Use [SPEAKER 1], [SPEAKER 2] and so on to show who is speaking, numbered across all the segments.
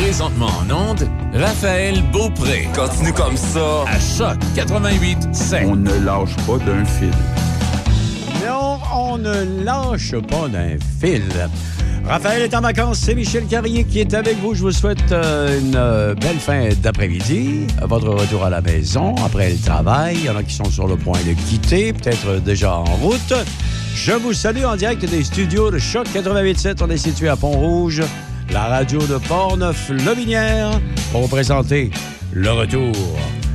[SPEAKER 1] Présentement en onde, Raphaël Beaupré.
[SPEAKER 2] Continue comme ça.
[SPEAKER 1] À Choc 88
[SPEAKER 3] On ne lâche pas d'un fil.
[SPEAKER 4] Non, on ne lâche pas d'un fil. Raphaël est en vacances, c'est Michel Carrier qui est avec vous. Je vous souhaite euh, une euh, belle fin d'après-midi. Votre retour à la maison après le travail. Il y en a qui sont sur le point de quitter, peut-être déjà en route. Je vous salue en direct des studios de Choc 88.7. On est situé à Pont-Rouge, la radio de Portneuf-Lobinière, pour vous présenter le retour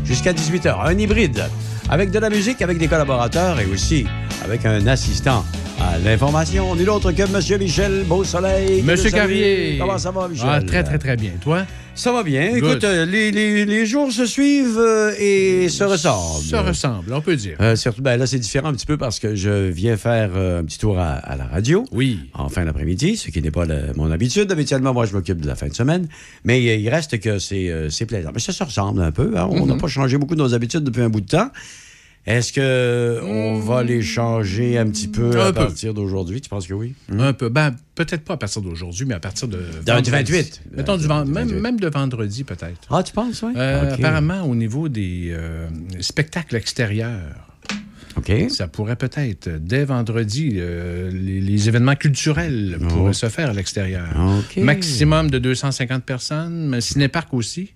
[SPEAKER 4] jusqu'à 18h. Un hybride avec de la musique, avec des collaborateurs et aussi avec un assistant à l'information. Nul autre que M. Michel Beausoleil.
[SPEAKER 5] Monsieur. Carrier.
[SPEAKER 4] Comment ça va, Michel?
[SPEAKER 5] Ah, très, très, très bien. Toi?
[SPEAKER 4] Ça va bien.
[SPEAKER 5] Good.
[SPEAKER 4] Écoute, euh, les, les- les jours se suivent euh, et se ressemblent.
[SPEAKER 5] Ça ressemble, on peut dire.
[SPEAKER 4] Euh, surtout, ben là, c'est différent un petit peu parce que je viens faire un petit tour à, à la radio.
[SPEAKER 5] Oui.
[SPEAKER 4] En fin d'après-midi, ce qui n'est pas mon habitude. Habituellement, moi, je m'occupe de la fin de semaine. Mais il reste que c'est plaisant. Mais ça se ressemble un peu. hein. On n'a pas changé beaucoup de nos habitudes depuis un bout de temps. Est-ce que on va les changer un petit peu
[SPEAKER 5] Un
[SPEAKER 4] à
[SPEAKER 5] peu.
[SPEAKER 4] partir d'aujourd'hui? Tu penses que oui?
[SPEAKER 5] Un peu. Ben, peut-être pas à partir d'aujourd'hui, mais à partir de.
[SPEAKER 4] Du
[SPEAKER 5] vendredi.
[SPEAKER 4] 28.
[SPEAKER 5] Mettons du vend-
[SPEAKER 4] Du
[SPEAKER 5] même,
[SPEAKER 4] 28.
[SPEAKER 5] même de vendredi, peut-être.
[SPEAKER 4] Ah, tu penses, oui?
[SPEAKER 5] Euh. Apparemment, au niveau des euh, spectacles extérieurs, ça pourrait peut-être, dès vendredi, euh, les, les événements culturels pourraient se faire à l'extérieur. Maximum de 250 personnes, mais cinéparc aussi.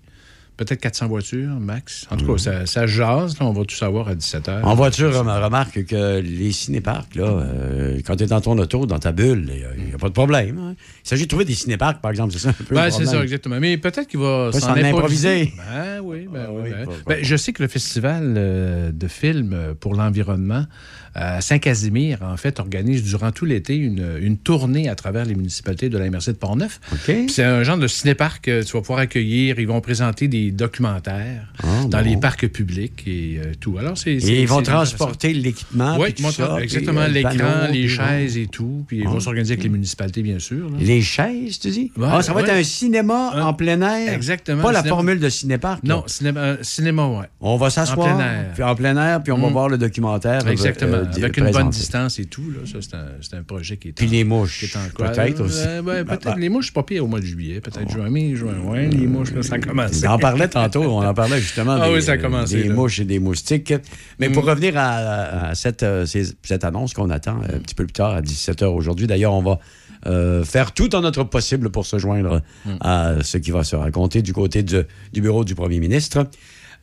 [SPEAKER 5] Peut-être 400 voitures, max. En tout cas, ça, ça jase. Là, on va tout savoir à 17 h.
[SPEAKER 4] En voiture, rem- remarque que les cinéparcs, là, euh, quand tu es dans ton auto, dans ta bulle, il n'y a, pas de problème. hein. Il s'agit de trouver des cinéparcs, par exemple, c'est ça un peu
[SPEAKER 5] Ben, c'est ça, exactement. Mais peut-être qu'il va s'en
[SPEAKER 4] improviser.
[SPEAKER 5] Ben oui, ben
[SPEAKER 4] Ah
[SPEAKER 5] oui.
[SPEAKER 4] oui,
[SPEAKER 5] ben- ben, je sais que le Festival euh, de films euh, pour l'environnement à Saint-Casimir, en fait, organise durant tout l'été une, une tournée à travers les municipalités de la MRC de Portneuf.
[SPEAKER 4] OK.
[SPEAKER 5] Puis C'est un genre de cinéparc que tu vas pouvoir accueillir. Ils vont présenter des documentaires
[SPEAKER 4] Ah,
[SPEAKER 5] dans
[SPEAKER 4] bon.
[SPEAKER 5] les parcs publics et euh, tout. Alors, c'est.
[SPEAKER 4] Et ils vont transporter l'équipement.
[SPEAKER 5] Oui,
[SPEAKER 4] tout ça,
[SPEAKER 5] exactement.
[SPEAKER 4] euh,
[SPEAKER 5] L'écran, les chaises et tout. Puis ils vont
[SPEAKER 4] Ah,
[SPEAKER 5] s'organiser avec les municipalités, bien sûr. là.
[SPEAKER 4] Les chaises, tu dis?
[SPEAKER 5] Ouais,
[SPEAKER 4] ah, ça va être un cinéma
[SPEAKER 5] Un-
[SPEAKER 4] en plein air?
[SPEAKER 5] Exactement,
[SPEAKER 4] Pas la
[SPEAKER 5] cinéma.
[SPEAKER 4] formule de cinéparc?
[SPEAKER 5] Non, cinéma, euh, cinéma ouais.
[SPEAKER 4] On va s'asseoir.
[SPEAKER 5] En plein air.
[SPEAKER 4] puis en plein air, puis on va
[SPEAKER 5] Mm.
[SPEAKER 4] voir le documentaire. euh,
[SPEAKER 5] Exactement.
[SPEAKER 4] Euh,
[SPEAKER 5] Avec une bonne distance et tout. Là. Ça, c'est un, un projet qui est
[SPEAKER 4] Puis
[SPEAKER 5] en-
[SPEAKER 4] les mouches, peut-être aussi.
[SPEAKER 5] euh, ouais, peut-être.
[SPEAKER 4] Bah, bah.
[SPEAKER 5] Les mouches, c'est pas pire au mois de juillet. Peut-être juin, mai, juin. Ouais, les mouches, là, ça commence.
[SPEAKER 4] On en parlait tantôt, on en parlait justement
[SPEAKER 5] Ah
[SPEAKER 4] des,
[SPEAKER 5] oui, ça a commencé,
[SPEAKER 4] des.
[SPEAKER 5] Mm.
[SPEAKER 4] mouches et des moustiques. Mais pour revenir à, à cette, euh, cette annonce qu'on attend euh, un petit peu plus tard, à 17h aujourd'hui, d'ailleurs, on va euh, faire tout en notre possible pour se joindre
[SPEAKER 5] Mm.
[SPEAKER 4] à ce qui va se raconter du côté du, du bureau du premier ministre.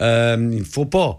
[SPEAKER 4] Euh, Il ne faut pas...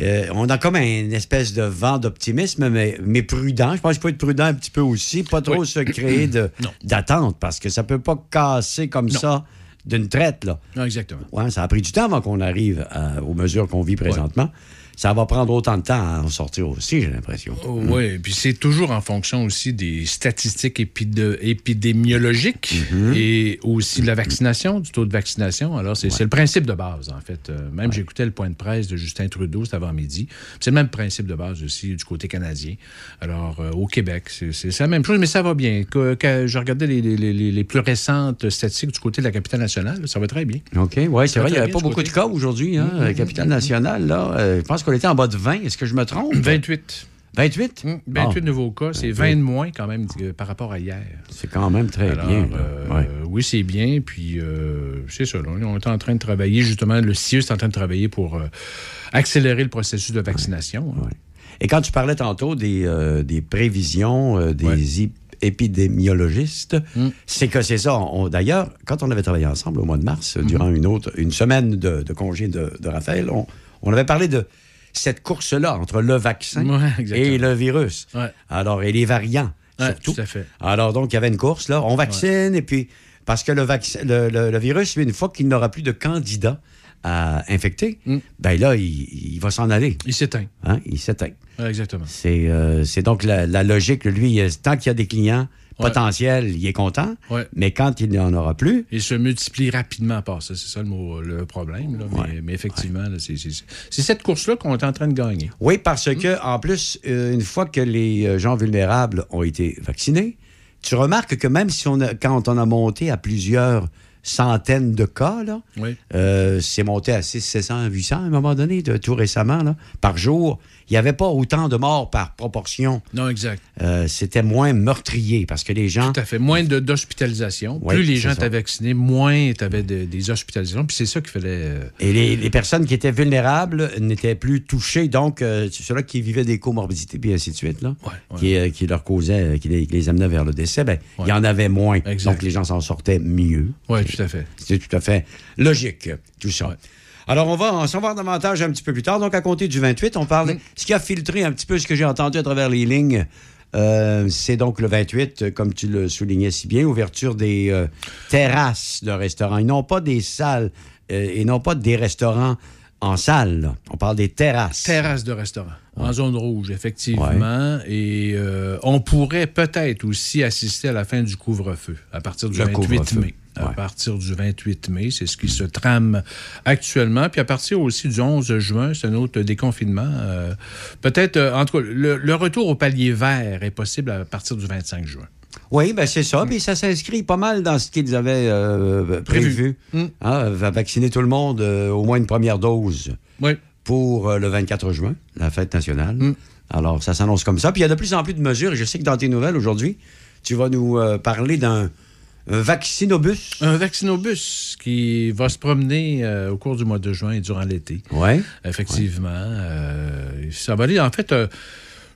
[SPEAKER 4] euh, on a comme une espèce de vent d'optimisme, mais, mais prudent. Je pense qu'il faut être prudent un petit peu aussi, pas trop
[SPEAKER 5] Oui.
[SPEAKER 4] se créer d'attente, parce que ça peut pas casser comme
[SPEAKER 5] Non.
[SPEAKER 4] ça d'une traite. Là.
[SPEAKER 5] Non, exactement.
[SPEAKER 4] Ouais, ça a pris du temps avant qu'on arrive à- aux mesures qu'on vit présentement. Ça va prendre autant de temps à en sortir aussi, j'ai l'impression.
[SPEAKER 5] Oh, Oui, puis c'est toujours en fonction aussi des statistiques épidémiologiques
[SPEAKER 4] Mm-hmm.
[SPEAKER 5] et aussi de la vaccination, du taux de vaccination. Alors, c'est le principe de base, en fait. Euh, même j'écoutais le point de presse de Justin Trudeau cet avant-midi. C'est le même principe de base aussi du côté canadien. Alors, euh, au Québec, c'est la même chose, mais ça va bien. Que, que je regardais les, les- les- les plus récentes statistiques du côté de la capitale nationale, ça va très bien.
[SPEAKER 4] OK, oui, c'est vrai, il n'y
[SPEAKER 5] va
[SPEAKER 4] avait pas beaucoup de cas aujourd'hui, hein, capitale nationale. Là, Euh, je pense qu'on était en bas de 20. Est-ce que je me trompe?
[SPEAKER 5] 28.
[SPEAKER 4] 28?
[SPEAKER 5] Hum, 28
[SPEAKER 4] Ah,
[SPEAKER 5] nouveaux cas, c'est 20 de moins quand même euh, par rapport à hier.
[SPEAKER 4] c'est quand même très
[SPEAKER 5] Alors,
[SPEAKER 4] bien.
[SPEAKER 5] euh,
[SPEAKER 4] Ouais.
[SPEAKER 5] Oui, c'est bien. Puis, euh, c'est ça. là, on est en train de travailler, justement, le CIE est en train de travailler pour accélérer le processus de vaccination. hein.
[SPEAKER 4] Ouais. Et quand tu parlais tantôt des, des prévisions des épidémiologistes,
[SPEAKER 5] Mm.
[SPEAKER 4] c'est que c'est ça. D'ailleurs, quand on avait travaillé ensemble au mois de mars, euh, durant une autre une semaine de, de congé de, de Raphaël, on, on avait parlé de cette course-là entre le vaccin
[SPEAKER 5] Ouais,
[SPEAKER 4] et le virus.
[SPEAKER 5] Ouais.
[SPEAKER 4] Alors, et les variants, surtout.
[SPEAKER 5] tout à fait.
[SPEAKER 4] Alors, donc, il y avait une course, là. On vaccine, et puis, parce que le, vaccin, le, le- le virus, une fois qu'il n'aura plus de candidats à infecter,
[SPEAKER 5] Mm.
[SPEAKER 4] ben là, il, il va s'en aller.
[SPEAKER 5] Il s'éteint.
[SPEAKER 4] Hein? Il s'éteint.
[SPEAKER 5] Exactement.
[SPEAKER 4] C'est euh, c'est donc la, la logique. Lui, tant qu'il y a des clients
[SPEAKER 5] Ouais.
[SPEAKER 4] potentiels, il est content. Mais quand il n'y en aura plus,
[SPEAKER 5] Il se multiplie rapidement à part ça. C'est ça le, mot, le problème. là. Mais, mais effectivement, c'est- cette course-là qu'on est en train de gagner.
[SPEAKER 4] oui, parce que en plus, euh, une fois que les euh, gens vulnérables ont été vaccinés, tu remarques que même si on a, quand on a monté à plusieurs centaines de cas, là.
[SPEAKER 5] Oui.
[SPEAKER 4] Euh, c'est monté à 600, 700, 800 à un moment donné, de, tout récemment, là, par jour. Il n'y avait pas autant de morts par proportion.
[SPEAKER 5] Non, exact.
[SPEAKER 4] Euh, C'était moins meurtrier parce que les gens.
[SPEAKER 5] Tout à fait. Moins de- d'hospitalisation.
[SPEAKER 4] Oui,
[SPEAKER 5] Plus les gens
[SPEAKER 4] ça.
[SPEAKER 5] étaient vaccinés, moins tu avais des hospitalisations. Puis c'est ça qu'il fallait. euh,
[SPEAKER 4] Et les, les personnes qui étaient vulnérables n'étaient plus touchées. Donc, euh, ceux-là qui vivaient des comorbidités, puis ainsi de suite, là,
[SPEAKER 5] Ouais, ouais.
[SPEAKER 4] Qui, qui leur causaient, qui les, qui les amenaient vers le décès, ben, il y en avait moins.
[SPEAKER 5] Exact.
[SPEAKER 4] Donc, les gens s'en sortaient mieux.
[SPEAKER 5] Oui, tout à fait.
[SPEAKER 4] C'est tout à fait logique, tout ça. Alors, on va en savoir davantage un petit peu plus tard. Donc, à compter du 28, on parle.
[SPEAKER 5] Mm.
[SPEAKER 4] Ce qui a filtré un petit peu ce que j'ai entendu à travers les lignes, euh, c'est donc le 28, euh, comme tu le soulignais si bien, ouverture des euh, terrasses de restaurants. Ils n'ont pas des salles euh, et non pas des restaurants en salle. là. On parle des terrasses.
[SPEAKER 5] Terrasse de restaurant. En zone rouge, effectivement. Et euh, on pourrait peut-être aussi assister à la fin du couvre-feu à partir du
[SPEAKER 4] Le
[SPEAKER 5] 28
[SPEAKER 4] couvre-feu.
[SPEAKER 5] mai. À
[SPEAKER 4] Ouais.
[SPEAKER 5] partir du 28 mai, c'est ce qui se trame actuellement. Puis à partir aussi du 11 juin, c'est un autre déconfinement. Euh, peut-être, euh, en tout cas, le, le retour au palier vert est possible à partir du 25 juin.
[SPEAKER 4] Oui, ben c'est ça. Puis ça s'inscrit pas mal dans ce qu'ils avaient euh, prévu.
[SPEAKER 5] Mm.
[SPEAKER 4] Hein, va vacciner tout le monde, euh, au moins une première dose.
[SPEAKER 5] Oui.
[SPEAKER 4] pour euh, le 24 juin, la fête nationale.
[SPEAKER 5] Mm.
[SPEAKER 4] Alors, ça s'annonce comme ça. Puis il y a de plus en plus de mesures. Et je sais que dans tes nouvelles aujourd'hui, tu vas nous euh, parler d'un un vaccinobus.
[SPEAKER 5] Un vaccinobus qui va se promener euh, au cours du mois de juin et durant l'été.
[SPEAKER 4] Oui.
[SPEAKER 5] Effectivement. euh, ça va aller, en fait, euh,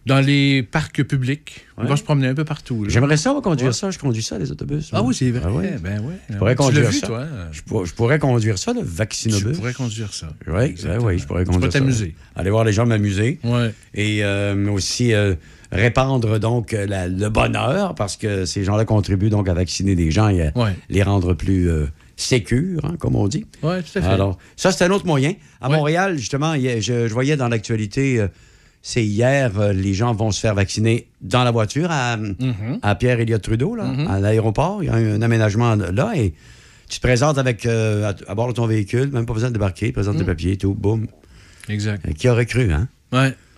[SPEAKER 5] dans les parcs publics. On va se promener un peu partout.
[SPEAKER 4] J'aimerais ça, moi, conduire
[SPEAKER 5] Ouais.
[SPEAKER 4] ça. Je conduis ça, les autobus.
[SPEAKER 5] Ah oui, c'est vrai.
[SPEAKER 4] Ah oui.
[SPEAKER 5] Ben oui. Je
[SPEAKER 4] pourrais
[SPEAKER 5] Tu
[SPEAKER 4] conduire
[SPEAKER 5] vu,
[SPEAKER 4] ça.
[SPEAKER 5] toi?
[SPEAKER 4] Je, pour- je pourrais conduire ça, le
[SPEAKER 5] Tu
[SPEAKER 4] vaccinobus.
[SPEAKER 5] pourrais conduire ça.
[SPEAKER 4] Oui, oui, je pourrais
[SPEAKER 5] Tu
[SPEAKER 4] conduire
[SPEAKER 5] pourrais
[SPEAKER 4] ça.
[SPEAKER 5] t'amuser.
[SPEAKER 4] Aller voir les gens m'amuser.
[SPEAKER 5] Oui.
[SPEAKER 4] Et euh, aussi euh, répandre donc euh, la- le bonheur, parce que ces gens-là contribuent donc à vacciner des gens et à
[SPEAKER 5] Ouais.
[SPEAKER 4] les rendre plus euh, sécures, hein, comme on dit.
[SPEAKER 5] Oui, tout à fait.
[SPEAKER 4] Alors, ça, c'est un autre moyen. À
[SPEAKER 5] Ouais.
[SPEAKER 4] Montréal, justement, je, je voyais dans l'actualité, euh, c'est hier, euh, les gens vont se faire vacciner dans la voiture à,
[SPEAKER 5] Mhm.
[SPEAKER 4] à Pierre-Éliott Trudeau, là, à l'aéroport. Il y a un, un aménagement là et tu te présentes avec, à, à bord de ton véhicule, même pas besoin de débarquer, présente
[SPEAKER 5] Mm.
[SPEAKER 4] tes papiers, tout, boum.
[SPEAKER 5] Exact.
[SPEAKER 4] Qui aurait cru, hein?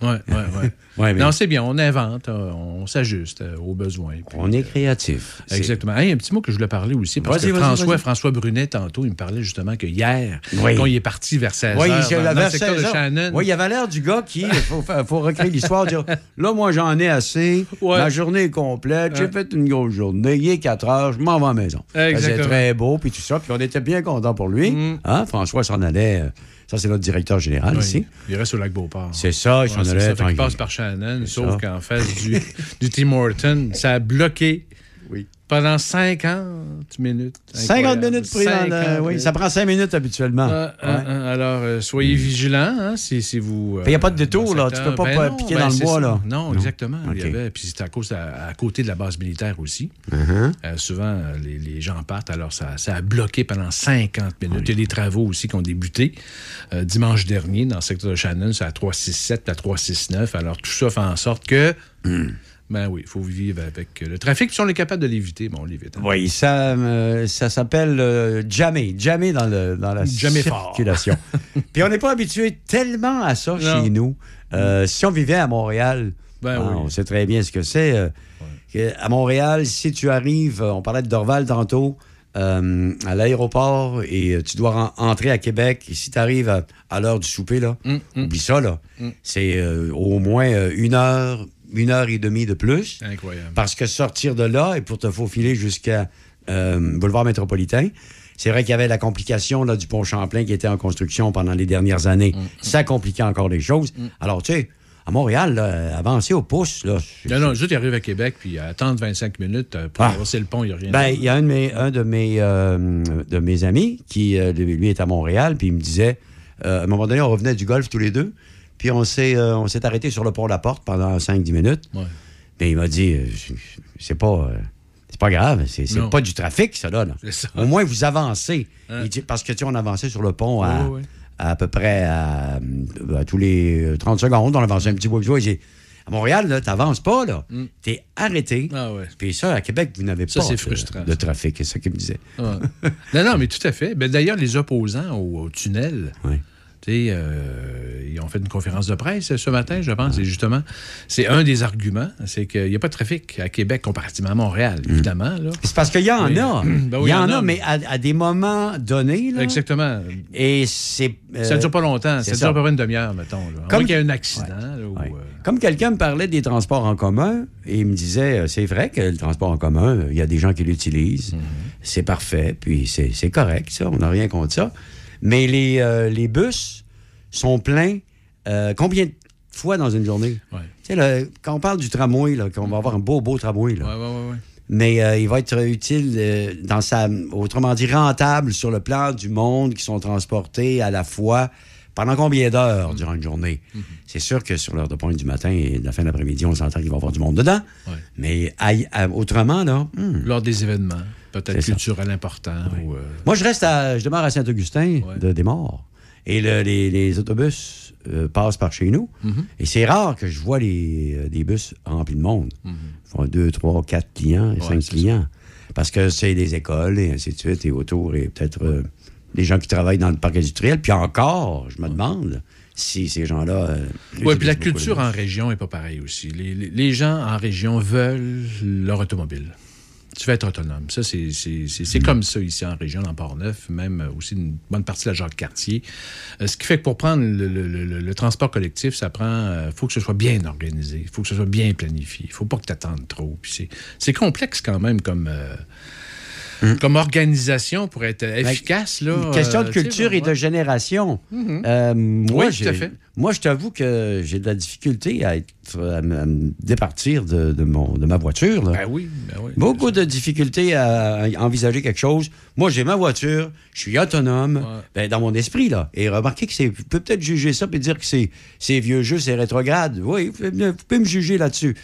[SPEAKER 5] Oui, oui, oui. Non, c'est bien. On invente, euh, on s'ajuste euh, aux besoins. puis,
[SPEAKER 4] on est
[SPEAKER 5] euh,
[SPEAKER 4] créatif. C'est-
[SPEAKER 5] Exactement. Hey, un petit mot que je voulais parler aussi, parce que François. François Brunet, tantôt, il me parlait justement que hier,
[SPEAKER 4] Oui.
[SPEAKER 5] quand il est parti vers 16
[SPEAKER 4] Oui,
[SPEAKER 5] heures,
[SPEAKER 4] c'est
[SPEAKER 5] dans,
[SPEAKER 4] la
[SPEAKER 5] dans le
[SPEAKER 4] vers
[SPEAKER 5] secteur
[SPEAKER 4] 16
[SPEAKER 5] de. Shannon,
[SPEAKER 4] Oui, il avait l'air du gars qui, il faut, fa- faut recréer l'histoire, dire là, moi, j'en ai assez,
[SPEAKER 5] Ouais.
[SPEAKER 4] ma journée est complète, j'ai
[SPEAKER 5] Ouais.
[SPEAKER 4] fait une grosse journée, il est 4 heures, je m'en vais à la maison. C'est
[SPEAKER 5] Exactement.
[SPEAKER 4] très beau, puis tout ça, puis on était bien contents pour lui.
[SPEAKER 5] Mm.
[SPEAKER 4] Hein, François s'en allait, euh, ça, c'est notre directeur général
[SPEAKER 5] Oui,
[SPEAKER 4] ici.
[SPEAKER 5] il reste au lac Beauport.
[SPEAKER 4] C'est ça, il s'en allait
[SPEAKER 5] ça. Fait qu'il
[SPEAKER 4] tranquille.
[SPEAKER 5] passe par Shannon, sauf qu'en face du, du Tim Horton, ça a bloqué
[SPEAKER 4] Oui.
[SPEAKER 5] Pendant 50 minutes.
[SPEAKER 4] 50
[SPEAKER 5] Incroyable.
[SPEAKER 4] minutes pris dans le-
[SPEAKER 5] 50
[SPEAKER 4] Oui, ça prend 5 minutes habituellement.
[SPEAKER 5] Euh,
[SPEAKER 4] Ouais.
[SPEAKER 5] euh, euh, alors, euh, soyez vigilants hein, si, si vous.
[SPEAKER 4] Puis y a pas de
[SPEAKER 5] euh,
[SPEAKER 4] détour, là. Tu
[SPEAKER 5] secteur.
[SPEAKER 4] peux pas pas piquer dans le
[SPEAKER 5] c'est
[SPEAKER 4] bois,
[SPEAKER 5] ça.
[SPEAKER 4] là.
[SPEAKER 5] Non,
[SPEAKER 4] Non.
[SPEAKER 5] exactement. Il y avait, puis c'est à cause à, à côté de la base militaire aussi.
[SPEAKER 4] Uh-huh.
[SPEAKER 5] Euh, souvent, euh, les, les gens partent, alors ça, ça a bloqué pendant 50 minutes. Il y a des travaux aussi qui ont débuté euh, dimanche dernier dans le secteur de Shannon, c'est à 367, à 369. Alors tout ça fait en sorte que,
[SPEAKER 4] Hmm.
[SPEAKER 5] Ben oui, il faut vivre avec le trafic. Si on est capable de l'éviter, bon, on l'évite. hein.
[SPEAKER 4] Oui, ça, euh, ça s'appelle euh, jammer, jammer dans, le, dans la
[SPEAKER 5] Jammer
[SPEAKER 4] circulation. Puis on n'est pas habitué tellement à ça
[SPEAKER 5] Non.
[SPEAKER 4] chez nous. Euh, Si on vivait à Montréal,
[SPEAKER 5] Ben
[SPEAKER 4] ah,
[SPEAKER 5] oui.
[SPEAKER 4] on sait très bien ce que c'est. euh, À Montréal, si tu arrives, euh, on parlait de Dorval tantôt, euh, à l'aéroport et euh, tu dois entrer à Québec, et si tu arrives à, à l'heure du souper, là,
[SPEAKER 5] Hum, hum.
[SPEAKER 4] oublie ça, là.
[SPEAKER 5] Mm.
[SPEAKER 4] C'est euh, au moins euh, une heure, une heure et demie de plus.
[SPEAKER 5] Incroyable.
[SPEAKER 4] Parce que sortir de là et pour te faufiler jusqu'à euh, Boulevard Métropolitain, c'est vrai qu'il y avait la complication là, du pont Champlain qui était en construction pendant les dernières années. Ça compliquait encore les choses. Alors, tu sais, à Montréal, là, avancer au pouce, là.
[SPEAKER 5] Non, non, juste arrive à Québec, puis attendre 25 minutes euh, pour
[SPEAKER 4] Ah.
[SPEAKER 5] traverser le pont, il n'y a rien.
[SPEAKER 4] Ben, il y a un de mes, un de mes, euh, de mes amis qui, euh, lui, est à Montréal, puis il me disait, euh, à un moment donné, on revenait du golf tous les deux, puis on s'est, euh, on s'est arrêté sur le pont de la Porte pendant 5-10 minutes.
[SPEAKER 5] Ouais.
[SPEAKER 4] Mais il m'a dit, euh, c'est pas, euh, c'est pas grave, c'est pas du trafic, ça, là. là.
[SPEAKER 5] C'est ça.
[SPEAKER 4] Au moins, vous avancez.
[SPEAKER 5] Hein?
[SPEAKER 4] Dit- parce que, tu sais, on avançait sur le pont à,
[SPEAKER 5] Ouais, ouais.
[SPEAKER 4] à peu près à, à tous les euh, 30 secondes. On avançait un petit peu. Il dit, à Montréal, là, t'avances pas, là.
[SPEAKER 5] Mm.
[SPEAKER 4] T'es arrêté.
[SPEAKER 5] Ah ouais.
[SPEAKER 4] Puis ça, à Québec, vous n'avez
[SPEAKER 5] Ça,
[SPEAKER 4] pas
[SPEAKER 5] c'est
[SPEAKER 4] de- trafic. C'est ça qu'il me disait.
[SPEAKER 5] Ouais. non, non, mais tout à fait. Ben, D'ailleurs, les opposants au, au tunnel
[SPEAKER 4] Oui.
[SPEAKER 5] Euh, ils ont fait une conférence de presse ce matin, je pense, et justement, c'est un des arguments, c'est qu'il n'y a pas de trafic à Québec comparativement à Montréal,
[SPEAKER 4] Mm.
[SPEAKER 5] évidemment.
[SPEAKER 4] C'est parce qu'il y en a.
[SPEAKER 5] Ben oui,
[SPEAKER 4] il y en a, mais à, à des moments donnés. là,
[SPEAKER 5] Exactement.
[SPEAKER 4] Et c'est. euh,
[SPEAKER 5] ça ne dure pas longtemps, ça dure à peu près une demi-heure, mettons. Là.
[SPEAKER 4] Comme-
[SPEAKER 5] qu'il y ait un accident. là, ou,
[SPEAKER 4] Ouais.
[SPEAKER 5] euh,
[SPEAKER 4] Comme quelqu'un me parlait des transports en commun et il me disait, c'est vrai que le transport en commun, il y a des gens qui l'utilisent, c'est parfait, puis c'est correct, ça, on n'a rien contre ça. Mais les, euh, les bus sont pleins euh, combien de fois dans une journée?
[SPEAKER 5] ouais.
[SPEAKER 4] Tu sais, là, quand on parle du tramway, là, qu'on va avoir un beau, beau tramway, là,
[SPEAKER 5] Ouais,
[SPEAKER 4] mais euh, il va être utile euh, dans sa, autrement dit, rentable sur le plan du monde qui sont transportés à la fois pendant combien d'heures durant une journée? C'est sûr que sur l'heure de pointe du matin et de la fin de l'après-midi, on s'entend qu'il va y avoir du monde dedans.
[SPEAKER 5] Ouais.
[SPEAKER 4] Mais à- autrement, là, hmm.
[SPEAKER 5] Lors des événements, peut-être
[SPEAKER 4] ça.
[SPEAKER 5] importants. ou, euh,
[SPEAKER 4] moi, je reste à, je demeure à Saint-Augustin
[SPEAKER 5] Ouais.
[SPEAKER 4] de Desmaures. Et le- les, les autobus euh, passent par chez nous.
[SPEAKER 5] Mhm.
[SPEAKER 4] Et c'est rare que je vois les, euh, des bus remplis de monde.
[SPEAKER 5] Mhm.
[SPEAKER 4] Ils font deux, trois, quatre clients, cinq
[SPEAKER 5] c'est
[SPEAKER 4] clients. Parce que c'est des écoles et ainsi de suite, et autour, et peut-être euh, des gens qui travaillent dans le parc industriel. Puis encore, je me demande si ces gens-là. euh,
[SPEAKER 5] Oui, puis la culture en région n'est pas pareille aussi. Les- les gens en région veulent leur automobile. Tu veux être autonome. Ça, c'est c'est- c'est- c'est comme ça ici en région, dans Port-Neuf, même euh, aussi une bonne partie de la Jacques-Cartier. Euh, ce qui fait que pour prendre le, le- le- le transport collectif, ça prend. Il faut que ce soit bien organisé. Il faut que ce soit bien planifié. Il faut pas que tu attendes trop. Puis c'est- c'est complexe quand même comme. euh, Comme organisation pour être efficace. Là,
[SPEAKER 4] Une question
[SPEAKER 5] euh,
[SPEAKER 4] de
[SPEAKER 5] sais,
[SPEAKER 4] culture et de génération. Euh, moi,
[SPEAKER 5] Oui, tout
[SPEAKER 4] j'ai-
[SPEAKER 5] à fait.
[SPEAKER 4] Moi, je t'avoue que j'ai de la difficulté à, être, à, me, départir de, de mon, de ma voiture. là.
[SPEAKER 5] Ben oui, ben oui.
[SPEAKER 4] Beaucoup de difficultés à envisager quelque chose. Moi, j'ai ma voiture, je suis autonome,
[SPEAKER 5] Ouais.
[SPEAKER 4] ben, dans mon esprit, là. Et remarquez que c'est. Vous pouvez peut-être juger ça et dire que c'est c'est vieux jeu, c'est rétrograde. Oui, vous pouvez me juger là-dessus.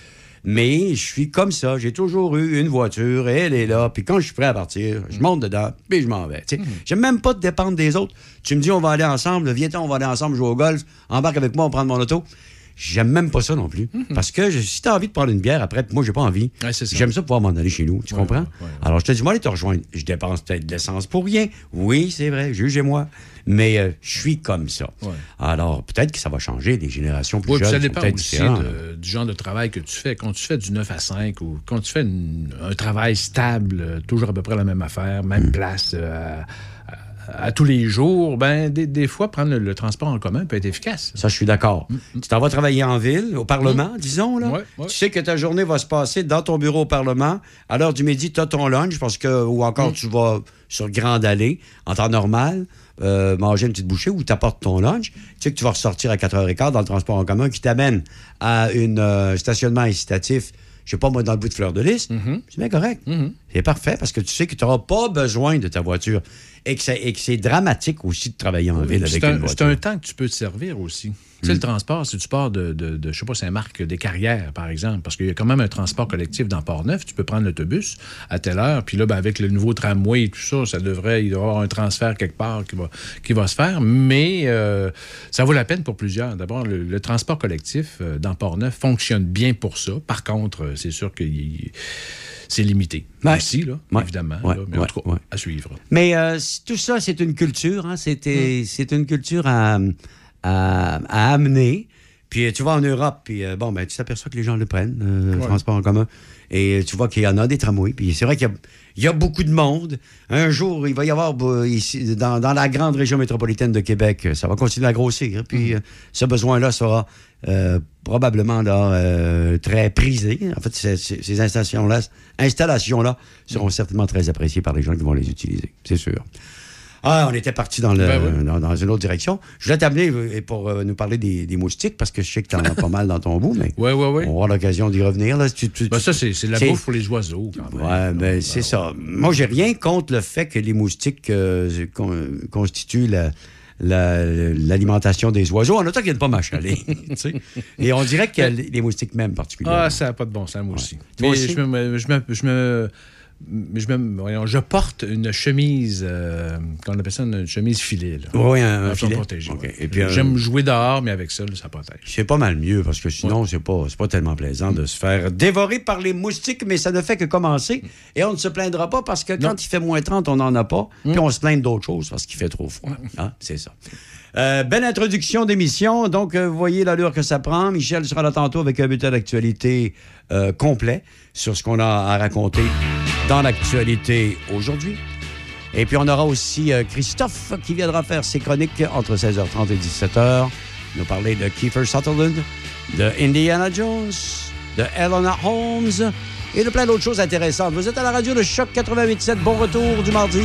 [SPEAKER 4] Mais je suis comme ça. J'ai toujours eu une voiture et elle est là. Puis quand je suis prêt à partir, je monte dedans, puis je m'en vais. Tu sais, J'aime même pas de dépendre des autres. Tu me dis, on va aller ensemble, viens on va aller ensemble jouer au golf, embarque avec moi, on prend mon auto. J'aime même pas ça non plus. Parce que je- si tu as envie de prendre une bière après, moi, j'ai pas envie.
[SPEAKER 5] Ouais.
[SPEAKER 4] J'aime ça pouvoir m'en aller chez nous. Tu
[SPEAKER 5] Ouais,
[SPEAKER 4] comprends?
[SPEAKER 5] ouais.
[SPEAKER 4] Alors, je te dis, moi, aller te rejoindre. Je dépense peut-être de l'essence pour rien. Oui, c'est vrai, jugez-moi. Mais euh, je suis comme ça. Alors, peut-être que ça va changer. Les générations plus jeunes
[SPEAKER 5] ça dépend aussi de- du genre de travail que tu fais. Quand tu fais du 9 à 5 ou quand tu fais une- un travail stable, euh, toujours à peu près la même affaire, même
[SPEAKER 4] Mm.
[SPEAKER 5] place euh, à, à- tous les jours, ben des, des fois, prendre le, le transport en commun peut être efficace.
[SPEAKER 4] Ça, je suis d'accord. Tu t'en vas travailler en ville, au Parlement, disons, là.
[SPEAKER 5] Mm. Ouais, ouais.
[SPEAKER 4] Tu sais que ta journée va se passer dans ton bureau au Parlement. À l'heure du midi, tu as ton lunch, parce que, ou
[SPEAKER 5] Mm.
[SPEAKER 4] encore tu vas sur Grande Allée, en temps normal, euh, manger une petite bouchée ou tu apportes ton lunch. Tu sais que tu vas ressortir à 4h15 dans le transport en commun qui t'amène à un stationnement incitatif, je sais pas moi, dans le bout de fleur de lys.
[SPEAKER 5] Mm-hmm.
[SPEAKER 4] C'est bien correct. C'est parfait parce que tu sais que tu n'auras pas besoin de ta voiture et que, c'est dramatique aussi de travailler en ville avec
[SPEAKER 5] C'est
[SPEAKER 4] une
[SPEAKER 5] un,
[SPEAKER 4] voiture.
[SPEAKER 5] c'est un temps que tu peux te servir aussi. Tu sais, le transport, si tu pars de, de, de, je sais pas, Saint-Marc, des carrières, par exemple, parce qu'il y a quand même un transport collectif dans Port-Neuf, tu peux prendre l'autobus à telle heure, puis là, ben, avec le nouveau tramway et tout ça, ça devrait, il doit y avoir un transfert quelque part qui va, qui va se faire, mais euh, ça vaut la peine pour plusieurs. D'abord, le, le transport collectif euh, dans Port-Neuf fonctionne bien pour ça. Par contre, euh, c'est sûr que il- c'est limité
[SPEAKER 4] Ouais.
[SPEAKER 5] aussi, là,
[SPEAKER 4] Ouais.
[SPEAKER 5] évidemment,
[SPEAKER 4] Ouais,
[SPEAKER 5] là, mais en
[SPEAKER 4] ouais,
[SPEAKER 5] tout cas,
[SPEAKER 4] ouais.
[SPEAKER 5] à suivre.
[SPEAKER 4] Mais euh, tout ça, c'est une culture. Hein? C'était- C'est une culture à, à- à amener. Puis euh, tu vas en Europe, puis euh, bon, ben, tu t'aperçois que les gens le prennent, euh, le transport en commun. Et tu vois qu'il y en a des tramways. Puis c'est vrai qu'il y a, il y a beaucoup de monde. Un jour, il va y avoir ici, dans, dans la grande région métropolitaine de Québec, ça va continuer à grossir. Puis euh, ce besoin-là sera probablement là, très prisé. En fait, ces, ces- ces installations-là installations-là seront certainement très appréciées par les gens qui vont les utiliser, c'est sûr. Ah, on était parti dans,
[SPEAKER 5] Ben oui.
[SPEAKER 4] dans, dans une autre direction. Je voulais t'amener euh, pour euh, nous parler des, des moustiques, parce que je sais que tu en as pas mal dans ton bout, mais
[SPEAKER 5] Ouais, ouais, ouais.
[SPEAKER 4] on va avoir l'occasion d'y revenir. Là. Tu- tu-
[SPEAKER 5] Ben, ça, c'est la bouffe pour les oiseaux, quand même.
[SPEAKER 4] Ouais, ben, c'est ça. Moi, j'ai rien contre le fait que les moustiques euh, con- constituent la- la- l'alimentation des oiseaux, en autant qu'ils viennent pas m'achaler. Et on dirait que les moustiques même particulièrement.
[SPEAKER 5] Ah, ça n'a pas de bon sens, moi aussi. Mais
[SPEAKER 4] aussi?
[SPEAKER 5] Je me, je me, je me- je me- je porte une chemise, euh, qu'on appelle ça une chemise filet. Là.
[SPEAKER 4] Oui, un, un filet.
[SPEAKER 5] ouais.
[SPEAKER 4] Et puis, un-
[SPEAKER 5] J'aime jouer dehors, mais avec ça, là, ça protège.
[SPEAKER 4] C'est pas mal mieux parce que sinon, c'est pas, c'est pas tellement plaisant de se faire dévorer par les moustiques, mais ça ne fait que commencer. Et on ne se plaindra pas parce que quand
[SPEAKER 5] Non.
[SPEAKER 4] il fait moins 30, on n'en a pas. Puis on se plaint d'autres choses parce qu'il fait trop froid. Hein? C'est ça. Euh, belle introduction d'émission. Donc, euh, vous voyez l'allure que ça prend. Michel sera là tantôt avec un bulletin d'actualité euh, complet sur ce qu'on a à raconter dans l'actualité aujourd'hui. Et puis, on aura aussi Christophe qui viendra faire ses chroniques entre 16h30 et 17h. Nous parler de Kiefer Sutherland, de Indiana Jones, de Eleanor Holmes et de plein d'autres choses intéressantes. Vous êtes à la radio de Choc 88.7. Bon retour du mardi.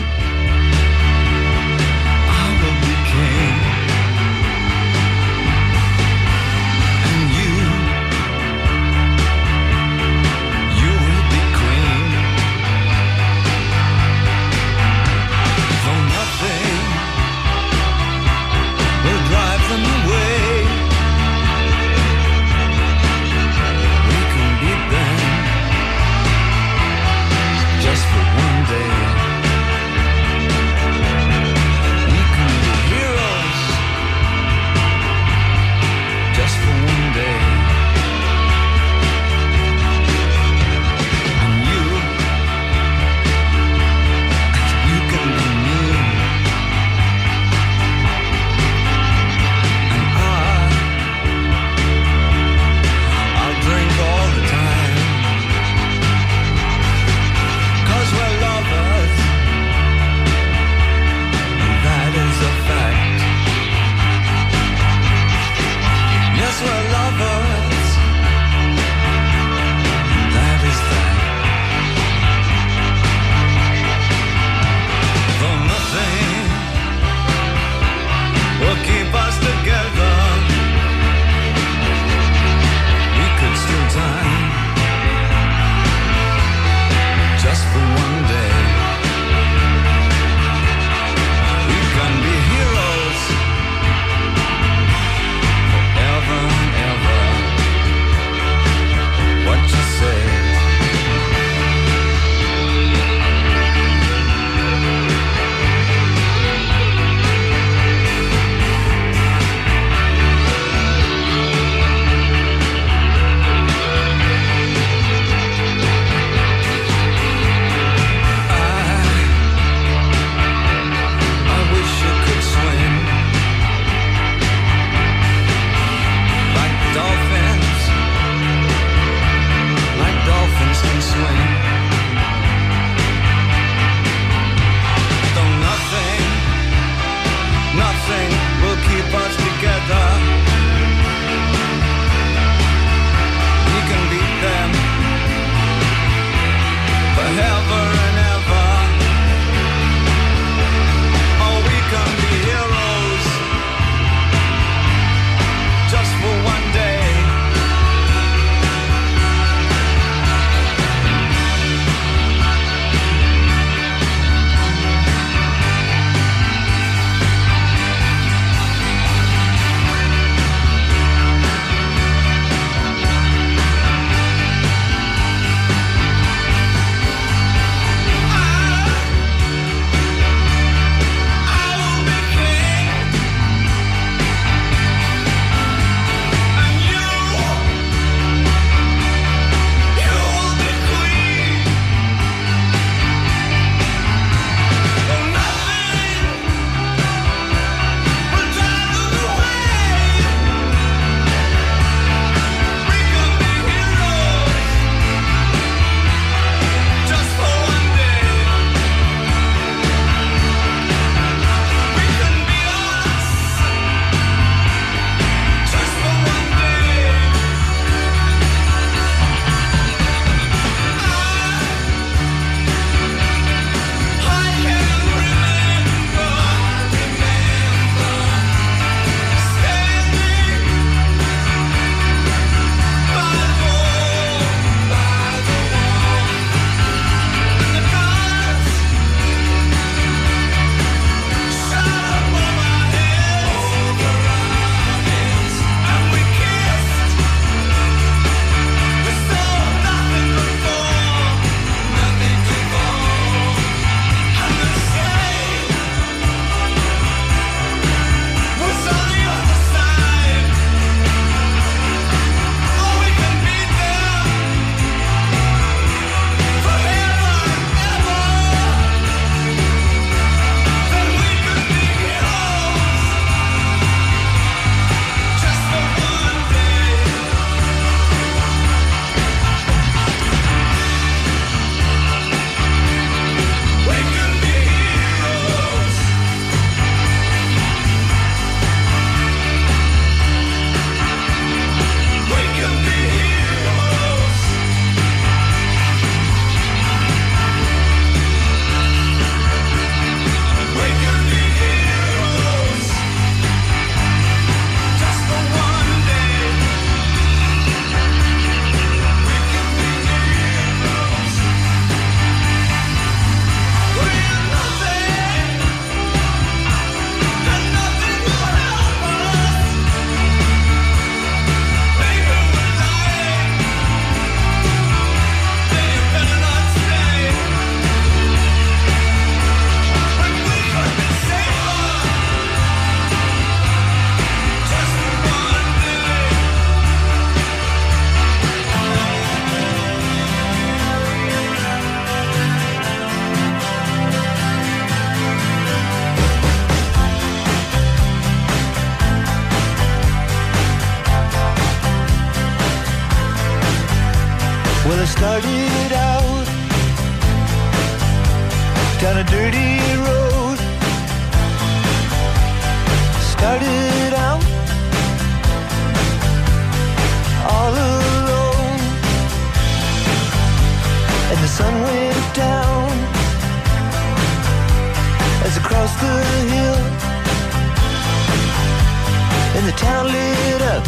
[SPEAKER 2] And the town lit up.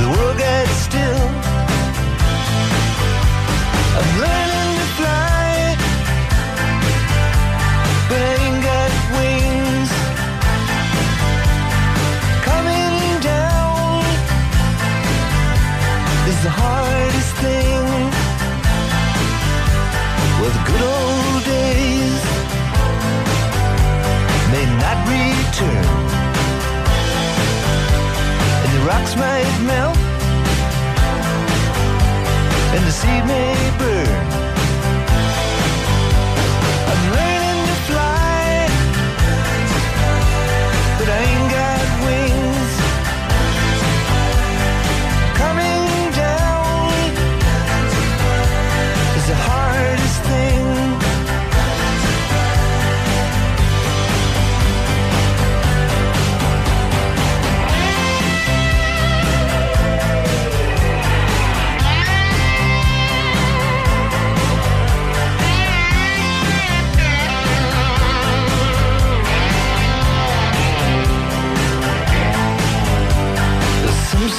[SPEAKER 2] The world got still. I'm learning to fly, but I ain't got wings. Coming down is the hardest thing. Well, the good old and the rocks might melt, and the sea may burn.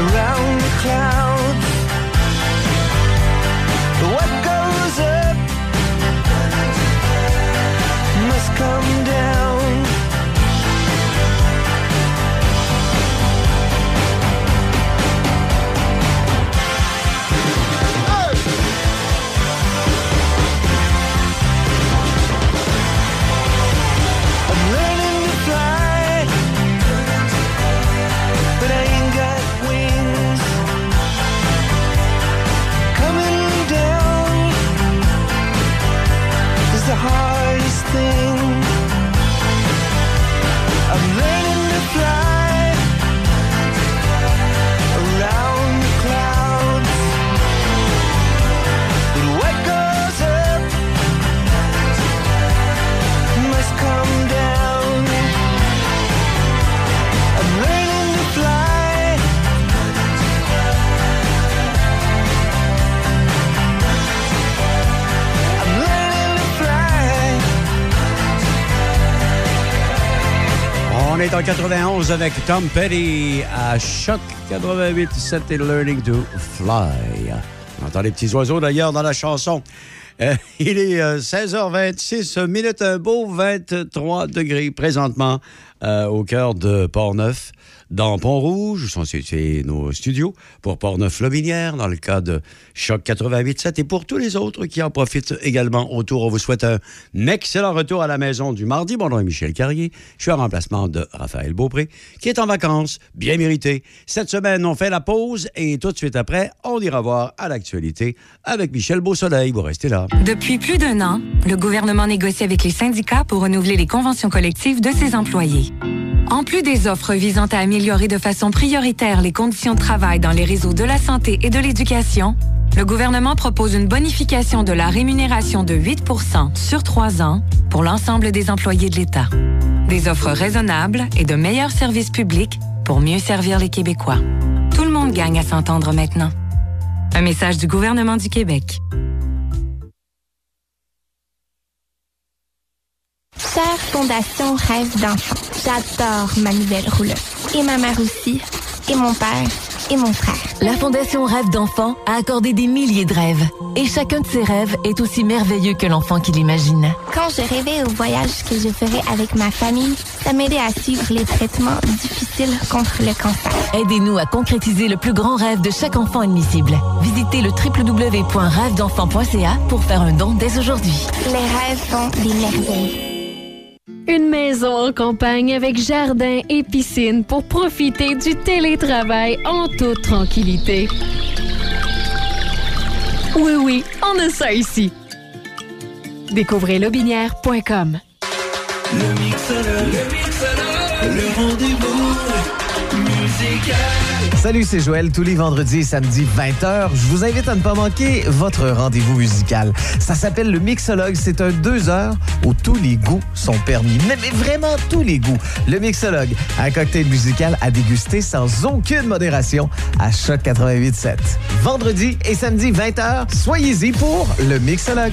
[SPEAKER 2] Around the clouds.
[SPEAKER 4] On est en 91 avec Tom Petty à Choc 88 7 et Learning to Fly. On entend les petits oiseaux d'ailleurs dans la chanson. Euh, il est euh, 16h26 minutes, un beau 23 degrés présentement euh, au cœur de Port-Neuf, dans Pont-Rouge, où sont situés nos studios, pour Port-Neuf-Lobinière, dans le cas de Choc 88.7, et pour tous les autres qui en profitent également autour. On vous souhaite un excellent retour à la maison du mardi. Mon nom est Michel Carrier. Je suis en remplacement de Raphaël Beaupré, qui est en vacances, bien mérité. Cette semaine, on fait la pause, et tout de suite après, on ira voir à l'actualité avec Michel Beausoleil. Vous restez là.
[SPEAKER 6] Depuis plus d'un an, le gouvernement négocie avec les syndicats pour renouveler les conventions collectives de ses employés. En plus des offres visant à améliorer de façon prioritaire les conditions de travail dans les réseaux de la santé et de l'éducation, le gouvernement propose une bonification de la rémunération de 8% sur trois ans pour l'ensemble des employés de l'État. Des offres raisonnables et de meilleurs services publics pour mieux servir les Québécois. Tout le monde gagne à s'entendre maintenant. Un message du gouvernement du Québec.
[SPEAKER 7] Chère Fondation Rêve d'enfant, j'adore ma nouvelle roulotte. Et ma mère aussi. Et mon père. et mon frère.
[SPEAKER 8] La Fondation Rêve d'enfant a accordé des milliers de rêves. Et chacun de ces rêves est aussi merveilleux que l'enfant qui l'imagine.
[SPEAKER 7] Quand je rêvais au voyage que je ferais avec ma famille, ça m'aidait à suivre les traitements difficiles contre le cancer.
[SPEAKER 8] Aidez-nous à concrétiser le plus grand rêve de chaque enfant admissible. Visitez le www.rêvedenfant.ca pour faire un don dès aujourd'hui.
[SPEAKER 7] Les rêves font des merveilles.
[SPEAKER 9] Une maison en campagne avec jardin et piscine pour profiter du télétravail en toute tranquillité. Oui, oui, on a ça ici. Découvrez lobinière.com.
[SPEAKER 2] Le le le rendez-vous.
[SPEAKER 10] Salut, c'est Joël. Tous les vendredis et samedis 20h, je vous invite à ne pas manquer votre rendez-vous musical. Ça s'appelle le Mixologue. C'est un deux heures où tous les goûts sont permis. Mais, mais vraiment tous les goûts. Le Mixologue, un cocktail musical à déguster sans aucune modération à Choc 88.7. Vendredi et samedi 20h, soyez-y pour le Mixologue.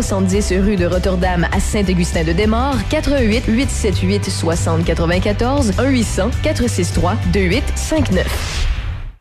[SPEAKER 9] 270 rue de Rotterdam à Saint-Augustin-de-Desmaures, 88 878 60 94 1 800 463 2859.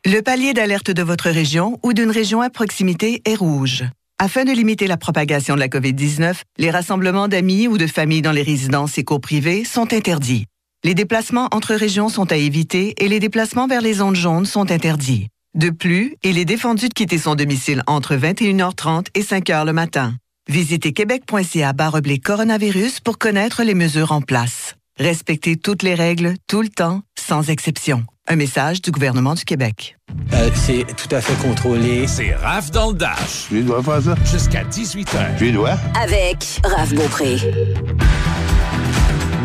[SPEAKER 11] Le palier d'alerte de votre région ou d'une région à proximité est rouge. Afin de limiter la propagation de la COVID-19, les rassemblements d'amis ou de familles dans les résidences et cours privées sont interdits. Les déplacements entre régions sont à éviter et les déplacements vers les zones jaunes sont interdits. De plus, il est défendu de quitter son domicile entre 21h30 et 5h le matin. Visitez québec.ca baroblique coronavirus pour connaître les mesures en place. Respectez toutes les règles, tout le temps, sans exception. Un message du gouvernement du Québec.
[SPEAKER 12] Euh, c'est tout à fait contrôlé.
[SPEAKER 1] C'est Raph dans le Dash.
[SPEAKER 3] Tu dois faire ça?
[SPEAKER 1] Jusqu'à 18h.
[SPEAKER 3] Tu dois?
[SPEAKER 8] Avec Raph Beaupré.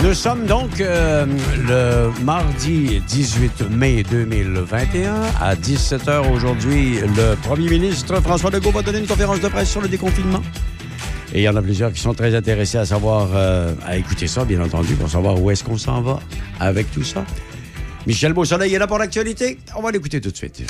[SPEAKER 4] Nous sommes donc euh, le mardi 18 mai 2021 à 17h aujourd'hui. Le premier ministre François Legault va donner une conférence de presse sur le déconfinement. Et il y en a plusieurs qui sont très intéressés à savoir, euh, à écouter ça, bien entendu, pour savoir où est-ce qu'on s'en va avec tout ça. Michel Beausoleil est là pour l'actualité. On va l'écouter tout de suite.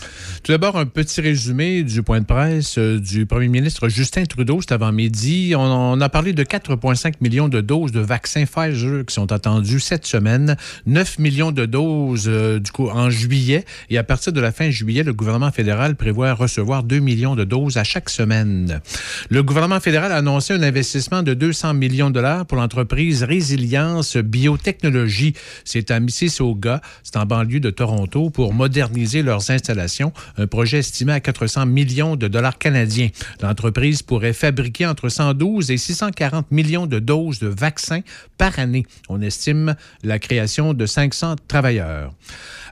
[SPEAKER 5] Tout d'abord, un petit résumé du point de presse euh, du premier ministre Justin Trudeau cet avant-midi. On, on a parlé de 4,5 millions de doses de vaccins Pfizer qui sont attendues cette semaine, 9 millions de doses euh, du coup en juillet. Et à partir de la fin juillet, le gouvernement fédéral prévoit recevoir 2 millions de doses à chaque semaine. Le gouvernement fédéral a annoncé un investissement de 200 millions de dollars pour l'entreprise Résilience Biotechnologie. C'est à Mississauga, c'est banlieue de Toronto, pour moderniser leurs installations. Un projet estimé à 400 millions de dollars canadiens. L'entreprise pourrait fabriquer entre 112 et 640 millions de doses de vaccins par année. On estime la création de 500 travailleurs.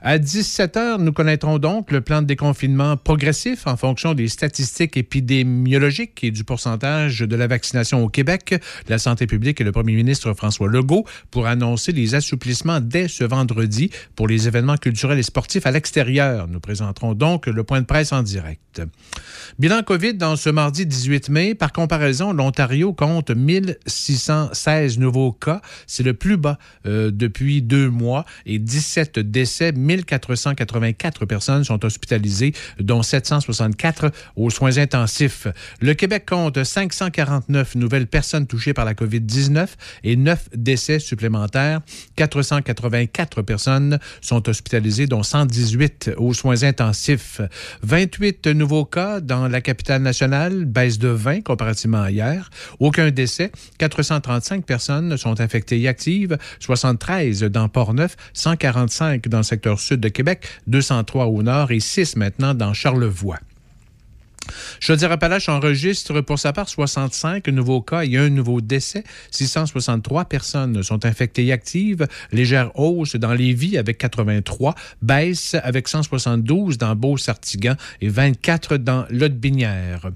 [SPEAKER 5] À 17 heures, nous connaîtrons donc le plan de déconfinement progressif en fonction des statistiques épidémiologiques et du pourcentage de la vaccination au Québec. La santé publique et le premier ministre François Legault pour annoncer les assouplissements dès ce vendredi pour les événements culturels et sportifs à l'extérieur. Nous présenterons donc le point de presse en direct. Bilan COVID dans ce mardi 18 mai. Par comparaison, l'Ontario compte 1616 nouveaux cas. C'est le plus bas euh, depuis deux mois et 17 décès. 1484 personnes sont hospitalisées, dont 764 aux soins intensifs. Le Québec compte 549 nouvelles personnes touchées par la COVID-19 et 9 décès supplémentaires. 484 personnes sont hospitalisées, dont 118 aux soins intensifs. 28 nouveaux cas dans la capitale nationale, baisse de 20 comparativement à hier. Aucun décès. 435 personnes sont infectées et actives, 73 dans Port-Neuf, 145 dans le secteur sud de Québec, 203 au nord et 6 maintenant dans Charlevoix. Chaudière-Appalaches enregistre pour sa part 65 nouveaux cas et un nouveau décès. 663 personnes sont infectées et actives. Légère hausse dans Lévis avec 83, baisse avec 172 dans Beau-Sartigan et 24 dans Lotte-Binière.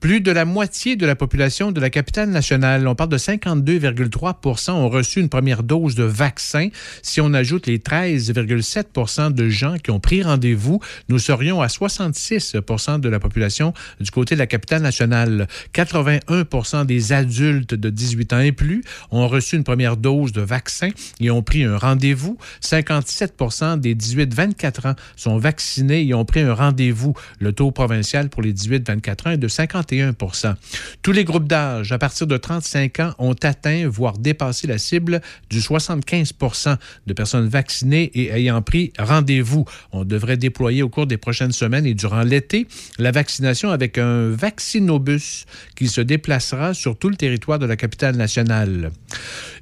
[SPEAKER 5] Plus de la moitié de la population de la capitale nationale, on parle de 52,3% ont reçu une première dose de vaccin. Si on ajoute les 13,7% de gens qui ont pris rendez-vous, nous serions à 66% de la population du côté de la capitale nationale. 81% des adultes de 18 ans et plus ont reçu une première dose de vaccin et ont pris un rendez-vous. 57% des 18-24 ans sont vaccinés et ont pris un rendez-vous. Le taux provincial pour les 18-24 ans est de 51% Tous les groupes d'âge à partir de 35 ans ont atteint, voire dépassé la cible du 75% de personnes vaccinées et ayant pris rendez-vous. On devrait déployer au cours des prochaines semaines et durant l'été la vaccination avec un vaccinobus qui se déplacera sur tout le territoire de la capitale nationale.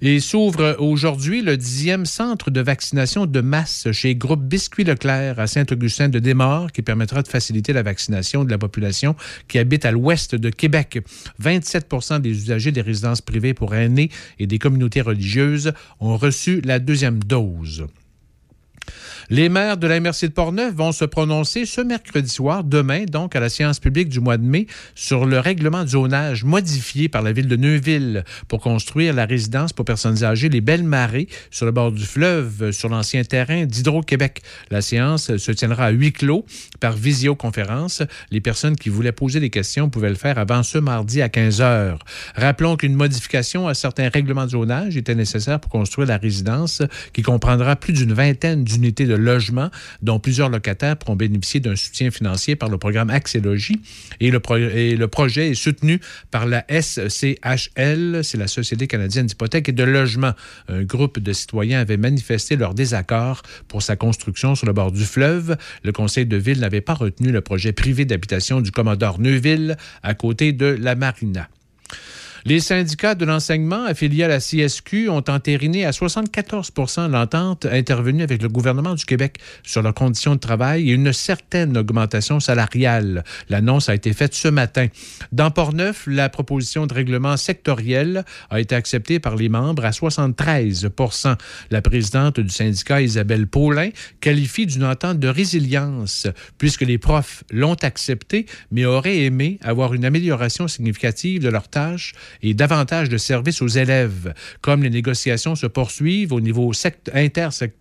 [SPEAKER 5] Et s'ouvre aujourd'hui le dixième centre de vaccination de masse chez Groupe Biscuit Leclerc à Saint-Augustin de Desmaures qui permettra de faciliter la vaccination de la population qui habite à l'ouest de Québec. 27% des usagers des résidences privées pour aînés et des communautés religieuses ont reçu la deuxième dose. Les maires de la MRC de Portneuf vont se prononcer ce mercredi soir, demain, donc, à la séance publique du mois de mai, sur le règlement de zonage modifié par la ville de Neuville pour construire la résidence pour personnes âgées, les Belles Marées, sur le bord du fleuve, sur l'ancien terrain d'Hydro-Québec. La séance se tiendra à huis clos par visioconférence. Les personnes qui voulaient poser des questions pouvaient le faire avant ce mardi à 15 heures. Rappelons qu'une modification à certains règlements de zonage était nécessaire pour construire la résidence qui comprendra plus d'une vingtaine d'unités de logement, dont plusieurs locataires pourront bénéficier d'un soutien financier par le programme Axélogie. Et le, et le projet est soutenu par la SCHL, c'est la Société canadienne d'hypothèque et de logement. Un groupe de citoyens avait manifesté leur désaccord pour sa construction sur le bord du fleuve. Le conseil de ville n'avait pas retenu le projet privé d'habitation du commodore Neuville à côté de la marina. Les syndicats de l'enseignement affiliés à la CSQ ont entériné à 74% l'entente intervenue avec le gouvernement du Québec sur leurs conditions de travail et une certaine augmentation salariale. L'annonce a été faite ce matin. Dans Portneuf, la proposition de règlement sectoriel a été acceptée par les membres à 73% La présidente du syndicat, Isabelle Paulin, qualifie d'une entente de résilience puisque les profs l'ont accepté, mais auraient aimé avoir une amélioration significative de leurs tâches et davantage de services aux élèves. Comme les négociations se poursuivent au niveau intersectoriel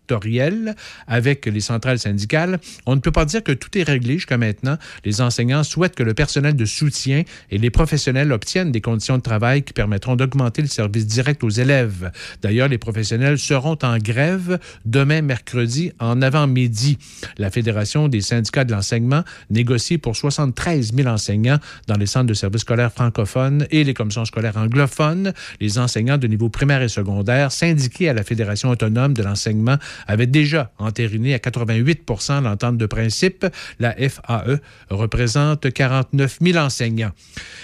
[SPEAKER 5] avec les centrales syndicales, on ne peut pas dire que tout est réglé jusqu'à maintenant. Les enseignants souhaitent que le personnel de soutien et les professionnels obtiennent des conditions de travail qui permettront d'augmenter le service direct aux élèves. D'ailleurs, les professionnels seront en grève demain mercredi en avant-midi. La Fédération des syndicats de l'enseignement négocie pour 73 000 enseignants dans les centres de services scolaires francophones et les commissions scolaires anglophone. Les enseignants de niveau primaire et secondaire syndiqués à la Fédération autonome de l'enseignement avaient déjà entériné à 88 l'entente de principe. La FAE représente 49 000 enseignants.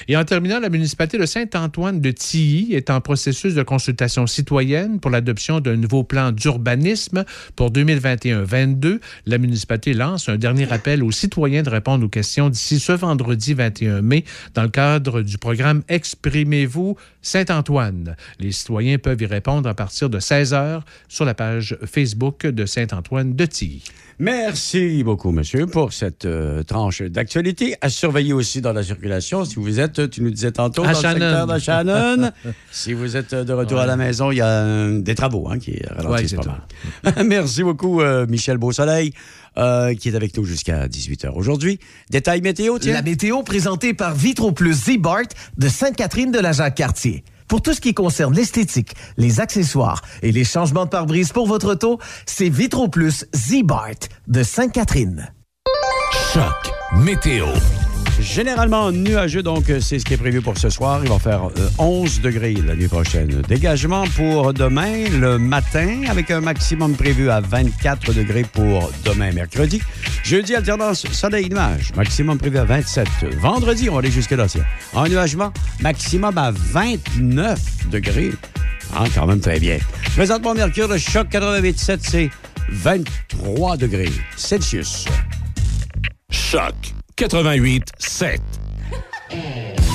[SPEAKER 5] Et en terminant, la municipalité de Saint-Antoine de Tilly est en processus de consultation citoyenne pour l'adoption d'un nouveau plan d'urbanisme pour 2021-22. La municipalité lance un dernier appel aux citoyens de répondre aux questions d'ici ce vendredi 21 mai dans le cadre du programme Exprimez-vous vous Saint-Antoine. Les citoyens peuvent y répondre à partir de 16 heures sur la page Facebook de Saint-Antoine de Tilly.
[SPEAKER 4] Merci beaucoup, monsieur, pour cette euh, tranche d'actualité. À surveiller aussi dans la circulation. Si vous êtes, tu nous disais tantôt,
[SPEAKER 5] à
[SPEAKER 4] dans
[SPEAKER 5] Shannon.
[SPEAKER 4] le secteur de Shannon, si vous êtes de retour à la maison, il y a euh, des travaux hein, qui ralentissent
[SPEAKER 5] Ouais,
[SPEAKER 4] pas mal. Merci beaucoup, euh, Michel Beausoleil, euh, qui est avec nous jusqu'à 18h aujourd'hui. Détail météo, tiens.
[SPEAKER 10] La météo présentée par Vitro Plus Z-Bart de Sainte-Catherine de la Jacques-Cartier. Pour tout ce qui concerne l'esthétique, les accessoires et les changements de pare-brise pour votre auto, c'est Vitro Plus Z-Bart de Sainte-Catherine.
[SPEAKER 1] Choc météo.
[SPEAKER 4] Généralement nuageux, donc euh, c'est ce qui est prévu pour ce soir. Il va faire euh, 11 degrés la nuit prochaine. Dégagement pour demain, le matin, avec un maximum prévu à 24 degrés pour demain, mercredi. Jeudi, alternance soleil-nuage, maximum prévu à 27. Vendredi, on va aller jusque-là. tiens. Ennuagement, maximum à 29 degrés. Ah, quand même très bien. Présentement, Mercure, le choc 88.7, c'est 23 degrés Celsius.
[SPEAKER 1] Choc 88 7.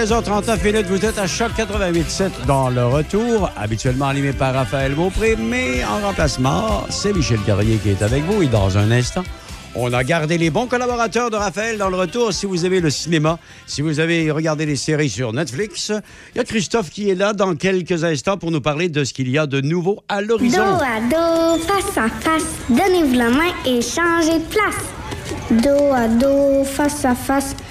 [SPEAKER 4] 16h39 minutes, vous êtes à Choc 88.7 dans le retour, habituellement animé par Raphaël Beaupré, mais en remplacement, c'est Michel Carrier qui est avec vous et dans un instant, on a gardé les bons collaborateurs de Raphaël dans le retour. Si vous aimez le cinéma, si vous avez regardé les séries sur Netflix, il y a Christophe qui est là dans quelques instants pour nous parler de ce qu'il y a de nouveau à l'horizon.
[SPEAKER 13] Dos à dos, face à face, donnez-vous la main et changez de place. Dos à dos, face à face,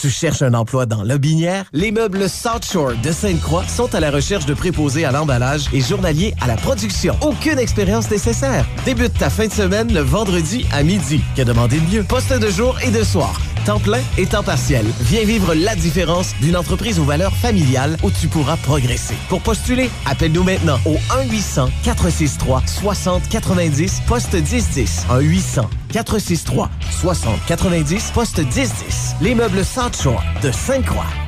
[SPEAKER 10] Tu cherches un emploi dans Lobinière? Les meubles South Shore de Sainte-Croix sont à la recherche de préposés à l'emballage et journaliers à la production. Aucune expérience nécessaire. Débute ta fin de semaine le vendredi à midi. Que demander de mieux? Poste de jour et de soir. Temps plein et temps partiel. Viens vivre la différence d'une entreprise aux valeurs familiales où tu pourras progresser. Pour postuler, appelle-nous maintenant au 1-800-463-6090, poste 1010. 1-800-463-6090, poste 1010. Les meubles Shore de Sainte-Croix.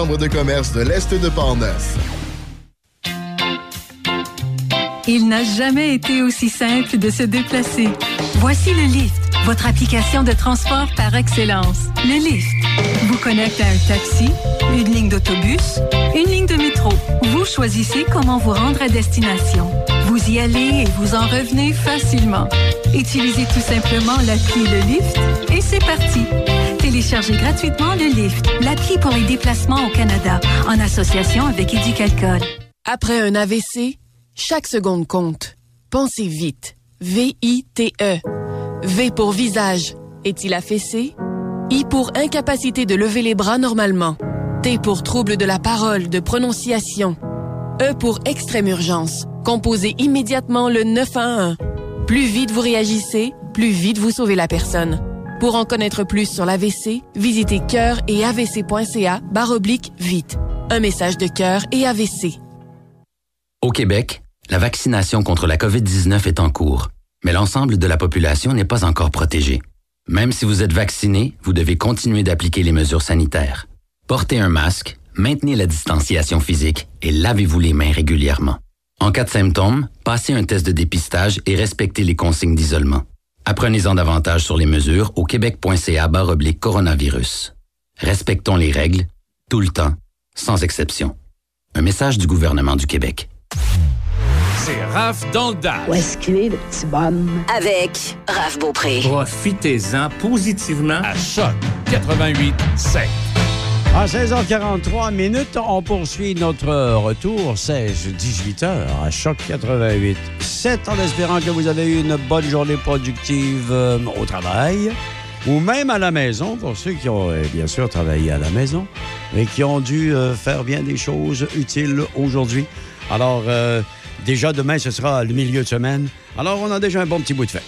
[SPEAKER 14] de commerce de l'Est de Portneuf.
[SPEAKER 15] Il n'a jamais été aussi simple de se déplacer. Voici le Lyft, votre application de transport par excellence. Le Lyft vous connecte à un taxi, une ligne d'autobus, une ligne de métro. Vous choisissez comment vous rendre à destination. Vous y allez et vous en revenez facilement. Utilisez tout simplement l'appli Le Lyft et c'est parti. Téléchargez gratuitement le Lyft, l'appli pour les déplacements au Canada, en association avec Éducalcool.
[SPEAKER 16] Après un AVC, chaque seconde compte. Pensez vite. V-I-T-E. V pour visage. Est-il affaissé? I pour incapacité de lever les bras normalement. T pour trouble de la parole, de prononciation. E pour extrême urgence. Composez immédiatement le 911. Plus vite vous réagissez, plus vite vous sauvez la personne. Pour en connaître plus sur l'AVC, visitez cœur et avc.ca baroblique vite. Un message de cœur et AVC.
[SPEAKER 17] Au Québec, la vaccination contre la COVID-19 est en cours, mais l'ensemble de la population n'est pas encore protégée. Même si vous êtes vacciné, vous devez continuer d'appliquer les mesures sanitaires. Portez un masque, maintenez la distanciation physique et lavez-vous les mains régulièrement. En cas de symptômes, passez un test de dépistage et respectez les consignes d'isolement. Apprenez-en davantage sur les mesures au québec.ca oblique coronavirus. Respectons les règles, tout le temps, sans exception. Un message du gouvernement du Québec.
[SPEAKER 1] C'est Raph dans le Dash.
[SPEAKER 18] Où est-ce qu'il est, le petit bonhomme?
[SPEAKER 19] Avec Raph Beaupré.
[SPEAKER 1] Profitez-en positivement à Choc 88 7.
[SPEAKER 4] À 16h43 minutes, on poursuit notre retour 16-18 heures à Choc 88 7 en espérant que vous avez eu une bonne journée productive euh, au travail ou même à la maison pour ceux qui ont euh, bien sûr travaillé à la maison et qui ont dû euh, faire bien des choses utiles aujourd'hui. Alors euh, déjà demain ce sera le milieu de semaine. Alors on a déjà un bon petit bout de fait.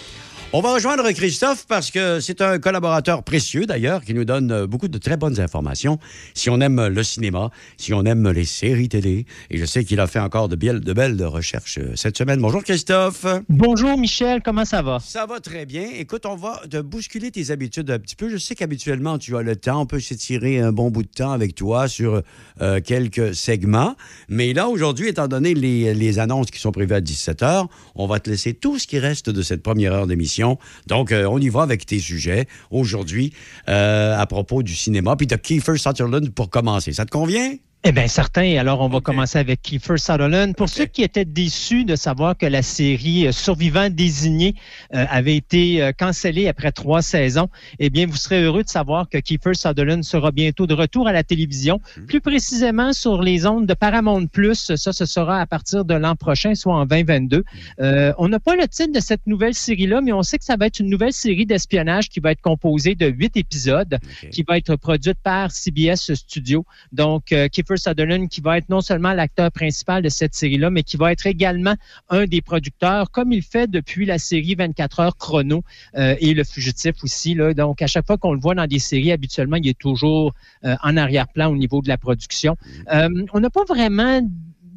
[SPEAKER 4] On va rejoindre Christophe parce que c'est un collaborateur précieux d'ailleurs qui nous donne euh, beaucoup de très bonnes informations si on aime le cinéma, si on aime les séries télé. Et je sais qu'il a fait encore de, belles- de belles recherches euh, cette semaine. Bonjour Christophe.
[SPEAKER 20] Bonjour Michel, comment ça va?
[SPEAKER 4] Ça va très bien. Écoute, on va te bousculer tes habitudes un petit peu. Je sais qu'habituellement, tu as le temps. On peut s'étirer un bon bout de temps avec toi sur euh, quelques segments. Mais là, aujourd'hui, étant donné les, les annonces qui sont prévues à 17 h, on va te laisser tout ce qui reste de cette première heure d'émission. Donc, euh, on y va avec tes sujets aujourd'hui euh, à propos du cinéma. Puis de Kiefer Sutherland pour commencer. Ça te convient?
[SPEAKER 20] Eh bien, certain. Alors, on va commencer avec Kiefer Sutherland. Pour ceux qui étaient déçus de savoir que la série euh, Survivant désigné euh, avait été euh, cancellée après trois saisons, eh bien, vous serez heureux de savoir que Kiefer Sutherland sera bientôt de retour à la télévision, plus précisément sur les ondes de Paramount+. Plus. Ça, ce sera à partir de l'an prochain, soit en 2022. Euh, on n'a pas le titre de cette nouvelle série-là, mais on sait que ça va être une nouvelle série d'espionnage qui va être composée de huit épisodes, qui va être produite par CBS Studio. Donc, euh, Kiefer Sutherland, qui va être non seulement l'acteur principal de cette série-là, mais qui va être également un des producteurs, comme il fait depuis la série 24 heures chrono euh, et Le Fugitif aussi. Là. Donc, à chaque fois qu'on le voit dans des séries, habituellement, il est toujours euh, en arrière-plan au niveau de la production. Euh, on n'a pas vraiment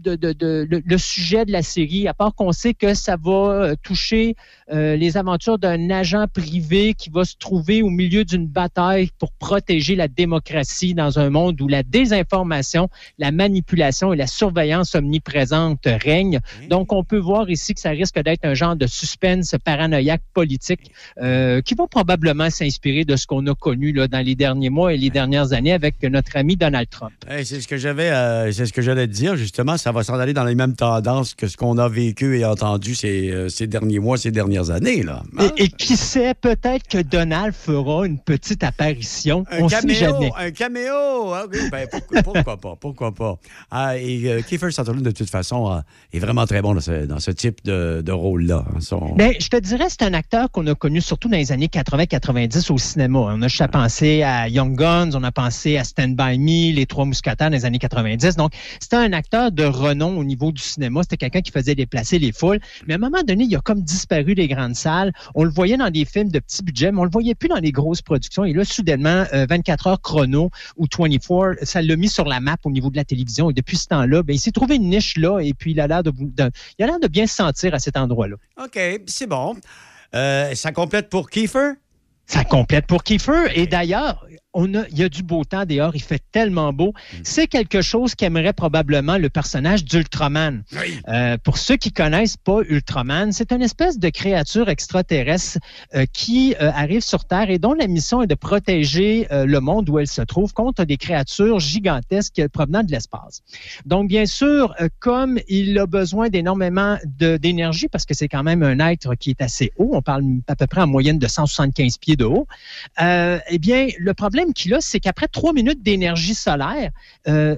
[SPEAKER 20] de, de- de- le, le sujet de la série, à part qu'on sait que ça va euh, toucher euh, les aventures d'un agent privé qui va se trouver au milieu d'une bataille pour protéger la démocratie dans un monde où la désinformation, la manipulation et la surveillance omniprésente règnent. Donc, on peut voir ici que ça risque d'être un genre de suspense paranoïaque politique euh, qui va probablement s'inspirer de ce qu'on a connu là, dans les derniers mois et les dernières années avec notre ami Donald Trump.
[SPEAKER 4] Hey, c'est ce que j'avais, euh, c'est ce que j'allais te dire justement. Ça va s'en aller dans les mêmes tendances que ce qu'on a vécu et entendu ces, euh, ces derniers mois, ces dernières années là.
[SPEAKER 20] Et, et qui sait, peut-être que Donald fera une petite apparition.
[SPEAKER 4] Un
[SPEAKER 20] On
[SPEAKER 4] caméo,
[SPEAKER 20] sait jamais.
[SPEAKER 4] un caméo. Ah oui, ben, pourquoi, pourquoi pas, pourquoi pas. Ah, et euh, Kiefer Sutherland, de toute façon, euh, est vraiment très bon dans ce, dans ce type de, de rôle-là. hein. Son-
[SPEAKER 20] Ben, je te dirais, c'est un acteur qu'on a connu surtout dans les années 80-90 au cinéma. On a juste à penser à Young Guns, on a pensé à Stand By Me, Les Trois Mousquetaires dans les années 90. Donc, c'était un acteur de renom au niveau du cinéma. C'était quelqu'un qui faisait déplacer les foules. Mais à un moment donné, il a comme disparu des grandes salles. On le voyait dans des films de petit budget, mais on le voyait plus dans les grosses productions. Et là, soudainement, euh, 24 heures chrono ou 24, ça l'a mis sur la map au niveau de la télévision. Et depuis ce temps-là, ben, il s'est trouvé une niche là et puis il a l'air de, de- il a l'air de bien se sentir à cet endroit-là.
[SPEAKER 4] OK, c'est bon. Euh, ça complète pour Kiefer?
[SPEAKER 20] Ça complète pour Kiefer. Et d'ailleurs, on a, il y a du beau temps dehors. Il fait tellement beau. C'est quelque chose qu'aimerait probablement le personnage d'Ultraman. Euh, pour ceux qui connaissent pas Ultraman, c'est une espèce de créature extraterrestre euh, qui euh, arrive sur Terre et dont la mission est de protéger le monde où elle se trouve contre des créatures gigantesques provenant de l'espace. Donc, bien sûr, comme il a besoin d'énormément d'énergie, parce que c'est quand même un être qui est assez haut, on parle à peu près en moyenne de 175 pieds de haut, eh bien, le problème qu'il a, c'est qu'après trois minutes d'énergie solaire, euh,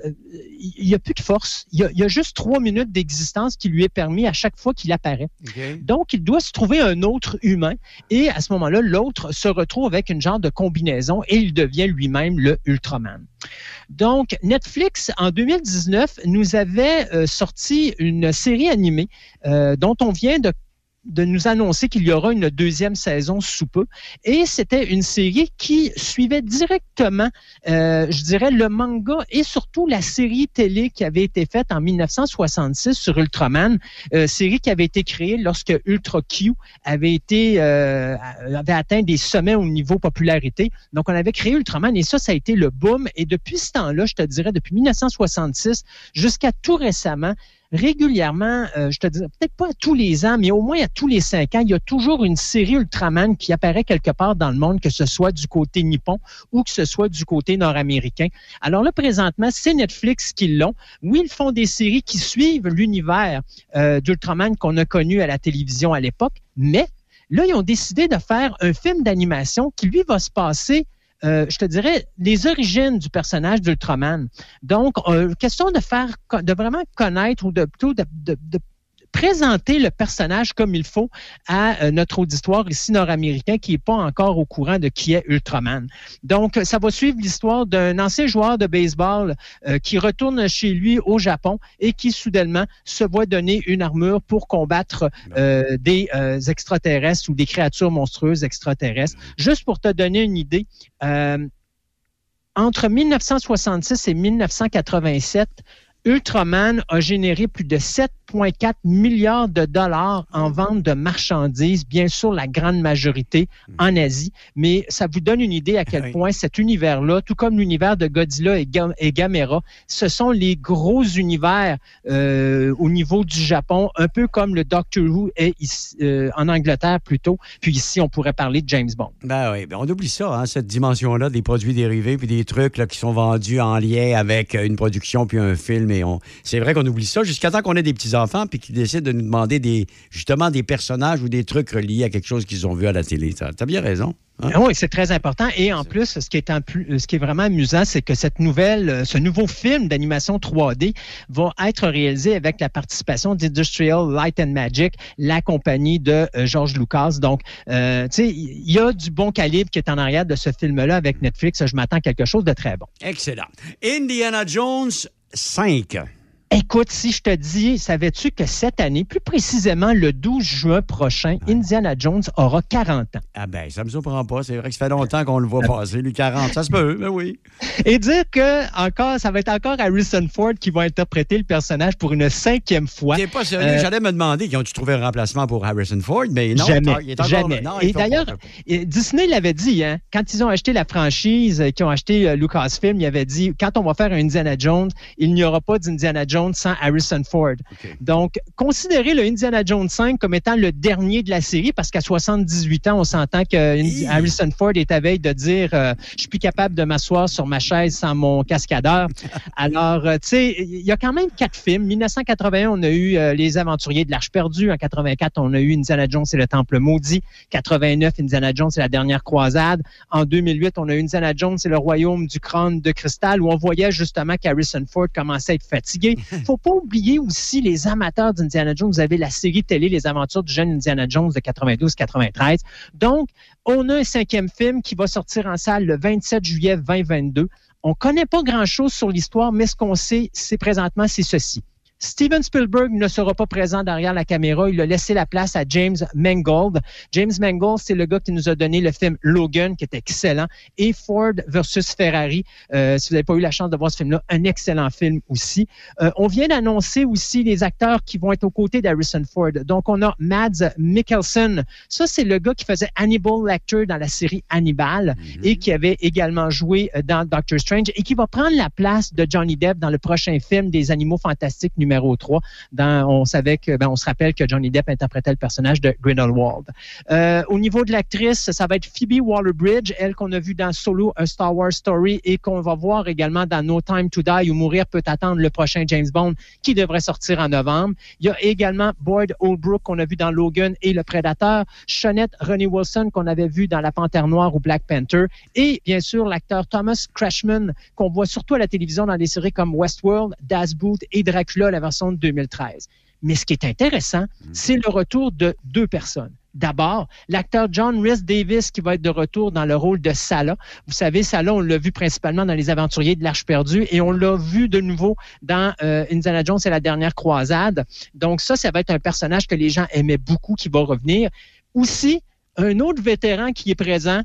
[SPEAKER 20] il n'y a plus de force. Il y a, il y a juste trois minutes d'existence qui lui est permis à chaque fois qu'il apparaît. Donc, il doit se trouver un autre humain et à ce moment-là, l'autre se retrouve avec une genre de combinaison et il devient lui-même le Ultraman. Donc, Netflix, en 2019, nous avait euh, sorti une série animée euh, dont on vient de de nous annoncer qu'il y aura une deuxième saison sous peu. Et c'était une série qui suivait directement, euh, je dirais, le manga et surtout la série télé qui avait été faite en 1966 sur Ultraman, euh, série qui avait été créée lorsque Ultra Q avait été euh, avait atteint des sommets au niveau popularité. Donc on avait créé Ultraman et ça, ça a été le boom. Et depuis ce temps-là, je te dirais, depuis 1966 jusqu'à tout récemment, régulièrement, euh, je te dis peut-être pas tous les ans, mais au moins à tous les cinq ans, il y a toujours une série Ultraman qui apparaît quelque part dans le monde, que ce soit du côté nippon ou que ce soit du côté nord-américain. Alors là, présentement, c'est Netflix qui l'ont. Oui, ils font des séries qui suivent l'univers euh, d'Ultraman qu'on a connu à la télévision à l'époque, mais là, ils ont décidé de faire un film d'animation qui, lui, va se passer euh, je te dirais, les origines du personnage d'Ultraman. Donc, euh, question de faire, de vraiment connaître ou de plutôt de, de- de présenter le personnage comme il faut à euh, notre auditoire ici nord-américain qui n'est pas encore au courant de qui est Ultraman. Donc, ça va suivre l'histoire d'un ancien joueur de baseball euh, qui retourne chez lui au Japon et qui soudainement se voit donner une armure pour combattre euh, des extraterrestres ou des créatures monstrueuses extraterrestres. Juste pour te donner une idée, entre 1966 et 1987, Ultraman a généré plus de 7,4 milliards de dollars en vente de marchandises, bien sûr la grande majorité en Asie, mais ça vous donne une idée à quel point cet univers-là, tout comme l'univers de Godzilla et, Ga- et Gamera, ce sont les gros univers euh, au niveau du Japon, un peu comme le Doctor Who est ici, euh, en Angleterre plutôt, puis ici on pourrait parler de James Bond.
[SPEAKER 4] Ben oui, ben on oublie ça, hein, cette dimension-là des produits dérivés puis des trucs là, qui sont vendus en lien avec une production puis un film. Et on... C'est vrai qu'on oublie ça jusqu'à temps qu'on ait des petits-enfants puis qu'ils décident de nous demander des, justement des personnages ou des trucs reliés à quelque chose qu'ils ont vu à la télé. T'as as bien raison. hein?
[SPEAKER 20] Ah Oui, c'est très important. Et en plus, ce qui est, en plus, ce qui est vraiment amusant, c'est que cette nouvelle, euh, ce nouveau film d'animation 3D va être réalisé avec la participation d'Industrial Light and Magic, la compagnie de euh, George Lucas. Donc, euh, tu sais, il y a du bon calibre qui est en arrière de ce film-là avec Netflix. Je m'attends à quelque chose de très bon.
[SPEAKER 4] Excellent. Indiana Jones 5.
[SPEAKER 20] Écoute, si je te dis, savais-tu que cette année, plus précisément le 12 juin prochain, Indiana Jones aura 40 ans?
[SPEAKER 4] Ah ben, ça me surprend pas. C'est vrai que ça fait longtemps qu'on le voit passer, lui 40. Ça se peut, mais oui.
[SPEAKER 20] Et dire que encore, ça va être encore Harrison Ford qui va interpréter le personnage pour une cinquième fois.
[SPEAKER 4] Pas sérieux?
[SPEAKER 20] Euh,
[SPEAKER 4] J'allais me demander, qui ont-tu trouvé un remplacement pour Harrison Ford? Mais non,
[SPEAKER 20] jamais,
[SPEAKER 4] il est encore
[SPEAKER 20] jamais.
[SPEAKER 4] Non,
[SPEAKER 20] Et d'ailleurs, Disney l'avait dit, hein, quand ils ont acheté la franchise, euh, qu'ils ont acheté euh, Lucasfilm, il avait dit, quand on va faire un Indiana Jones, il n'y aura pas d'Indiana Jones sans Harrison Ford. Donc, considérez le Indiana Jones 5 comme étant le dernier de la série, parce qu'à 78 ans, on s'entend que Harrison Ford est à veille de dire, euh, je suis plus capable de m'asseoir sur ma chaise sans mon cascadeur. Alors, euh, tu sais, il y a quand même quatre films. 1981, on a eu euh, Les Aventuriers de l'Arche perdue. En 84, on a eu Indiana Jones et le Temple maudit. 89, Indiana Jones et la dernière croisade. En 2008, on a eu Indiana Jones et le Royaume du crâne de cristal, où on voyait justement qu'Harrison Ford commençait à être fatigué. Faut pas oublier aussi les amateurs d'Indiana Jones. Vous avez la série télé Les Aventures du jeune Indiana Jones de 92-93. Donc, on a un cinquième film qui va sortir en salle le 27 juillet 2022. On connaît pas grand-chose sur l'histoire, mais ce qu'on sait, c'est présentement, c'est ceci. Steven Spielberg ne sera pas présent derrière la caméra. Il a laissé la place à James Mangold. James Mangold, c'est le gars qui nous a donné le film Logan, qui est excellent, et Ford versus Ferrari. Euh, si vous n'avez pas eu la chance de voir ce film-là, un excellent film aussi. Euh, on vient d'annoncer aussi les acteurs qui vont être aux côtés d'Harrison Ford. Donc, on a Mads Mikkelsen. Ça, c'est le gars qui faisait Hannibal Lecter dans la série Hannibal et qui avait également joué euh, dans Doctor Strange et qui va prendre la place de Johnny Depp dans le prochain film des Animaux Fantastiques numéro 3. Dans, on savait que, ben, on se rappelle que Johnny Depp interprétait le personnage de Grindelwald. Euh, au niveau de l'actrice, ça va être Phoebe Waller-Bridge, elle qu'on a vu dans Solo, un Star Wars Story et qu'on va voir également dans No Time to Die ou Mourir peut attendre le prochain James Bond qui devrait sortir en novembre. Il y a également Boyd Holbrook qu'on a vu dans Logan et Le Prédateur, Shonette Ronnie Wilson qu'on avait vu dans La Panthère Noire ou Black Panther et bien sûr l'acteur Thomas Crashman qu'on voit surtout à la télévision dans des séries comme Westworld, Das Boot et Dracula, la version de 2013. Mais ce qui est intéressant, c'est le retour de deux personnes. d'abord, l'acteur John Rhys Davis qui va être de retour dans le rôle de Salah. Vous savez, Salah, on l'a vu principalement dans Les Aventuriers de l'Arche perdue et on l'a vu de nouveau dans euh, Indiana Jones et la dernière croisade. Donc ça, ça va être un personnage que les gens aimaient beaucoup qui va revenir. Aussi, un autre vétéran qui est présent,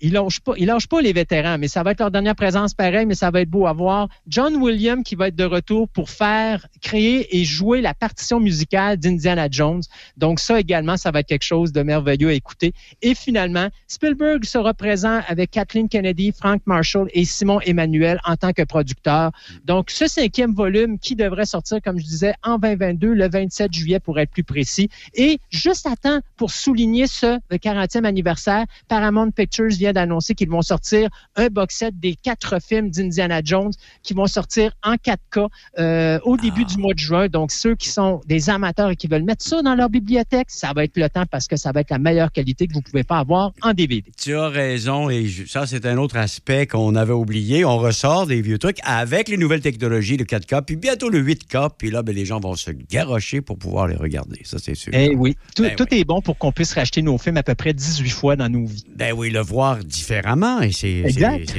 [SPEAKER 20] il lâche pas, pas les vétérans, mais ça va être leur dernière présence pareil, mais ça va être beau à voir. John Williams qui va être de retour pour faire, créer et jouer la partition musicale d'Indiana Jones. Donc ça également, ça va être quelque chose de merveilleux à écouter. Et finalement, Spielberg sera présent avec Kathleen Kennedy, Frank Marshall et Simon Emmanuel en tant que producteur. Donc ce cinquième volume qui devrait sortir, comme je disais, en 2022, le 27 juillet pour être plus précis. Et juste à temps pour souligner ce le 40e anniversaire, Paramount Pictures vient d'annoncer qu'ils vont sortir un box set des quatre films d'Indiana Jones qui vont sortir en 4K euh, au début du mois de juin. Donc, ceux qui sont des amateurs et qui veulent mettre ça dans leur bibliothèque, ça va être le temps parce que ça va être la meilleure qualité que vous pouvez pas avoir en DVD.
[SPEAKER 4] Tu as raison, et je- ça, c'est un autre aspect qu'on avait oublié. On ressort des vieux trucs avec les nouvelles technologies, le 4K, puis bientôt le 8K, puis là, ben, les gens vont se garrocher pour pouvoir les regarder. Ça, c'est sûr.
[SPEAKER 20] Eh oui, tout,
[SPEAKER 4] Ben
[SPEAKER 20] tout est bon pour qu'on puisse racheter nos films à peu près 18 fois dans nos vies.
[SPEAKER 4] Ben oui, le voir différemment, et c'est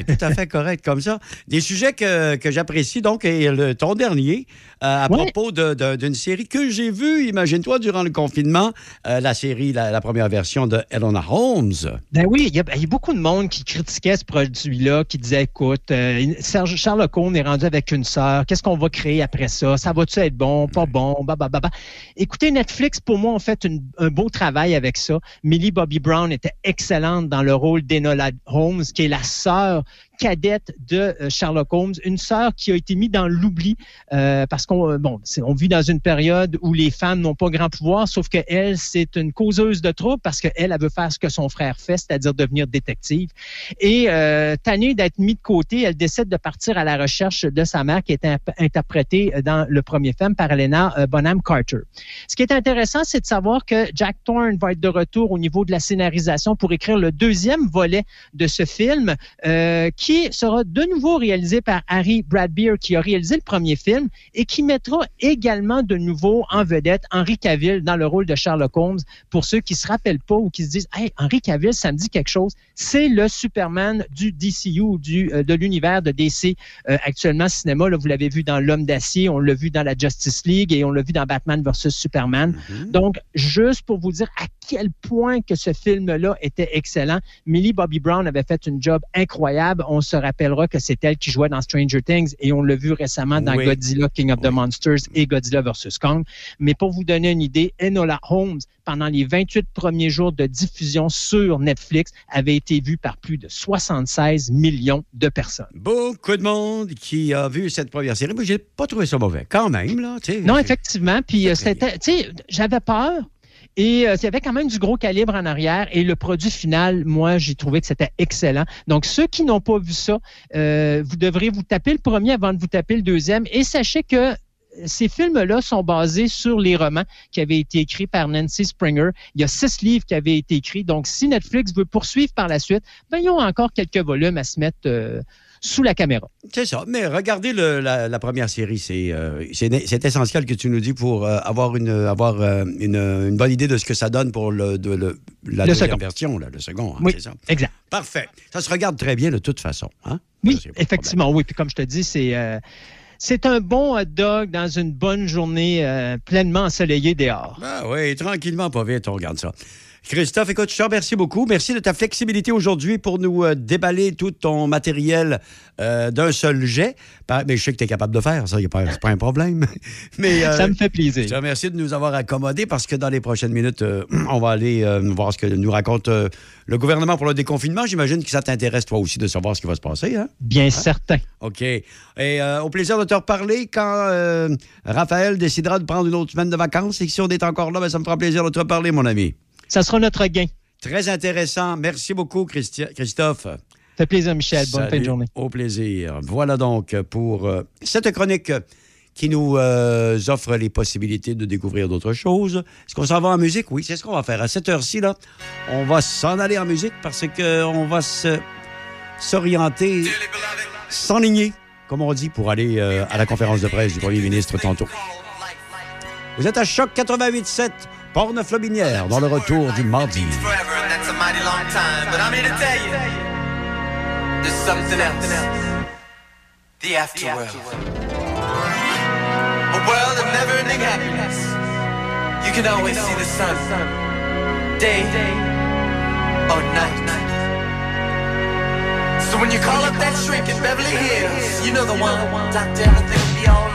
[SPEAKER 4] tout à fait correct comme ça. Des sujets que, que j'apprécie, donc, et le, ton dernier, euh, à
[SPEAKER 20] Ouais.
[SPEAKER 4] propos d'une série que j'ai vue, imagine-toi, durant le confinement, euh, la série, la, la première version de Elona Holmes.
[SPEAKER 20] Ben oui, il y, a, il y a beaucoup de monde qui critiquait ce produit-là, qui disait, écoute, euh, Serge, Sherlock Holmes est rendu avec une sœur, qu'est-ce qu'on va créer après ça? Ça va-tu être bon, pas bon, bah, bah, bah, bah. Écoutez, Netflix, pour moi, ont fait une- un beau travail avec ça. Millie Bobby Brown était excellente dans le rôle d'Enola Holmes, qui est la sœur cadette de euh, Sherlock Holmes, une sœur qui a été mise dans l'oubli euh, parce qu'on euh, bon, on vit dans une période où les femmes n'ont pas grand pouvoir, sauf que elle, c'est une causeuse de troubles parce qu'elle, elle veut faire ce que son frère fait, c'est-à-dire devenir détective. Et euh, tannée d'être mise de côté, elle décide de partir à la recherche de sa mère qui est interprétée euh, dans le premier film par Elena Bonham Carter. Ce qui est intéressant, c'est de savoir que Jack Thorne va être de retour au niveau de la scénarisation pour écrire le deuxième volet de ce film, euh, qui sera de nouveau réalisé par Harry Bradbeer, qui a réalisé le premier film et qui mettra également de nouveau en vedette Henry Cavill dans le rôle de Sherlock Holmes. Pour ceux qui se rappellent pas ou qui se disent, hey, Henry Cavill, ça me dit quelque chose. C'est le Superman du DCU, du, euh, de l'univers de DC euh, actuellement cinéma. Là, vous l'avez vu dans L'Homme d'acier, on l'a vu dans la Justice League et on l'a vu dans Batman versus Superman. Donc, juste pour vous dire à quel point que ce film-là était excellent, Millie Bobby Brown avait fait une job incroyable. On se rappellera que c'est elle qui jouait dans Stranger Things et on l'a vu récemment dans
[SPEAKER 4] Oui.
[SPEAKER 20] Godzilla King of the Monsters et Godzilla versus Kong. Mais pour vous donner une idée, Enola Holmes, pendant les 28 premiers jours de diffusion sur Netflix, avait été vue par plus de 76 millions de personnes.
[SPEAKER 4] Beaucoup de monde qui a vu cette première série, mais j'ai pas trouvé ça mauvais. Quand même, là.
[SPEAKER 20] Non, effectivement. Puis euh, c'était, j'avais peur. Et euh, il y avait quand même du gros calibre en arrière. Et le produit final, moi, j'ai trouvé que c'était excellent. Donc, ceux qui n'ont pas vu ça, euh, vous devrez vous taper le premier avant de vous taper le deuxième. Et sachez que ces films-là sont basés sur les romans qui avaient été écrits par Nancy Springer. Il y a six livres qui avaient été écrits. Donc, si Netflix veut poursuivre par la suite, ben, ils ont encore quelques volumes à se mettre euh, sous la caméra.
[SPEAKER 4] C'est ça. Mais regardez le- la, la première série. C'est euh, c'est- c'est essentiel que tu nous dis pour euh, avoir, une, avoir euh, une, une bonne idée de ce que ça donne pour le, de- le- la
[SPEAKER 20] Le
[SPEAKER 4] deuxième
[SPEAKER 20] second.
[SPEAKER 4] version, là, le second. hein,
[SPEAKER 20] Oui,
[SPEAKER 4] c'est ça.
[SPEAKER 20] exact.
[SPEAKER 4] Parfait. Ça se regarde très bien de toute façon. Hein?
[SPEAKER 20] Oui, effectivement, oui. Puis comme je te dis, c'est c'est un bon hot dog dans une bonne journée euh, pleinement ensoleillée dehors.
[SPEAKER 4] Ah oui, tranquillement, pas vite, on regarde ça. Christophe, écoute, je te remercie beaucoup. Merci de ta flexibilité aujourd'hui pour nous euh, déballer tout ton matériel euh, d'un seul jet. Mais je sais que tu es capable de faire ça, a pas- c'est pas un problème. Mais, euh,
[SPEAKER 20] Ça me fait plaisir.
[SPEAKER 4] Je te remercie de nous avoir accommodés parce que dans les prochaines minutes, on va aller voir ce que nous raconte le gouvernement pour le déconfinement. J'imagine que ça t'intéresse toi aussi de savoir ce qui va se passer. Hein?
[SPEAKER 20] Bien certain.
[SPEAKER 4] OK. Et au plaisir de te reparler quand Raphaël décidera de prendre une autre semaine de vacances. Et que si on est encore là, ben, ça me fera plaisir de te reparler, mon ami.
[SPEAKER 20] Ça sera notre gain.
[SPEAKER 4] Très intéressant. Merci beaucoup, Christi- Christophe.
[SPEAKER 20] Ça fait plaisir, Michel. Bonne fin de journée.
[SPEAKER 4] Au plaisir. Voilà donc pour euh, cette chronique qui nous euh, offre les possibilités de découvrir d'autres choses. Est-ce qu'on s'en va en musique? Oui, c'est ce qu'on va faire. À cette heure-ci, là, on va s'en aller en musique parce qu'on va s'orienter, s'enligner, comme on dit, pour aller euh, à la conférence de presse du premier ministre tantôt. Vous êtes à Choc 88.7. Porne-Flobinière dans le retour du mardi.
[SPEAKER 2] The. A world of never ending happiness. You can always see the sun. Day or night. So when you call up that shrink in Beverly Hills, you know the one. Doctor, everything will be.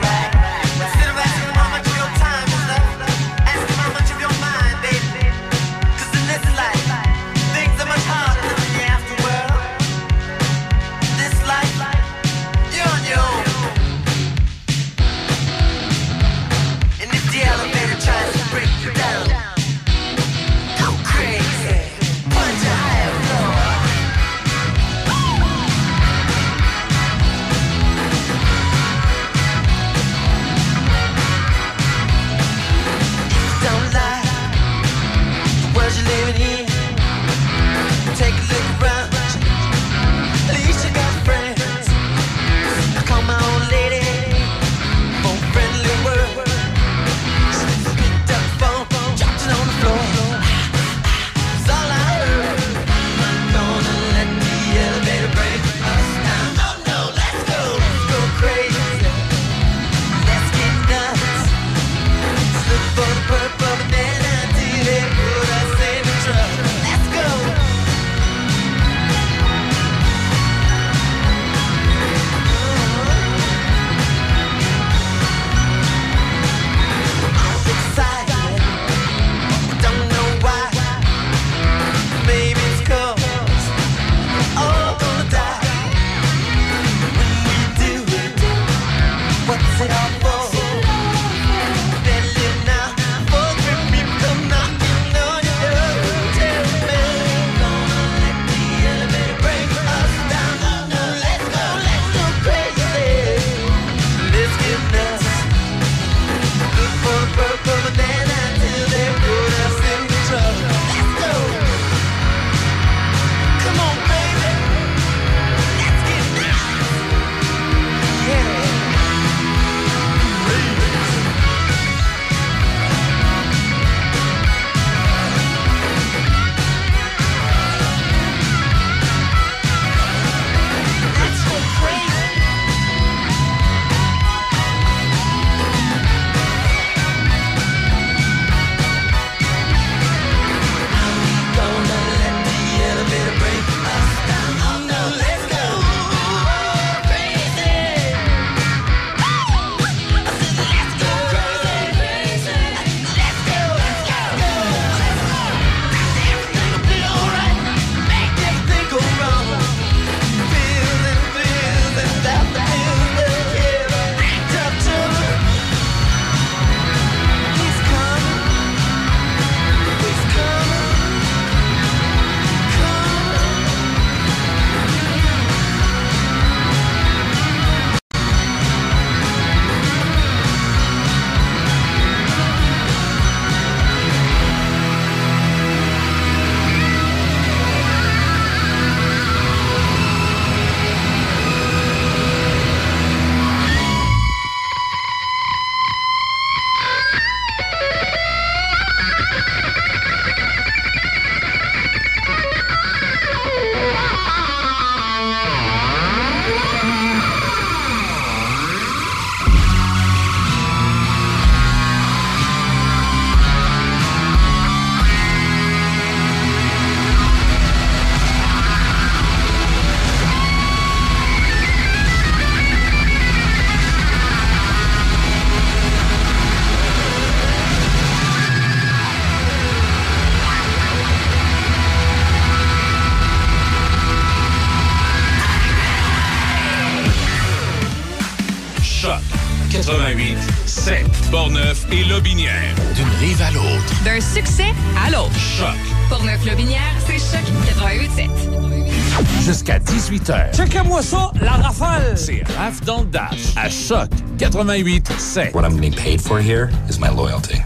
[SPEAKER 1] et Lobinière. D'une rive à l'autre.
[SPEAKER 21] D'un succès à l'autre.
[SPEAKER 1] Choc.
[SPEAKER 21] Pour neuf Lobinière, c'est Choc 887.
[SPEAKER 1] Jusqu'à 18h.
[SPEAKER 21] Checkez-moi ça, la rafale.
[SPEAKER 1] C'est Raf dans le Dash à Choc 88.7.
[SPEAKER 22] What I'm getting paid for here is my loyalty.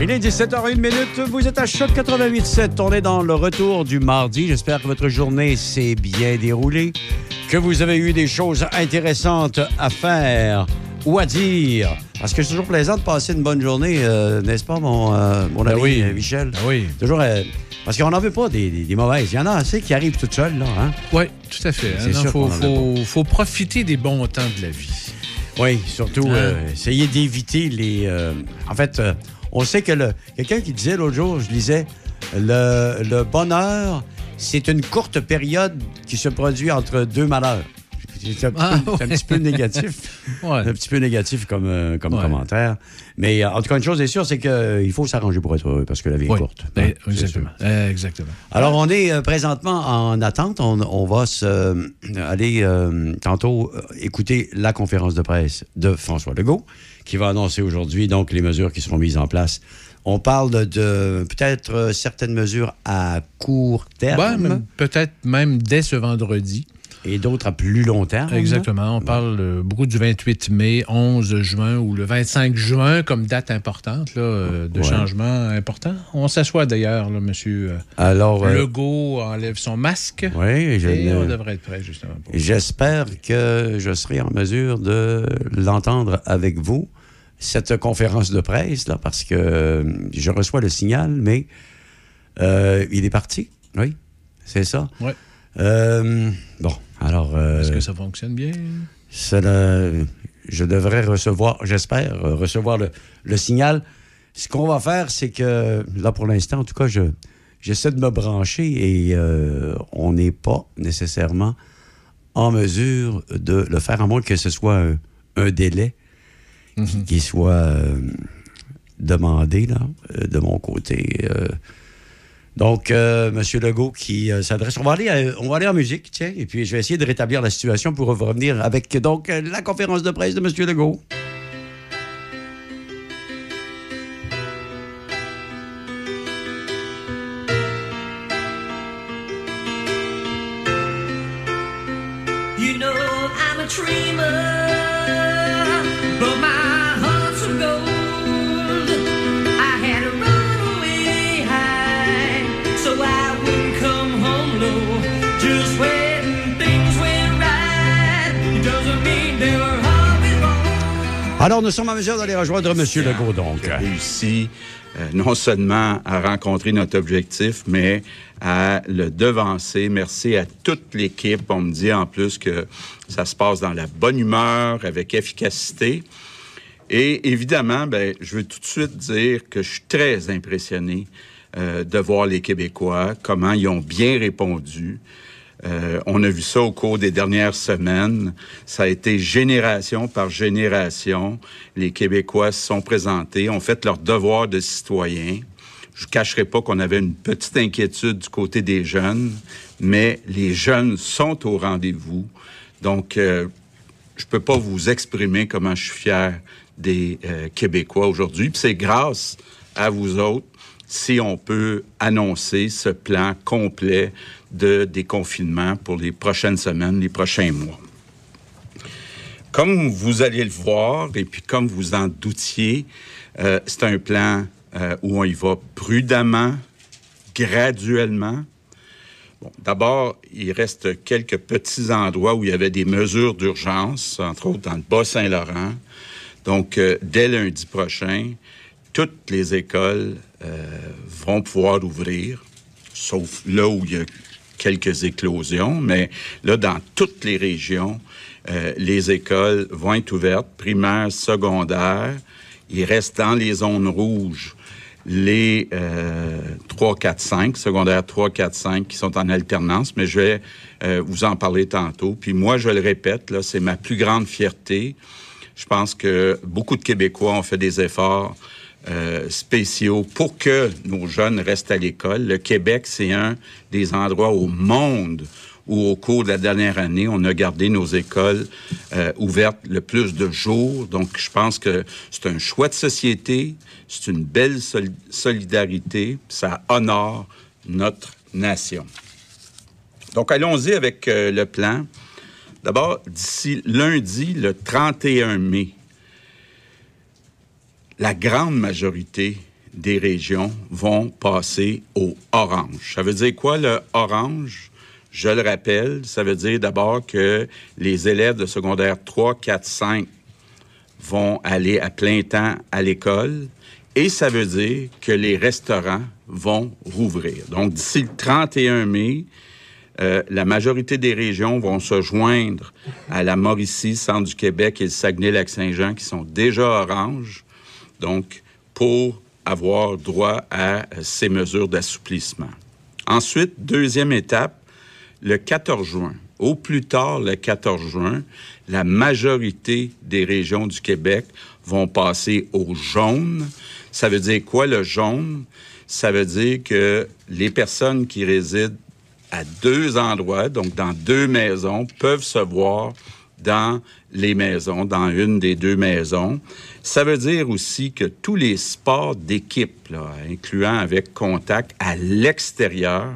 [SPEAKER 4] Il est 17h01 minute. Vous êtes à Choc 88.7. On est dans le retour du mardi. J'espère que votre journée s'est bien déroulée, que vous avez eu des choses intéressantes à faire ou à dire. Parce que c'est toujours plaisant de passer une bonne journée, euh, n'est-ce pas, mon, euh, mon
[SPEAKER 5] Ben
[SPEAKER 4] ami
[SPEAKER 5] oui.
[SPEAKER 4] euh, Michel?
[SPEAKER 5] Ben oui.
[SPEAKER 4] Toujours. euh, parce qu'on n'en veut pas des, des- des mauvaises. Il y en a assez qui arrivent toutes seules, là. Hein?
[SPEAKER 5] Oui, tout à fait. Il
[SPEAKER 4] sûr
[SPEAKER 5] faut, profiter des bons temps de la vie.
[SPEAKER 4] Oui, surtout,
[SPEAKER 5] Hein?
[SPEAKER 4] essayer d'éviter les. en fait, on sait que le. Quelqu'un qui disait l'autre jour, je lisais, le, le bonheur, c'est une courte période qui se produit entre deux malheurs. C'est un, petit
[SPEAKER 5] Ah,
[SPEAKER 4] peu- un petit peu négatif.
[SPEAKER 5] Ouais.
[SPEAKER 4] Un petit peu négatif comme, euh, comme
[SPEAKER 5] Ouais.
[SPEAKER 4] commentaire. Mais euh, en tout cas, une chose est sûre, c'est qu'il faut s'arranger pour être heureux parce que la vie est courte.
[SPEAKER 5] Eh,
[SPEAKER 4] Hein,
[SPEAKER 5] exactement. Eh, exactement.
[SPEAKER 4] Alors, on est euh, présentement en attente. On, on va se, euh, aller euh, tantôt euh, écouter la conférence de presse de François Legault, qui va annoncer aujourd'hui donc les mesures qui seront mises en place. On parle de, de peut-être euh, certaines mesures à court terme
[SPEAKER 5] Ouais, Peut-être même dès ce vendredi.
[SPEAKER 4] Et d'autres à plus long terme.
[SPEAKER 5] Exactement. On parle euh, beaucoup du 28 mai, 11 juin ou le 25 juin comme date importante là, euh, de
[SPEAKER 4] Ouais.
[SPEAKER 5] changement important. On s'assoit d'ailleurs, là, monsieur euh,
[SPEAKER 4] Alors,
[SPEAKER 5] Legault enlève son masque.
[SPEAKER 4] Oui, je
[SPEAKER 5] et
[SPEAKER 4] ne-
[SPEAKER 5] on devrait être prêt, justement.
[SPEAKER 4] J'espère que je serai en mesure de l'entendre avec vous, cette conférence de presse, là, parce que je reçois le signal, mais euh, il est parti. Oui, c'est ça. Euh, bon, alors. euh,
[SPEAKER 5] Est-ce que ça fonctionne bien?
[SPEAKER 4] je devrais recevoir, j'espère, euh, recevoir le, le signal. Ce qu'on va faire, c'est que, là, pour l'instant, en tout cas, je, j'essaie de me brancher et euh, on n'est pas nécessairement en mesure de le faire, à moins que ce soit un, un délai qui, qui soit euh, demandé, là, de mon côté. euh. Donc, euh, M. Legault qui euh, s'adresse. On, va aller, on va aller en musique, tiens, et puis je vais essayer de rétablir la situation pour revenir avec donc euh, la conférence de presse de M. Legault.
[SPEAKER 2] You know I'm a dreamer,
[SPEAKER 4] Alors, nous sommes en mesure d'aller rejoindre M. Legault, donc.
[SPEAKER 23] réussi euh, non seulement à rencontrer notre objectif, mais à le devancer. Merci à toute l'équipe. On me dit en plus que ça se passe dans la bonne humeur, avec efficacité. Et évidemment, ben, je veux tout de suite dire que je suis très impressionné euh, de voir les Québécois, comment ils ont bien répondu. Euh, on a vu ça au cours des dernières semaines. Ça a été génération par génération. Les Québécois se sont présentés, ont fait leur devoir de citoyen. Je ne cacherai pas qu'on avait une petite inquiétude du côté des jeunes, mais les jeunes sont au rendez-vous. Donc, euh, je peux pas vous exprimer comment je suis fier des euh, Québécois aujourd'hui. C'est grâce à vous autres si on peut annoncer ce plan complet de déconfinement pour les prochaines semaines, les prochains mois. Comme vous allez le voir, et puis comme vous en doutiez, euh, c'est un plan euh, où on y va prudemment, graduellement. Bon, D'abord, il reste quelques petits endroits où il y avait des mesures d'urgence, entre autres dans le Bas-Saint-Laurent. Donc, euh, dès lundi prochain, toutes les écoles vont pouvoir ouvrir, sauf là où il y a quelques éclosions, mais là, dans toutes les régions, euh, les écoles vont être ouvertes, primaires, secondaires. Il reste dans les zones rouges les euh, 3, 4, 5, secondaires 3, 4, 5 qui sont en alternance, mais je vais euh, vous en parler tantôt. Puis moi, je le répète, c'est ma plus grande fierté. Je pense que beaucoup de Québécois ont fait des efforts euh, spéciaux pour que nos jeunes restent à l'école. Le Québec, c'est un des endroits au monde où, au cours de la dernière année, on a gardé nos écoles euh, ouvertes le plus de jours. Donc, je pense que c'est un choix de société, c'est une belle sol- solidarité, ça honore notre nation. Donc, allons-y avec euh, le plan. D'abord, d'ici lundi, le 31 mai, la grande majorité des régions vont passer au orange. Ça veut dire quoi le orange? Je le rappelle, ça veut dire d'abord que les élèves de secondaire 3, 4, 5 vont aller à plein temps à l'école et ça veut dire que les restaurants vont rouvrir. Donc, d'ici le 31 mai, euh, la majorité des régions vont se joindre à la Mauricie, Centre du Québec et le Saguenay-Lac-Saint-Jean qui sont déjà orange, donc pour avoir droit à euh, ces mesures d'assouplissement. Ensuite, deuxième étape, le 14 juin. Au plus tard, le 14 juin, la majorité des régions du Québec vont passer au jaune. Ça veut dire quoi le jaune? Ça veut dire que les personnes qui résident à deux endroits, donc dans deux maisons, peuvent se voir dans les maisons, dans une des deux maisons. Ça veut dire aussi que tous les sports d'équipe, incluant avec contact à l'extérieur,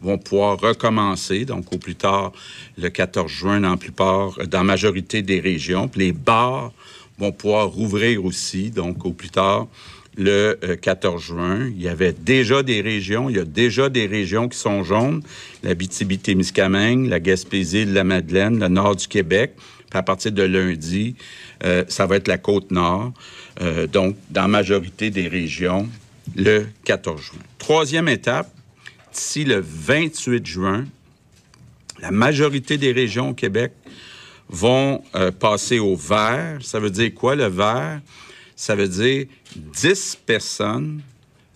[SPEAKER 23] vont pouvoir recommencer, donc au plus tard le 14 juin dans la plupart, dans la majorité des régions. Les bars vont pouvoir rouvrir aussi, donc au plus tard le euh, 14 juin. Il y avait déjà des régions, il y a déjà des régions qui sont jaunes, la témiscamingue la Gaspésie, la Madeleine, le nord du Québec. À partir de lundi, euh, ça va être la côte nord. Euh, donc, dans la majorité des régions, le 14 juin. Troisième étape, d'ici le 28 juin, la majorité des régions au Québec vont euh, passer au vert. Ça veut dire quoi, le vert? Ça veut dire 10 personnes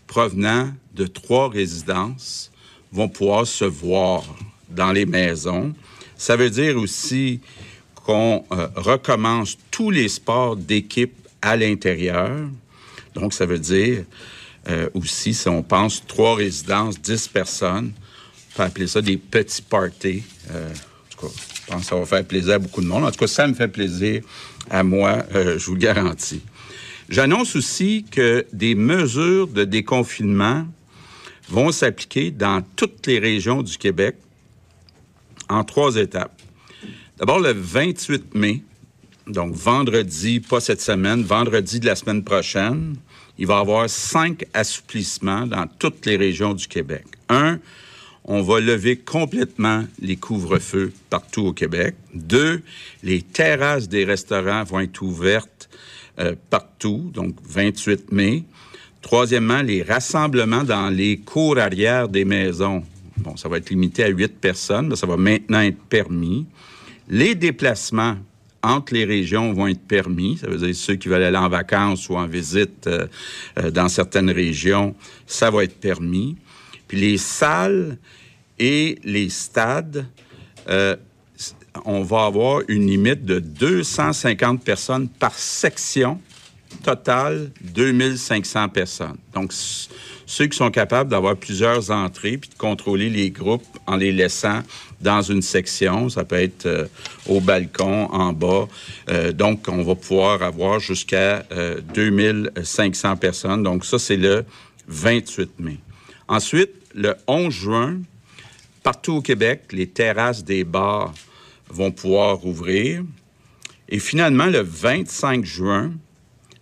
[SPEAKER 23] provenant de trois résidences vont pouvoir se voir dans les maisons. Ça veut dire aussi qu'on euh, recommence tous les sports d'équipe à l'intérieur. Donc, ça veut dire euh, aussi, si on pense trois résidences, 10 personnes, on peut appeler ça des petits parties. Euh, en tout cas, je pense que ça va faire plaisir à beaucoup de monde. En tout cas, ça me fait plaisir à moi, je vous le garantis. J'annonce aussi que des mesures de déconfinement vont s'appliquer dans toutes les régions du Québec en trois étapes. D'abord, le 28 mai, donc vendredi, pas cette semaine, vendredi de la semaine prochaine, il va y avoir cinq assouplissements dans toutes les régions du Québec. Un, on va lever complètement les couvre-feux partout au Québec. Deux, les terrasses des restaurants vont être ouvertes euh, partout, donc 28 mai. Troisièmement, les rassemblements dans les cours arrière des maisons. Bon, ça va être limité à huit personnes, mais ça va maintenant être permis. Les déplacements entre les régions vont être permis. Ça veut dire ceux qui veulent aller en vacances ou en visite euh, euh, dans certaines régions, ça va être permis. Puis les salles et les stades, euh, on va avoir une limite de 250 personnes par section. Total, 2500 personnes. Donc, ceux qui sont capables d'avoir plusieurs entrées puis de contrôler les groupes en les laissant dans une section, ça peut être euh, au balcon, en bas. Euh, donc, on va pouvoir avoir jusqu'à euh, 2500 personnes. Donc, ça, c'est le 28 mai. Ensuite, le 11 juin, partout au Québec, les terrasses des bars vont pouvoir ouvrir. Et finalement, le 25 juin,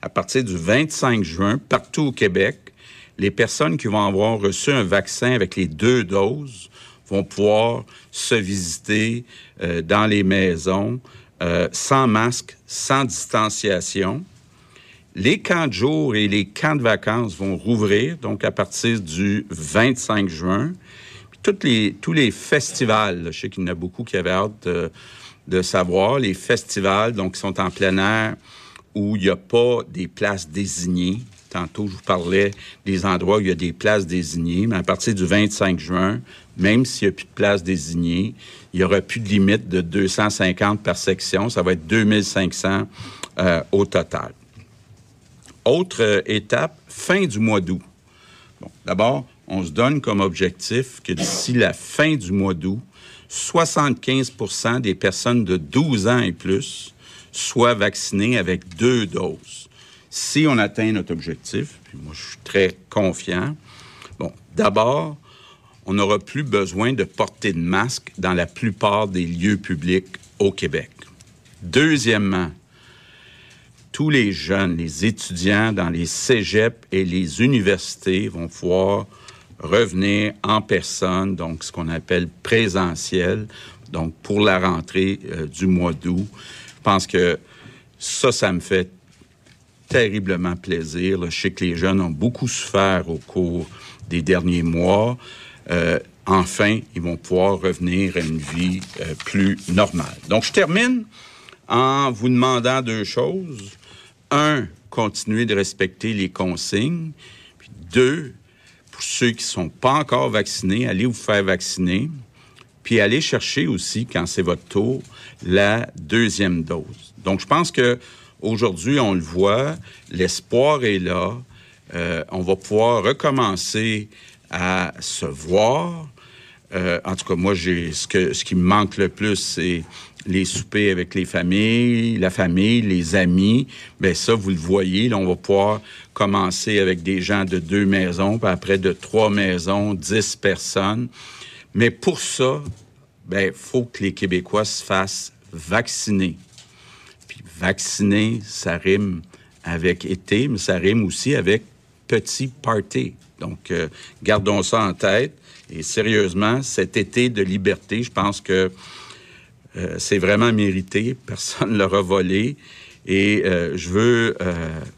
[SPEAKER 23] à partir du 25 juin, partout au Québec, les personnes qui vont avoir reçu un vaccin avec les deux doses vont pouvoir se visiter euh, dans les maisons euh, sans masque, sans distanciation. Les camps de jour et les camps de vacances vont rouvrir, donc à partir du 25 juin. Tous les festivals, je sais qu'il y en a beaucoup qui avaient hâte de, de savoir, les festivals, donc qui sont en plein air, où il n'y a pas des places désignées. Tantôt, je vous parlais des endroits où il y a des places désignées, mais à partir du 25 juin, même s'il n'y a plus de places désignées, il n'y aura plus de limite de 250 par section. Ça va être 2500 euh, au total. Autre euh, étape, fin du mois d'août. D'abord, on se donne comme objectif que d'ici la fin du mois d'août, 75% des personnes de 12 ans et plus soient vaccinées avec deux doses. Si on atteint notre objectif, puis moi je suis très confiant, bon, d'abord, on n'aura plus besoin de porter de masque dans la plupart des lieux publics au Québec. Deuxièmement, tous les jeunes, les étudiants dans les cégeps et les universités vont pouvoir revenir en personne, donc ce qu'on appelle présentiel, donc pour la rentrée euh, du mois d'août. Je pense que ça, ça me fait terriblement plaisir. Je sais que les jeunes ont beaucoup souffert au cours des derniers mois. Euh, enfin, ils vont pouvoir revenir à une vie euh, plus normale. Donc, je termine en vous demandant deux choses. Un, continuer de respecter les consignes. Puis deux, pour ceux qui ne sont pas encore vaccinés, allez vous faire vacciner. Puis allez chercher aussi, quand c'est votre tour, la deuxième dose. Donc, je pense que aujourd'hui, on le voit, l'espoir est là. Euh, on va pouvoir recommencer à se voir. Euh, en tout cas, moi, j'ai ce que ce qui me manque le plus, c'est les soupers avec les familles, la famille, les amis. Ben ça, vous le voyez, on va pouvoir commencer avec des gens de deux maisons, puis après de trois maisons, dix personnes. Mais pour ça, ben faut que les Québécois se fassent vacciner. Vacciner, ça rime avec été, mais ça rime aussi avec petit party. Donc, euh, gardons ça en tête. Et sérieusement, cet été de liberté, je pense que euh, c'est vraiment mérité. Personne ne l'aura volé. Et euh, je veux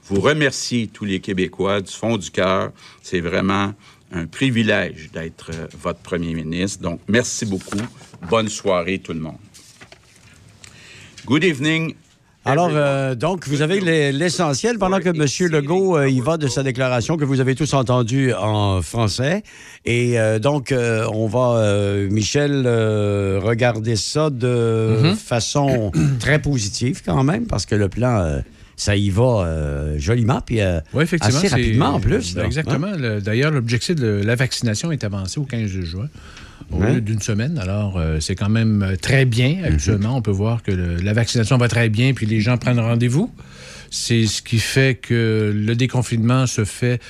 [SPEAKER 23] vous remercier, tous les Québécois, du fond du cœur. C'est vraiment un privilège d'être votre premier ministre. Donc, merci beaucoup. Bonne soirée, tout le monde. Good evening.
[SPEAKER 4] Alors, euh, donc, vous avez l'e- l'essentiel pendant que M. Legault euh, y va de sa déclaration que vous avez tous entendue en français. Et euh, donc, on va, Michel, regarder ça de
[SPEAKER 5] Mhm.
[SPEAKER 4] façon très positive quand même, parce que le plan, ça y va euh, joliment, puis euh,
[SPEAKER 5] Oui, effectivement.
[SPEAKER 4] assez rapidement en plus. là.
[SPEAKER 5] Exactement.
[SPEAKER 4] Hein?
[SPEAKER 5] Le- D'ailleurs, l'objectif de la vaccination est avancé au 15 juin. Au lieu d'une semaine. Alors, euh, c'est quand même euh, très bien.
[SPEAKER 4] Mhm.
[SPEAKER 5] Actuellement, on peut voir que le- la vaccination va très bien, puis les gens prennent rendez-vous. C'est ce qui fait que le déconfinement se fait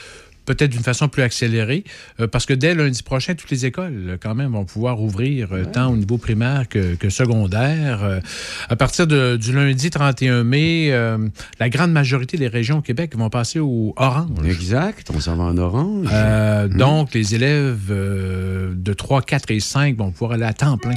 [SPEAKER 5] peut-être d'une façon plus accélérée, euh, parce que dès lundi prochain, toutes les écoles, euh, quand même, vont pouvoir ouvrir, euh, tant au niveau primaire que, que secondaire. Euh, à partir de- du lundi 31 mai, la grande majorité des régions au Québec vont passer au orange.
[SPEAKER 4] Exact, on s'en va en orange.
[SPEAKER 5] Euh, Donc, les élèves de 3, 4 et 5 vont pouvoir aller à temps plein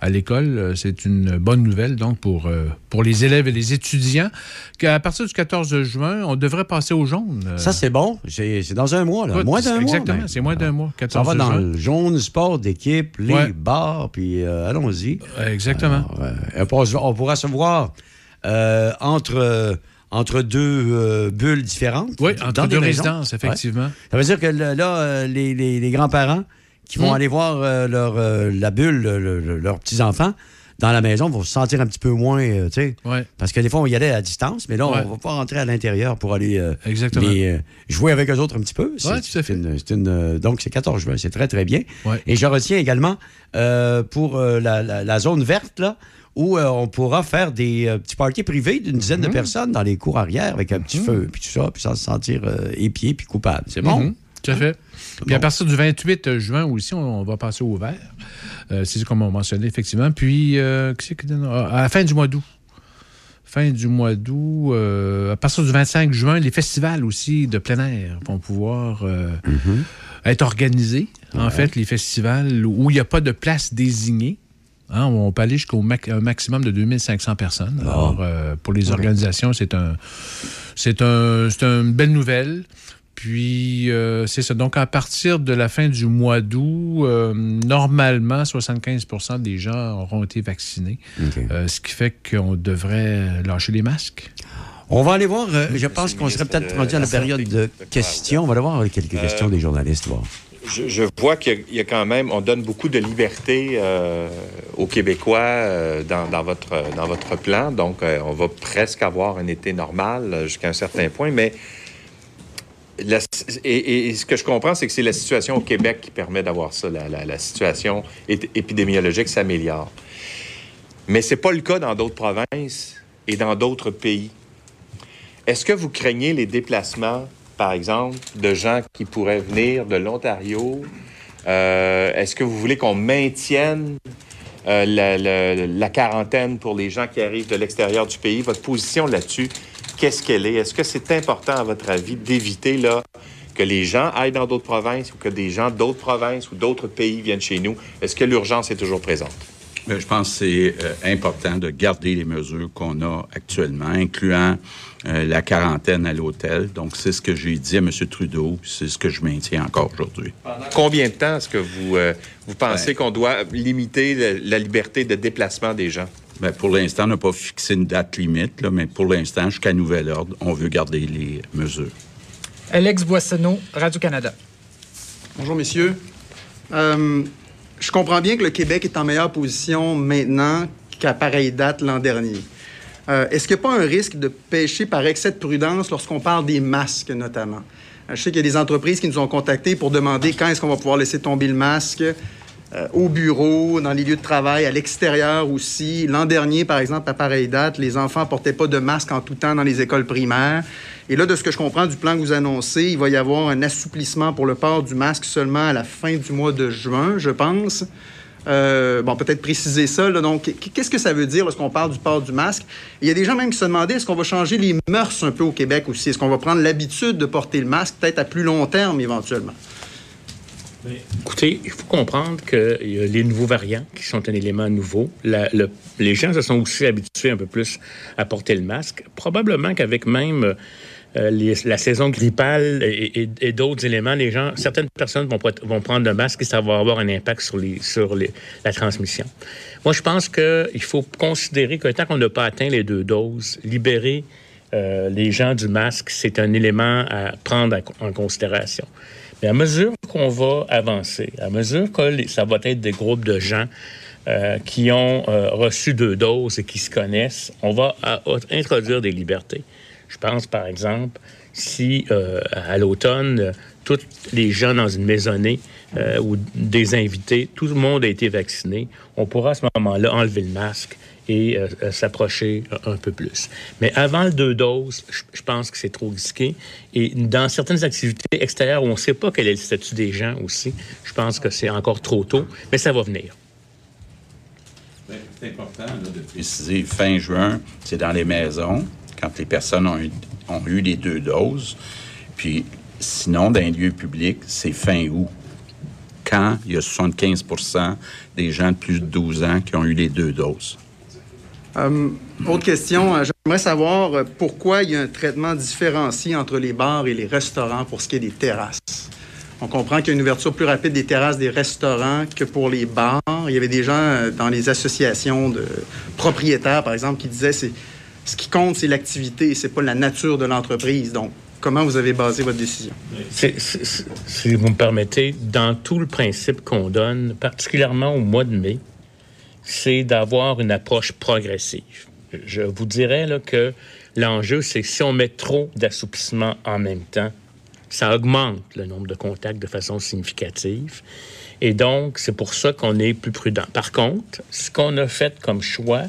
[SPEAKER 5] à l'école. C'est une bonne nouvelle, donc, pour, pour les élèves et les étudiants. Qu'à partir du 14 juin, on devrait passer au jaune.
[SPEAKER 4] Ça, c'est bon. C'est c'est dans un mois, là. Moins d'un mois.
[SPEAKER 5] Exactement, c'est moins d'un mois.
[SPEAKER 4] Ça
[SPEAKER 5] 14
[SPEAKER 4] va dans
[SPEAKER 5] juin.
[SPEAKER 4] le jaune sport d'équipe, les
[SPEAKER 5] Ouais.
[SPEAKER 4] bars, puis euh, allons-y.
[SPEAKER 5] Exactement.
[SPEAKER 4] Alors, euh, on, pourra, se voir euh, entre, euh, entre deux euh, bulles différentes.
[SPEAKER 5] Oui, entre
[SPEAKER 4] dans
[SPEAKER 5] deux résidences, effectivement.
[SPEAKER 4] Ouais. Ça veut dire que là, euh, les, les- les grands-parents qui vont
[SPEAKER 5] Mm.
[SPEAKER 4] aller voir euh, leur, euh, la bulle, le- le- leurs petits-enfants, dans la maison, vont se sentir un petit peu moins, euh, tu sais.
[SPEAKER 5] Ouais.
[SPEAKER 4] Parce que des fois, on y allait à distance, mais là,
[SPEAKER 5] Ouais.
[SPEAKER 4] on va pas rentrer à l'intérieur pour aller euh,
[SPEAKER 5] Exactement.
[SPEAKER 4] les, euh, jouer avec eux autres un petit peu.
[SPEAKER 5] Ouais, tout à fait.
[SPEAKER 4] c'est une- une, donc, c'est 14 juin. C'est très, très bien.
[SPEAKER 5] Ouais.
[SPEAKER 4] Et je retiens également pour la, la- la zone verte, là, où on pourra faire des petits parties privés d'une dizaine de personnes dans les cours arrière avec un petit feu, puis tout ça, puis sans se sentir épié puis coupable. C'est bon?
[SPEAKER 5] Mhm, tout à fait. Puis à partir du 28 juin aussi, on, on va passer au vert. Euh, c'est comme on mentionnait, effectivement. Puis, euh, ah, à la fin du mois d'août. Fin du mois d'août, euh, à partir du 25 juin, les festivals aussi de plein air vont pouvoir euh, être organisés. En fait, les festivals où il n'y a pas de place désignée. Hein, on peut aller jusqu'au mac- un maximum de 2500 personnes. Alors, euh, pour les organisations, c'est un, c'est un, c'est une belle nouvelle. Puis, euh, c'est ça. Donc, à partir de la fin du mois d'août, euh, normalement, 75% des gens auront été vaccinés. Euh, ce qui fait qu'on devrait lâcher les masques.
[SPEAKER 4] On va aller voir. euh, je pense qu'on serait peut-être rendu à la période de questions. On va aller voir quelques questions des journalistes. voir.
[SPEAKER 24] Je, je vois qu'il y a- il y, a quand même, on donne beaucoup de liberté euh, aux Québécois euh, dans, dans votre, dans votre plan. Donc, euh, on va presque avoir un été normal jusqu'à un certain point. Mais et, ce que je comprends, c'est que c'est la situation au Québec qui permet d'avoir ça. La, situation ép- épidémiologique s'améliore. Mais ce n'est pas le cas dans d'autres provinces et dans d'autres pays. Est-ce que vous craignez les déplacements, par exemple, de gens qui pourraient venir de l'Ontario? Euh, Est-ce que vous voulez qu'on maintienne euh, la quarantaine pour les gens qui arrivent de l'extérieur du pays? Votre position là-dessus, qu'est-ce qu'elle est? Est-ce que c'est important, à votre avis, d'éviter là, que les gens aillent dans d'autres provinces ou que des gens d'autres provinces ou d'autres pays viennent chez nous? Est-ce que l'urgence est toujours présente?
[SPEAKER 23] Mais je pense que c'est euh, important de garder les mesures qu'on a actuellement, incluant euh, la quarantaine à l'hôtel. Donc, c'est ce que j'ai dit à M. Trudeau, c'est ce que je maintiens encore aujourd'hui.
[SPEAKER 24] Combien de temps est-ce que vous, euh, vous pensez qu'on doit limiter la, la liberté de déplacement des gens?
[SPEAKER 23] Ben, pour l'instant, on n'a pas fixé une date limite, là, mais pour l'instant, jusqu'à nouvel ordre, on veut garder les mesures.
[SPEAKER 25] Alex Boissonneau, Radio-Canada.
[SPEAKER 26] Bonjour, messieurs. Euh, je comprends bien que le Québec est en meilleure position maintenant qu'à pareille date l'an dernier. Euh, Est-ce qu'il n'y a pas un risque de pêcher par excès de prudence lorsqu'on parle des masques, notamment? Euh, je sais qu'il y a des entreprises qui nous ont contactés pour demander quand est-ce qu'on va pouvoir laisser tomber le masque euh, au bureau, dans les lieux de travail, à l'extérieur aussi. L'an dernier, par exemple, à pareille date, les enfants portaient pas de masque en tout temps dans les écoles primaires. Et là, de ce que je comprends du plan que vous annoncez, il va y avoir un assouplissement pour le port du masque seulement à la fin du mois de juin, je pense. Euh, bon, peut-être préciser ça. donc, qu'est-ce que ça veut dire lorsqu'on parle du port du masque? Il y a des gens même qui se demandaient est-ce qu'on va changer les mœurs un peu au Québec aussi? Est-ce qu'on va prendre l'habitude de porter le masque, peut-être à plus long terme éventuellement?
[SPEAKER 27] Écoutez, il faut comprendre a les nouveaux variants qui sont un élément nouveau. Les gens se sont aussi habitués un peu plus à porter le masque. Probablement qu'avec même euh, la saison grippale et, d'autres éléments, les gens, certaines personnes vont, prendre le masque et ça va avoir un impact sur, la transmission. Moi, je pense qu'il faut considérer que tant qu'on n'a pas atteint les deux doses, libérer euh, les gens du masque, c'est un élément à prendre en considération. Mais à mesure qu'on va avancer, à mesure que ça va être des groupes de gens euh, qui ont euh, reçu deux doses et qui se connaissent, on va introduire des libertés. Je pense, par exemple, si euh, à l'automne, tous les gens dans une maisonnée ou des invités, tout le monde a été vacciné, on pourra à ce moment-là enlever le masque et euh, euh, s'approcher un peu plus. Mais avant le deux doses, je, pense que c'est trop risqué. Et dans certaines activités extérieures où on ne sait pas quel est le statut des gens aussi, je pense que c'est encore trop tôt, mais ça va venir.
[SPEAKER 23] C'est important de préciser fin juin, c'est dans les maisons, quand les personnes ont eu, ont eu les deux doses. Puis sinon, dans les lieux publics, c'est fin août. Quand il y a 75% des gens de plus de 12 ans qui ont eu les deux doses.
[SPEAKER 26] Euh, autre question, euh, j'aimerais savoir euh, pourquoi il y a un traitement différencié entre les bars et les restaurants pour ce qui est des terrasses? On comprend qu'il y a une ouverture plus rapide des terrasses des restaurants que pour les bars. Il y avait des gens dans les associations de propriétaires, par exemple, qui disaient ce qui compte, c'est l'activité, c'est pas la nature de l'entreprise. Donc, comment vous avez basé votre décision?
[SPEAKER 27] Si vous me permettez, dans tout le principe qu'on donne, particulièrement au mois de mai, c'est d'avoir une approche progressive. Je vous dirais que l'enjeu, c'est si on met trop d'assouplissement en même temps, ça augmente le nombre de contacts de façon significative. Et donc, c'est pour ça qu'on est plus prudent. Par contre, ce qu'on a fait comme choix,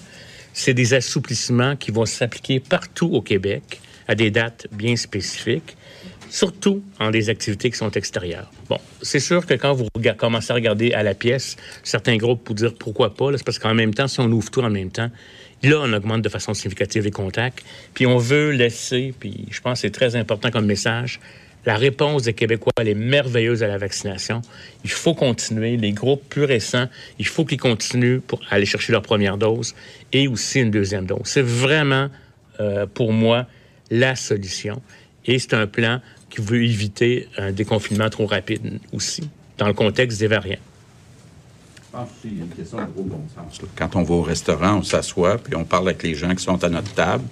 [SPEAKER 27] c'est des assouplissements qui vont s'appliquer partout au Québec à des dates bien spécifiques, surtout en des activités qui sont extérieures. Bon, c'est sûr que quand vous commencez à regarder à la pièce, certains groupes vous dire pourquoi pas, c'est parce qu'en même temps, si on ouvre tout en même temps, là, on augmente de façon significative les contacts, puis on veut laisser, puis je pense que c'est très important comme message, la réponse des Québécois, elle est merveilleuse à la vaccination. Il faut continuer. Les groupes plus récents, il faut qu'ils continuent pour aller chercher leur première dose et aussi une deuxième dose. C'est vraiment, euh, pour moi, la solution. Et c'est un plan qui veut éviter un déconfinement trop rapide aussi, dans le contexte des variants.
[SPEAKER 23] Je pense qu'il y a une question de gros bon sens. là. Quand on va au restaurant, on s'assoit, puis on parle avec les gens qui sont à notre table.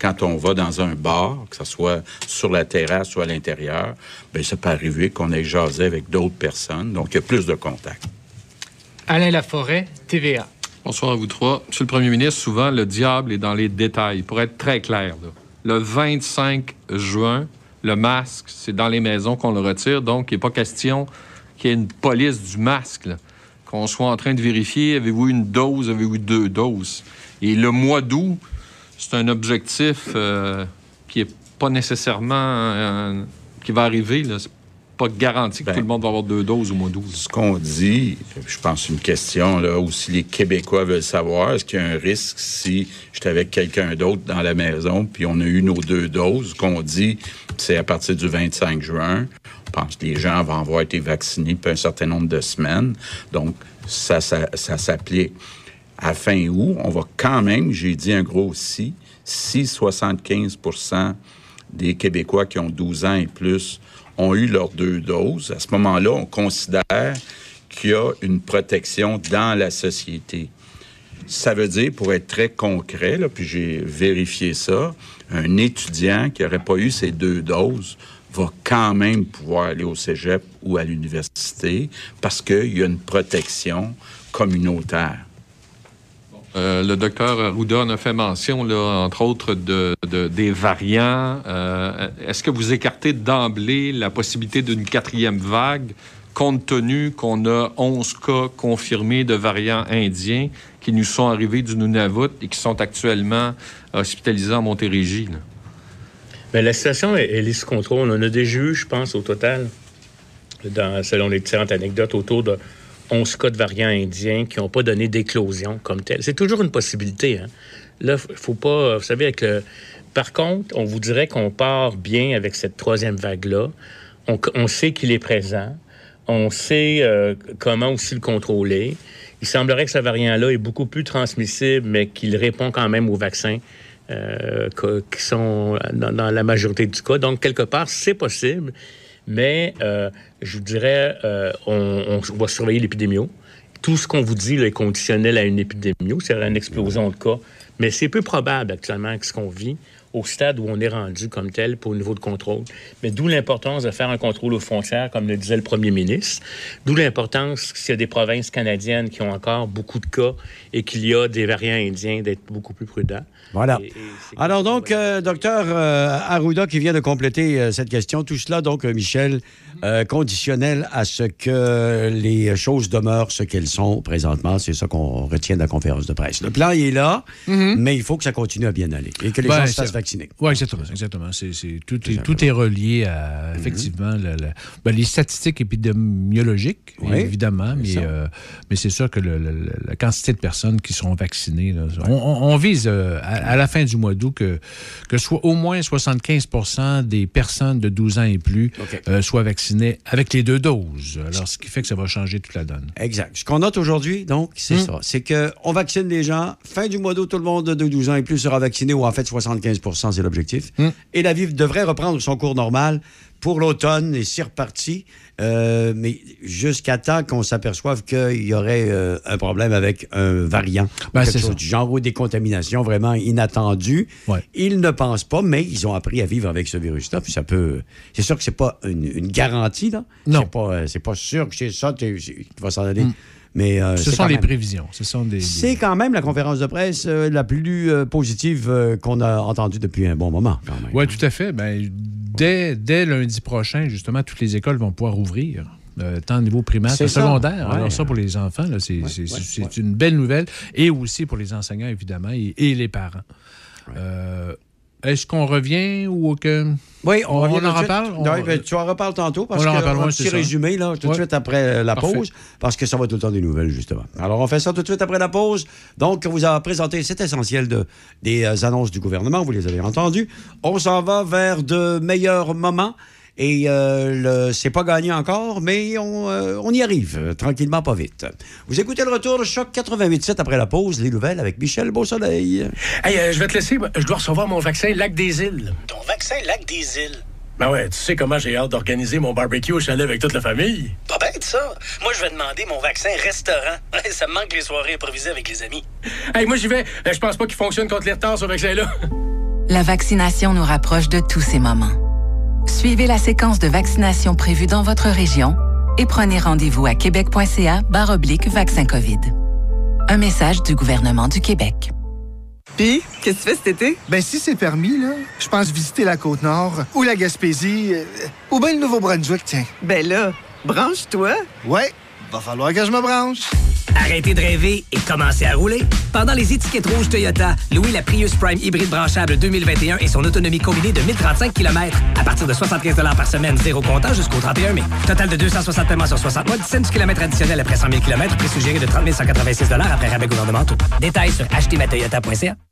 [SPEAKER 23] Quand on va dans un bar, que ce soit sur la terrasse ou à l'intérieur, bien, ça peut arriver qu'on ait jasé avec d'autres personnes. Donc, il y a plus de contacts.
[SPEAKER 25] Alain Laforêt, TVA.
[SPEAKER 28] Bonsoir à vous trois. Monsieur le Premier ministre, souvent, le diable est dans les détails. Pour être très clair, là, le 25 juin, le masque, c'est dans les maisons qu'on le retire. Donc, il n'est pas question qu'il y ait une police du masque, qu'on soit en train de vérifier, avez-vous une dose, avez-vous deux doses? Et le mois d'août, c'est un objectif euh, qui n'est pas nécessairement euh, qui va arriver. là. Pas garanti que tout le monde va avoir deux doses au mois d'août.
[SPEAKER 23] Ce qu'on dit, je pense c'est une question là où si les Québécois veulent savoir, est-ce qu'il y a un risque si j'étais avec quelqu'un d'autre dans la maison puis on a eu nos deux doses, ce qu'on dit, c'est à partir du 25 juin. Je pense que les gens vont avoir été vaccinés depuis un certain nombre de semaines. Donc, ça, ça, ça s'applique. à fin août, on va quand même, j'ai dit un gros si, si 75% des Québécois qui ont 12 ans et plus ont eu leurs deux doses, à ce moment-là, on considère qu'il y a une protection dans la société. Ça veut dire, pour être très concret, puis j'ai vérifié ça, un étudiant qui n'aurait pas eu ses deux doses va quand même pouvoir aller au cégep ou à l'université parce qu'il y a une protection communautaire.
[SPEAKER 28] Euh, le docteur Arruda en a fait mention, entre autres, de, de- des variants. Euh, Est-ce que vous écartez d'emblée la possibilité d'une quatrième vague, compte tenu qu'on a 11 cas confirmés de variants indiens qui nous sont arrivés du Nunavut et qui sont actuellement hospitalisés en Montérégie? là?
[SPEAKER 27] Ben, la situation, elle, elle est sous contrôle. On a déjà eu, je pense, au total, selon les différentes anecdotes, autour de 11 cas de variants indiens qui n'ont pas donné d'éclosion comme tel. C'est toujours une possibilité. Hein. Là, faut pas... Vous savez, avec. Par contre, on vous dirait qu'on part bien avec cette troisième vague-là. On, on sait qu'il est présent. On sait euh, comment aussi le contrôler. Il semblerait que ce variant-là est beaucoup plus transmissible, mais qu'il répond quand même aux vaccins euh, qui sont dans la majorité du cas. Donc, quelque part, c'est possible, mais euh, je vous dirais, euh, on, va surveiller l'épidémio. Tout ce qu'on vous dit est conditionnel à une épidémio, c'est une explosion de cas. Mais c'est peu probable actuellement que ce qu'on vit au stade où on est rendu comme tel pour le niveau de contrôle. Mais d'où l'importance de faire un contrôle aux frontières, comme le disait le premier ministre. D'où l'importance, s'il y a des provinces canadiennes qui ont encore beaucoup de cas et qu'il y a des variants indiens, d'être beaucoup plus prudents.
[SPEAKER 4] Voilà. Alors donc, euh, docteur euh, Arruda qui vient de compléter euh, cette question, tout cela donc, euh, Michel, euh, conditionnel à ce que les choses demeurent ce qu'elles sont présentement. C'est ça qu'on retient de la conférence de presse. Le plan, il est là, mais il faut que ça continue à bien aller et que les
[SPEAKER 5] Ben,
[SPEAKER 4] gens se fassent vacciner.
[SPEAKER 5] Oui, exactement. exactement. C'est- tout, est, tout est relié à, effectivement, le- le- ben, les statistiques épidémiologiques,
[SPEAKER 4] Oui,
[SPEAKER 5] évidemment, mais, euh, mais c'est sûr que le- la quantité de personnes qui seront vaccinées, là, on, on- on vise euh, à, à la fin du mois d'août que, que soit au moins 75% des personnes de 12 ans et plus soient vaccinées avec les deux doses. Alors, ce qui fait que ça va changer toute la donne.
[SPEAKER 4] Exact. Ce qu'on note aujourd'hui, donc, c'est
[SPEAKER 5] Hmm.
[SPEAKER 4] ça. C'est qu'on vaccine les gens. Fin du mois d'août, tout le monde de 12 ans et plus sera vacciné, ou en fait 75% c'est l'objectif.
[SPEAKER 5] Hmm.
[SPEAKER 4] Et la vie devrait reprendre son cours normal pour l'automne, et c'est reparti. Euh, mais jusqu'à temps qu'on s'aperçoive qu'il y aurait euh, un problème avec un variant.
[SPEAKER 5] Ben,
[SPEAKER 4] quelque chose
[SPEAKER 5] ça.
[SPEAKER 4] du genre ou des contaminations vraiment inattendues. Ils ne pensent pas, mais ils ont appris à vivre avec ce virus-là. Puis ça peut. C'est sûr que c'est pas une, une garantie, là.
[SPEAKER 5] Non.
[SPEAKER 4] C'est pas, euh, pas sûr que c'est ça qui va s'en aller.
[SPEAKER 5] Mm.
[SPEAKER 4] Mais euh,
[SPEAKER 5] Ce sont les
[SPEAKER 4] même-
[SPEAKER 5] prévisions. Ce sont des, des-
[SPEAKER 4] C'est quand même la conférence de presse euh, la plus euh, positive qu'on a entendue depuis un bon moment. quand même.
[SPEAKER 5] Oui, tout à fait. Ben, dès, dès lundi prochain, justement, toutes les écoles vont pouvoir ouvrir. euh, tant au niveau primaire que secondaire.
[SPEAKER 4] Ouais.
[SPEAKER 5] Alors ça, pour les enfants, c'est
[SPEAKER 4] ouais, ouais.
[SPEAKER 5] une belle nouvelle. Et aussi pour les enseignants, évidemment, et, et les parents. Euh, Est-ce qu'on revient ou que...
[SPEAKER 4] Oui, on, de
[SPEAKER 5] en reparle? On-
[SPEAKER 4] Non, ben, tu en reparles tantôt parce
[SPEAKER 5] On
[SPEAKER 4] que
[SPEAKER 5] reparle,
[SPEAKER 4] un
[SPEAKER 5] ouais,
[SPEAKER 4] petit résumé là, tout de
[SPEAKER 5] Ouais.
[SPEAKER 4] suite après la
[SPEAKER 5] Parfait.
[SPEAKER 4] pause parce que ça va tout le temps des nouvelles justement. Alors on fait ça tout de suite après la pause. Donc on vous a présenté c'est essentiel de, des euh, annonces du gouvernement, vous les avez entendues. On s'en va vers de meilleurs moments. Et euh, le- c'est pas gagné encore, mais on, euh, on y arrive, tranquillement, pas vite. Vous écoutez le retour de Choc 88.7 après la pause, les nouvelles avec Michel Beausoleil.
[SPEAKER 29] Hey, euh, je vais te laisser. Je dois recevoir mon vaccin Lac des Îles.
[SPEAKER 30] Ton vaccin Lac des Îles?
[SPEAKER 29] Ben ouais, tu sais comment j'ai hâte d'organiser mon barbecue au chalet avec toute la famille.
[SPEAKER 30] Pas bête, ça. Moi, je vais demander mon vaccin restaurant. ça me manque les soirées improvisées avec les amis.
[SPEAKER 29] Hey, moi, j'y vais. Euh, Je pense pas qu'il fonctionne contre les retards, ce vaccin-là.
[SPEAKER 31] La vaccination nous rapproche de tous ces moments. Suivez la séquence de vaccination prévue dans votre région et prenez rendez-vous à québec.ca barre oblique vaccin COVID. Un message du gouvernement du Québec.
[SPEAKER 32] Puis, qu'est-ce que tu fais cet été? Ben, si c'est permis, là, je pense visiter la Côte-Nord ou la Gaspésie euh, ou bien le Nouveau-Brunswick, tiens. Ben là, branche-toi. Ouais, va falloir que je me branche.
[SPEAKER 30] Arrêtez de rêver et commencez à rouler. Pendant les étiquettes rouges Toyota, louez la Prius Prime hybride branchable 2021 et son autonomie combinée de 1035 km à partir de 75 par semaine, zéro comptant jusqu'au 31 mai. Total de 260 paiements sur 60 mois, 17 km additionnels après 100 000 km, prix suggéré de 30 186 après rabais gouvernementaux. Détails sur achetermatoyota.ca.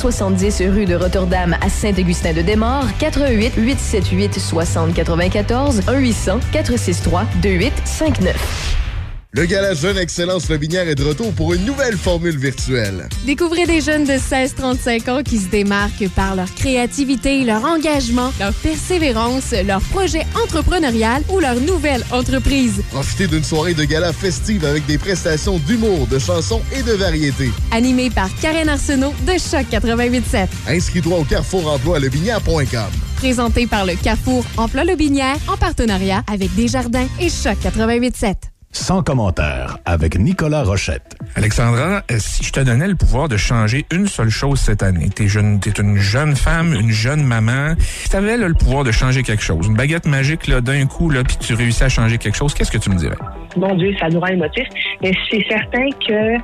[SPEAKER 33] 270 rue de Rotterdam à Saint-Augustin-de-Desmaures, 88 878 60 94 1 800 463 2859.
[SPEAKER 34] Le Gala Jeune Excellence Lobinière est de retour pour une nouvelle formule virtuelle.
[SPEAKER 35] Découvrez des jeunes de 16-35 ans qui se démarquent par leur créativité, leur engagement, leur persévérance, leur projet entrepreneurial ou leur nouvelle entreprise.
[SPEAKER 34] Profitez d'une soirée de gala festive avec des prestations d'humour, de chansons et de variétés.
[SPEAKER 35] Animé par Karen Arsenault de Choc 88.7.
[SPEAKER 34] Inscris-toi au carrefour emploi lebinière.com.
[SPEAKER 35] Présenté par le Carrefour Emploi Lobinière en partenariat avec Desjardins et Choc 88.7.
[SPEAKER 36] Sans commentaire, avec Nicolas Rochette.
[SPEAKER 37] Alexandra, euh, si je te donnais le pouvoir de changer une seule chose cette année, t'es jeune, t'es une jeune femme, une jeune maman, si t'avais là, le pouvoir de changer quelque chose, une baguette magique là d'un coup là, puis tu réussis à changer quelque chose, qu'est-ce que tu me dirais?
[SPEAKER 38] Mon Dieu, ça nous rend émotif. Mais c'est certain que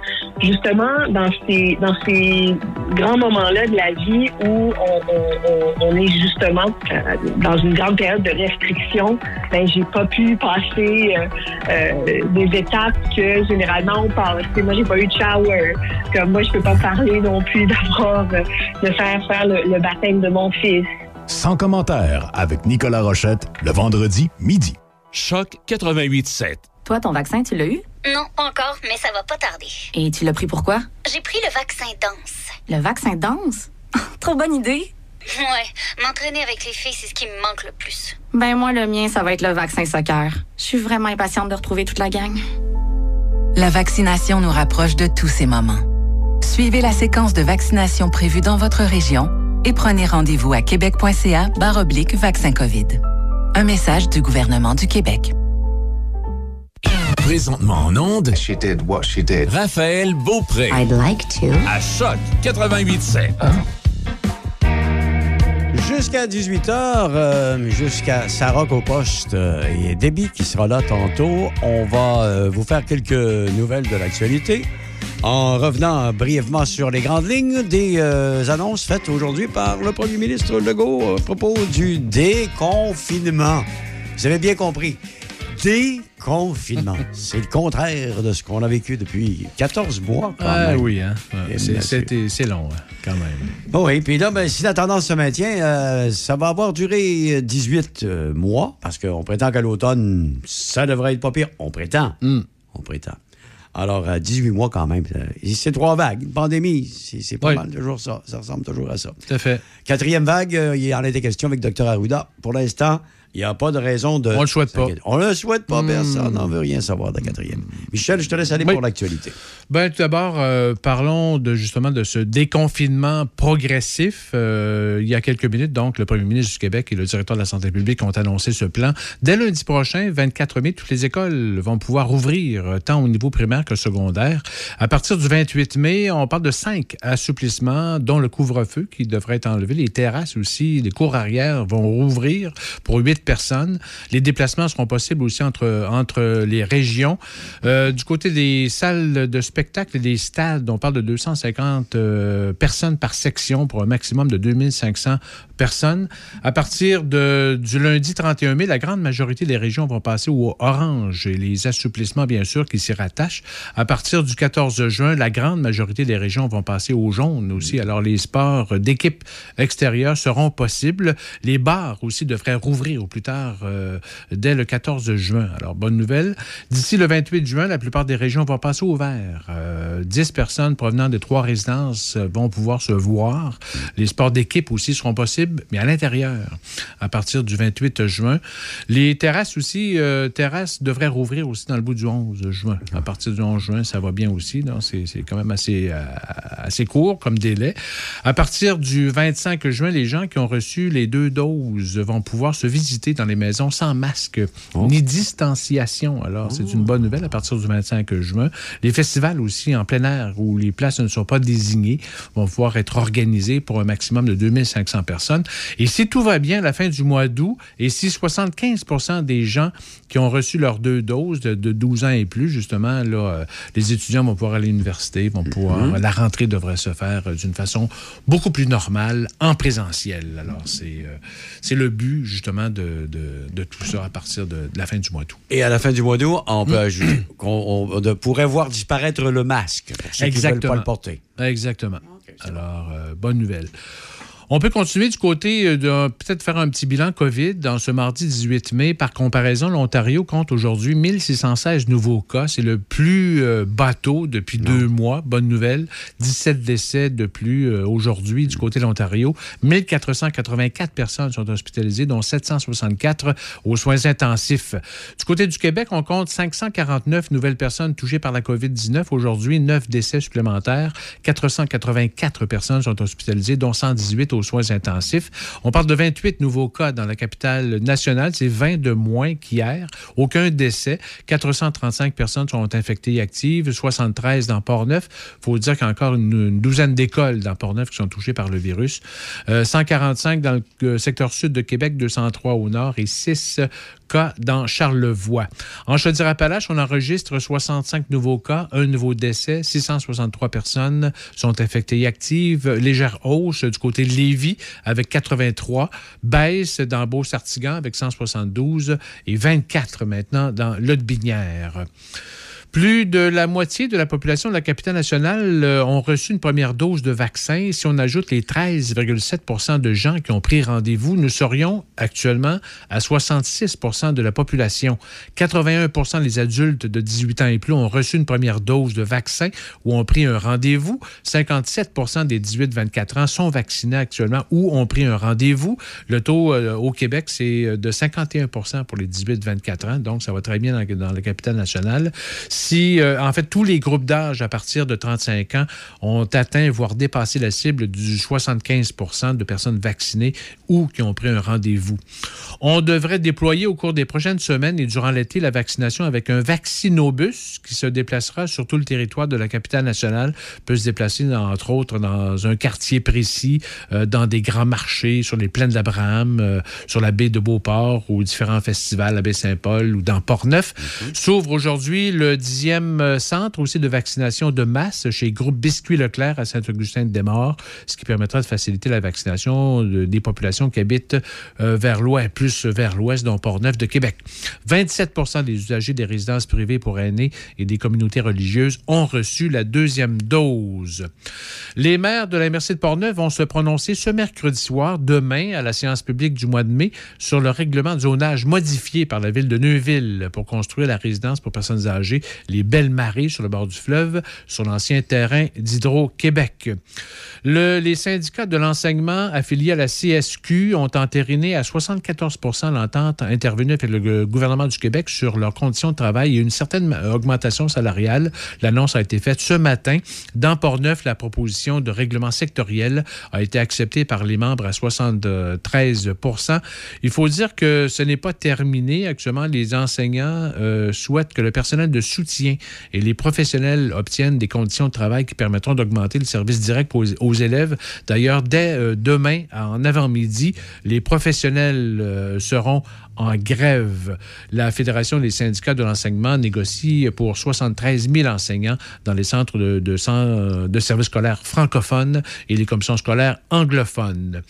[SPEAKER 38] justement dans ces dans ces grands moments-là de la vie où on, on- on- on est justement euh, dans une grande période de restriction, ben j'ai pas pu passer euh, euh, des étapes que généralement on passe. Moi, j'ai pas eu de shower. Comme moi, je peux pas parler non plus d'avoir euh, de faire faire le, le baptême de mon fils.
[SPEAKER 36] Sans commentaire, avec Nicolas Rochette, le vendredi midi.
[SPEAKER 1] Choc 88.7.
[SPEAKER 39] Toi, ton vaccin, tu l'as eu?
[SPEAKER 40] Non, pas encore, mais ça va pas tarder.
[SPEAKER 39] Et tu l'as pris pourquoi?
[SPEAKER 40] J'ai pris le vaccin danse.
[SPEAKER 39] Le vaccin danse? Trop bonne idée!
[SPEAKER 40] Ouais, m'entraîner avec les filles, c'est ce qui me manque le plus.
[SPEAKER 39] Ben moi, le mien, ça va être le vaccin soccer. Je suis vraiment impatiente de retrouver toute la gang.
[SPEAKER 31] La vaccination nous rapproche de tous ces moments. Suivez la séquence de vaccination prévue dans votre région et prenez rendez-vous à québec.ca barre oblique vaccin COVID. Un message du gouvernement du Québec.
[SPEAKER 1] Présentement en onde. She did what she did. Raphaël Beaupré.
[SPEAKER 31] I'd like to.
[SPEAKER 1] À Choc 88.7.
[SPEAKER 4] Jusqu'à 18h, jusqu'à Saroc au poste euh, et Déby qui sera là tantôt. On va euh, vous faire quelques nouvelles de l'actualité en revenant brièvement sur les grandes lignes des euh, annonces faites aujourd'hui par le premier ministre Legault à propos du déconfinement. Vous avez bien compris. Déconfinement. C'est le contraire de ce qu'on a vécu depuis 14 mois. Quand
[SPEAKER 5] Ah
[SPEAKER 4] même.
[SPEAKER 5] oui, hein? Ouais,
[SPEAKER 4] Et
[SPEAKER 5] c'est- long, hein, quand même.
[SPEAKER 4] Bon, oui, puis là, ben, si la tendance se maintient, euh, ça va avoir duré euh, 18 euh, mois, parce qu'on prétend qu'à l'automne, ça devrait être pas pire. On prétend. On prétend. Alors, euh, 18 mois quand même. euh, et c'est trois vagues. Une pandémie, c'est c'est pas
[SPEAKER 5] Oui.
[SPEAKER 4] mal toujours ça. Ça ressemble toujours à ça.
[SPEAKER 5] Tout à fait.
[SPEAKER 4] Quatrième vague, il en était question avec Dr. Arruda. Pour l'instant, il n'y a pas de raison de.
[SPEAKER 5] On le souhaite pas.
[SPEAKER 4] On le souhaite pas,
[SPEAKER 5] Hmm.
[SPEAKER 4] personne n'en veut rien savoir de la quatrième. Michel, je te laisse aller pour l'actualité.
[SPEAKER 5] Ben, tout d'abord, euh, parlons de, justement de ce déconfinement progressif. Euh, il y a quelques minutes, donc, le premier ministre du Québec et le directeur de la santé publique ont annoncé ce plan. Dès lundi prochain, 24 mai, toutes les écoles vont pouvoir ouvrir, euh, tant au niveau primaire que secondaire. À partir du 28 mai, on parle de cinq assouplissements, dont le couvre-feu qui devrait être enlevé. Les terrasses aussi, les cours arrière vont rouvrir pour huit personnes. Les déplacements seront possibles aussi entre, entre les régions. Euh, du côté des salles de spectacle et des stades, on parle de 250 euh, personnes par section pour un maximum de 2500 personnes. À partir de, du lundi 31 mai, la grande majorité des régions vont passer au orange et les assouplissements, bien sûr, qui s'y rattachent. À partir du 14 juin, la grande majorité des régions vont passer au jaune aussi. Alors, les sports d'équipe extérieure seront possibles. Les bars aussi devraient rouvrir au plus tard euh, dès le 14 juin. Alors, bonne nouvelle. D'ici le 28 juin, la plupart des régions vont passer au vert. Euh, 10 personnes provenant des trois résidences vont pouvoir se voir. Les sports d'équipe aussi seront possibles, mais à l'intérieur, à partir du 28 juin. Les terrasses aussi, euh, terrasses devraient rouvrir aussi dans le bout du 11 juin. À partir du 11 juin, ça va bien aussi. c'est quand même assez, euh, assez court comme délai. À partir du 25 juin, les gens qui ont reçu les deux doses vont pouvoir se visiter dans les maisons sans masque
[SPEAKER 4] Oh.
[SPEAKER 5] ni distanciation. Alors, c'est une bonne nouvelle à partir du 25 juin. Les festivals aussi en plein air où les places ne sont pas désignées vont pouvoir être organisés pour un maximum de 2500 personnes. Et si tout va bien à la fin du mois d'août et si 75 des gens qui ont reçu leurs deux doses de, de 12 ans et plus, justement, là, euh, les étudiants vont pouvoir aller à l'université, vont pouvoir...
[SPEAKER 4] Mhm.
[SPEAKER 5] La rentrée devrait se faire euh, d'une façon beaucoup plus normale en présentiel. Alors, c'est euh, c'est le but, justement, de, de- de tout ça à partir de, de la fin du mois d'août.
[SPEAKER 4] Et à la fin du mois d'août, on peut ajouter qu'on on- on pourrait voir disparaître le masque pour ceux qui ne veulent pas le porter.
[SPEAKER 5] Exactement. Alors, euh, bonne nouvelle. On peut continuer du côté euh, de peut-être faire un petit bilan COVID. Dans ce mardi 18 mai, par comparaison, l'Ontario compte aujourd'hui 1616 nouveaux cas. C'est le plus euh, bas taux depuis deux mois. Bonne nouvelle. 17 décès de plus euh, aujourd'hui du côté de l'Ontario. 1484 personnes sont hospitalisées, dont 764 aux soins intensifs. Du côté du Québec, on compte 549 nouvelles personnes touchées par la COVID-19. Aujourd'hui, 9 décès supplémentaires. 484 personnes sont hospitalisées, dont 118 aux soins intensifs. On parle de 28 nouveaux cas dans la capitale nationale. C'est 20 de moins qu'hier. Aucun décès. 435 personnes sont infectées actives, 73 dans Port-Neuf. Il faut dire qu'il y a encore une, douzaine d'écoles dans Port-Neuf qui sont touchées par le virus. Euh, 145 dans le euh, secteur sud de Québec, 203 au nord et 6 cas dans Charlevoix. En Chaudière-Appalaches, on enregistre 65 nouveaux cas, un nouveau décès, 663 personnes sont infectées et actives. Légère hausse du côté de Lévis avec 83, baisse dans Beau-Sartigan avec 172 et 24 maintenant dans Lotbinière. Plus de la moitié de la population de la capitale nationale euh, ont reçu une première dose de vaccin. Si on ajoute les 13,7% de gens qui ont pris rendez-vous, nous serions actuellement à 66% de la population. 81% des adultes de 18 ans et plus ont reçu une première dose de vaccin ou ont pris un rendez-vous. 57 des 18-24 ans sont vaccinés actuellement ou ont pris un rendez-vous. Le taux euh, au Québec, c'est euh, de 51% pour les 18-24 ans, donc ça va très bien dans, dans la capitale nationale. Si, euh, en fait, tous les groupes d'âge à partir de 35 ans ont atteint, voire dépassé la cible du 75% de personnes vaccinées ou qui ont pris un rendez-vous. On devrait déployer au cours des prochaines semaines et durant l'été la vaccination avec un vaccinobus qui se déplacera sur tout le territoire de la capitale nationale, peut se déplacer, dans- entre autres, dans un quartier précis, euh, dans des grands marchés, sur les plaines d'Abraham, euh, sur la baie de Beauport ou différents festivals à Baie-Saint-Paul ou dans Port-Neuf. S'ouvre aujourd'hui le dixième euh, centre aussi de vaccination de masse chez Groupe Biscuit Leclerc à Saint-Augustin-de-Desmaures, ce qui permettra de faciliter la vaccination de- des populations qui habitent euh, vers l'ouest, plus vers l'ouest, dont Port-Neuf de Québec. 27% des usagers des résidences privées pour aînés et des communautés religieuses ont reçu la deuxième dose. Les maires de la MRC de Portneuf vont se prononcer ce mercredi soir, demain, à la séance publique du mois de mai, sur le règlement de zonage modifié par la ville de Neuville pour construire la résidence pour personnes âgées, les Belles Marées, sur le bord du fleuve, sur l'ancien terrain d'Hydro-Québec. Le- les syndicats de l'enseignement affiliés à la CSQ ont entériné à 74 l'entente intervenue avec le gouvernement du Québec sur leurs conditions de travail et une certaine augmentation salariale. L'annonce a été faite ce matin. Dans Port-Neuf, la proposition de règlement sectoriel a été acceptée par les membres à 73 Il faut dire que ce n'est pas terminé. Actuellement, les enseignants euh, souhaitent que le personnel de soutien et les professionnels obtiennent des conditions de travail qui permettront d'augmenter le service direct aux, élèves. D'ailleurs, dès euh, demain, en avant-midi, les professionnels euh, seront en grève. La Fédération des syndicats de l'enseignement négocie pour 73 000 enseignants dans les centres de, services scolaires francophones et les commissions scolaires anglophones.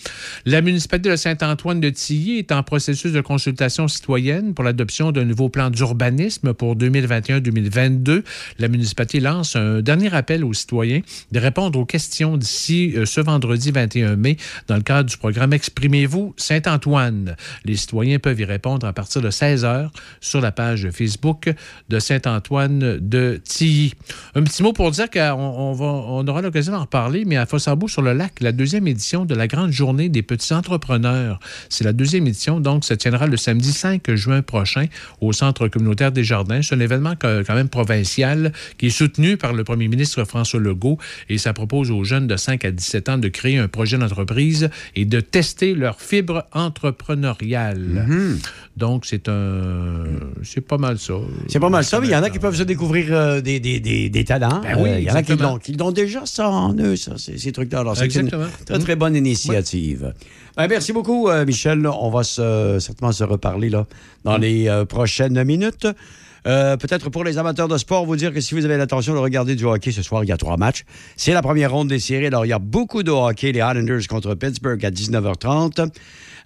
[SPEAKER 5] La municipalité de Saint-Antoine de Tilly est en processus de consultation citoyenne pour l'adoption d'un nouveau plan d'urbanisme pour 2021-2022. La municipalité lance un dernier appel aux citoyens de répondre aux questions d'ici euh, ce vendredi 21 mai dans le cadre du programme Exprimez-vous Saint-Antoine. Les citoyens peuvent y répondre à partir de 16 heures sur la page Facebook de Saint-Antoine de Tilly. Un petit mot pour dire qu'on aura l'occasion d'en reparler, mais à Fossabou sur le lac, la deuxième édition de la grande journée des petits entrepreneurs. C'est la deuxième édition, donc ça tiendra le samedi 5 juin prochain au Centre communautaire des Jardins. C'est un événement quand même provincial qui est soutenu par le premier ministre François Legault et ça propose aux jeunes de 5 à 17 ans de créer un projet d'entreprise et de tester leur fibre entrepreneuriale. Donc, c'est un. C'est pas mal ça.
[SPEAKER 4] C'est pas mal ça, mais il y en a qui peuvent se découvrir euh, des, des, des, des talents.
[SPEAKER 5] Ben oui,
[SPEAKER 4] Euh, il y en a qui l'ont, qui l'ont déjà ça en eux, ça, ces, ces trucs-là. Alors, c'est une très, très bonne initiative. Ben, merci beaucoup, euh, Michel. On va se- certainement se reparler là, dans les euh, prochaines minutes. Euh, Peut-être pour les amateurs de sport, vous dire que si vous avez l'intention de regarder du hockey ce soir, il y a trois matchs. C'est la première ronde des séries. Alors, il y a beaucoup de hockey. Les Islanders contre Pittsburgh à 19h30.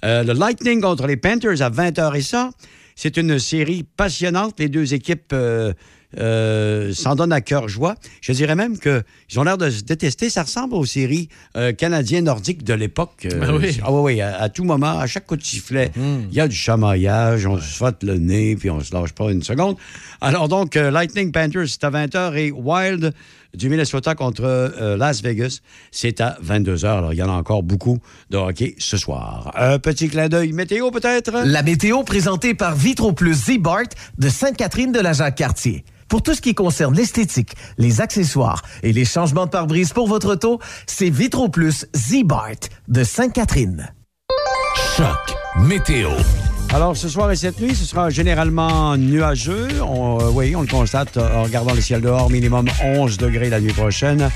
[SPEAKER 4] Euh, le Lightning contre les Panthers à 20h. Et ça, c'est une série passionnante. Les deux équipes euh, euh, s'en donnent à cœur joie. Je dirais même qu'ils ont l'air de se détester. Ça ressemble aux séries euh, canadiennes nordiques de l'époque.
[SPEAKER 5] Ben oui.
[SPEAKER 4] Ah oui, oui, à, à tout moment, à chaque coup de sifflet, il y a du chamaillage, on se frotte le nez, puis on se lâche pas une seconde. Alors donc, Lightning Panthers, c'est à 20h, et Wild du Minnesota contre euh, Las Vegas, c'est à 22h. Alors, il y en a encore beaucoup de hockey ce soir. Un petit clin d'œil météo, peut-être?
[SPEAKER 10] La météo présentée par Vitro Plus Z-Bart de Sainte-Catherine de la Jacques-Cartier. Pour tout ce qui concerne l'esthétique, les accessoires et les changements de pare-brise pour votre auto, c'est Vitro Plus Z-Bart de Sainte-Catherine.
[SPEAKER 1] Choc météo.
[SPEAKER 4] Alors, ce soir et cette nuit, ce sera généralement nuageux. On, euh, oui, on le constate euh, en regardant le ciel dehors, minimum 11 degrés la nuit prochaine.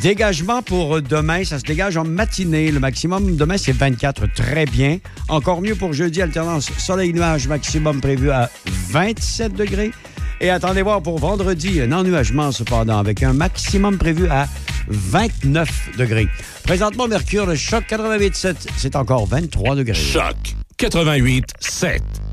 [SPEAKER 4] Dégagement pour demain, ça se dégage en matinée. Le maximum demain, c'est 24, très bien. Encore mieux pour jeudi, alternance soleil-nuage, maximum prévu à 27 degrés. Et attendez voir pour vendredi, un ennuagement cependant, avec un maximum prévu à 29 degrés. Présentement, Mercure, le choc 88,7, c'est encore 23 degrés.
[SPEAKER 41] Choc 88 7.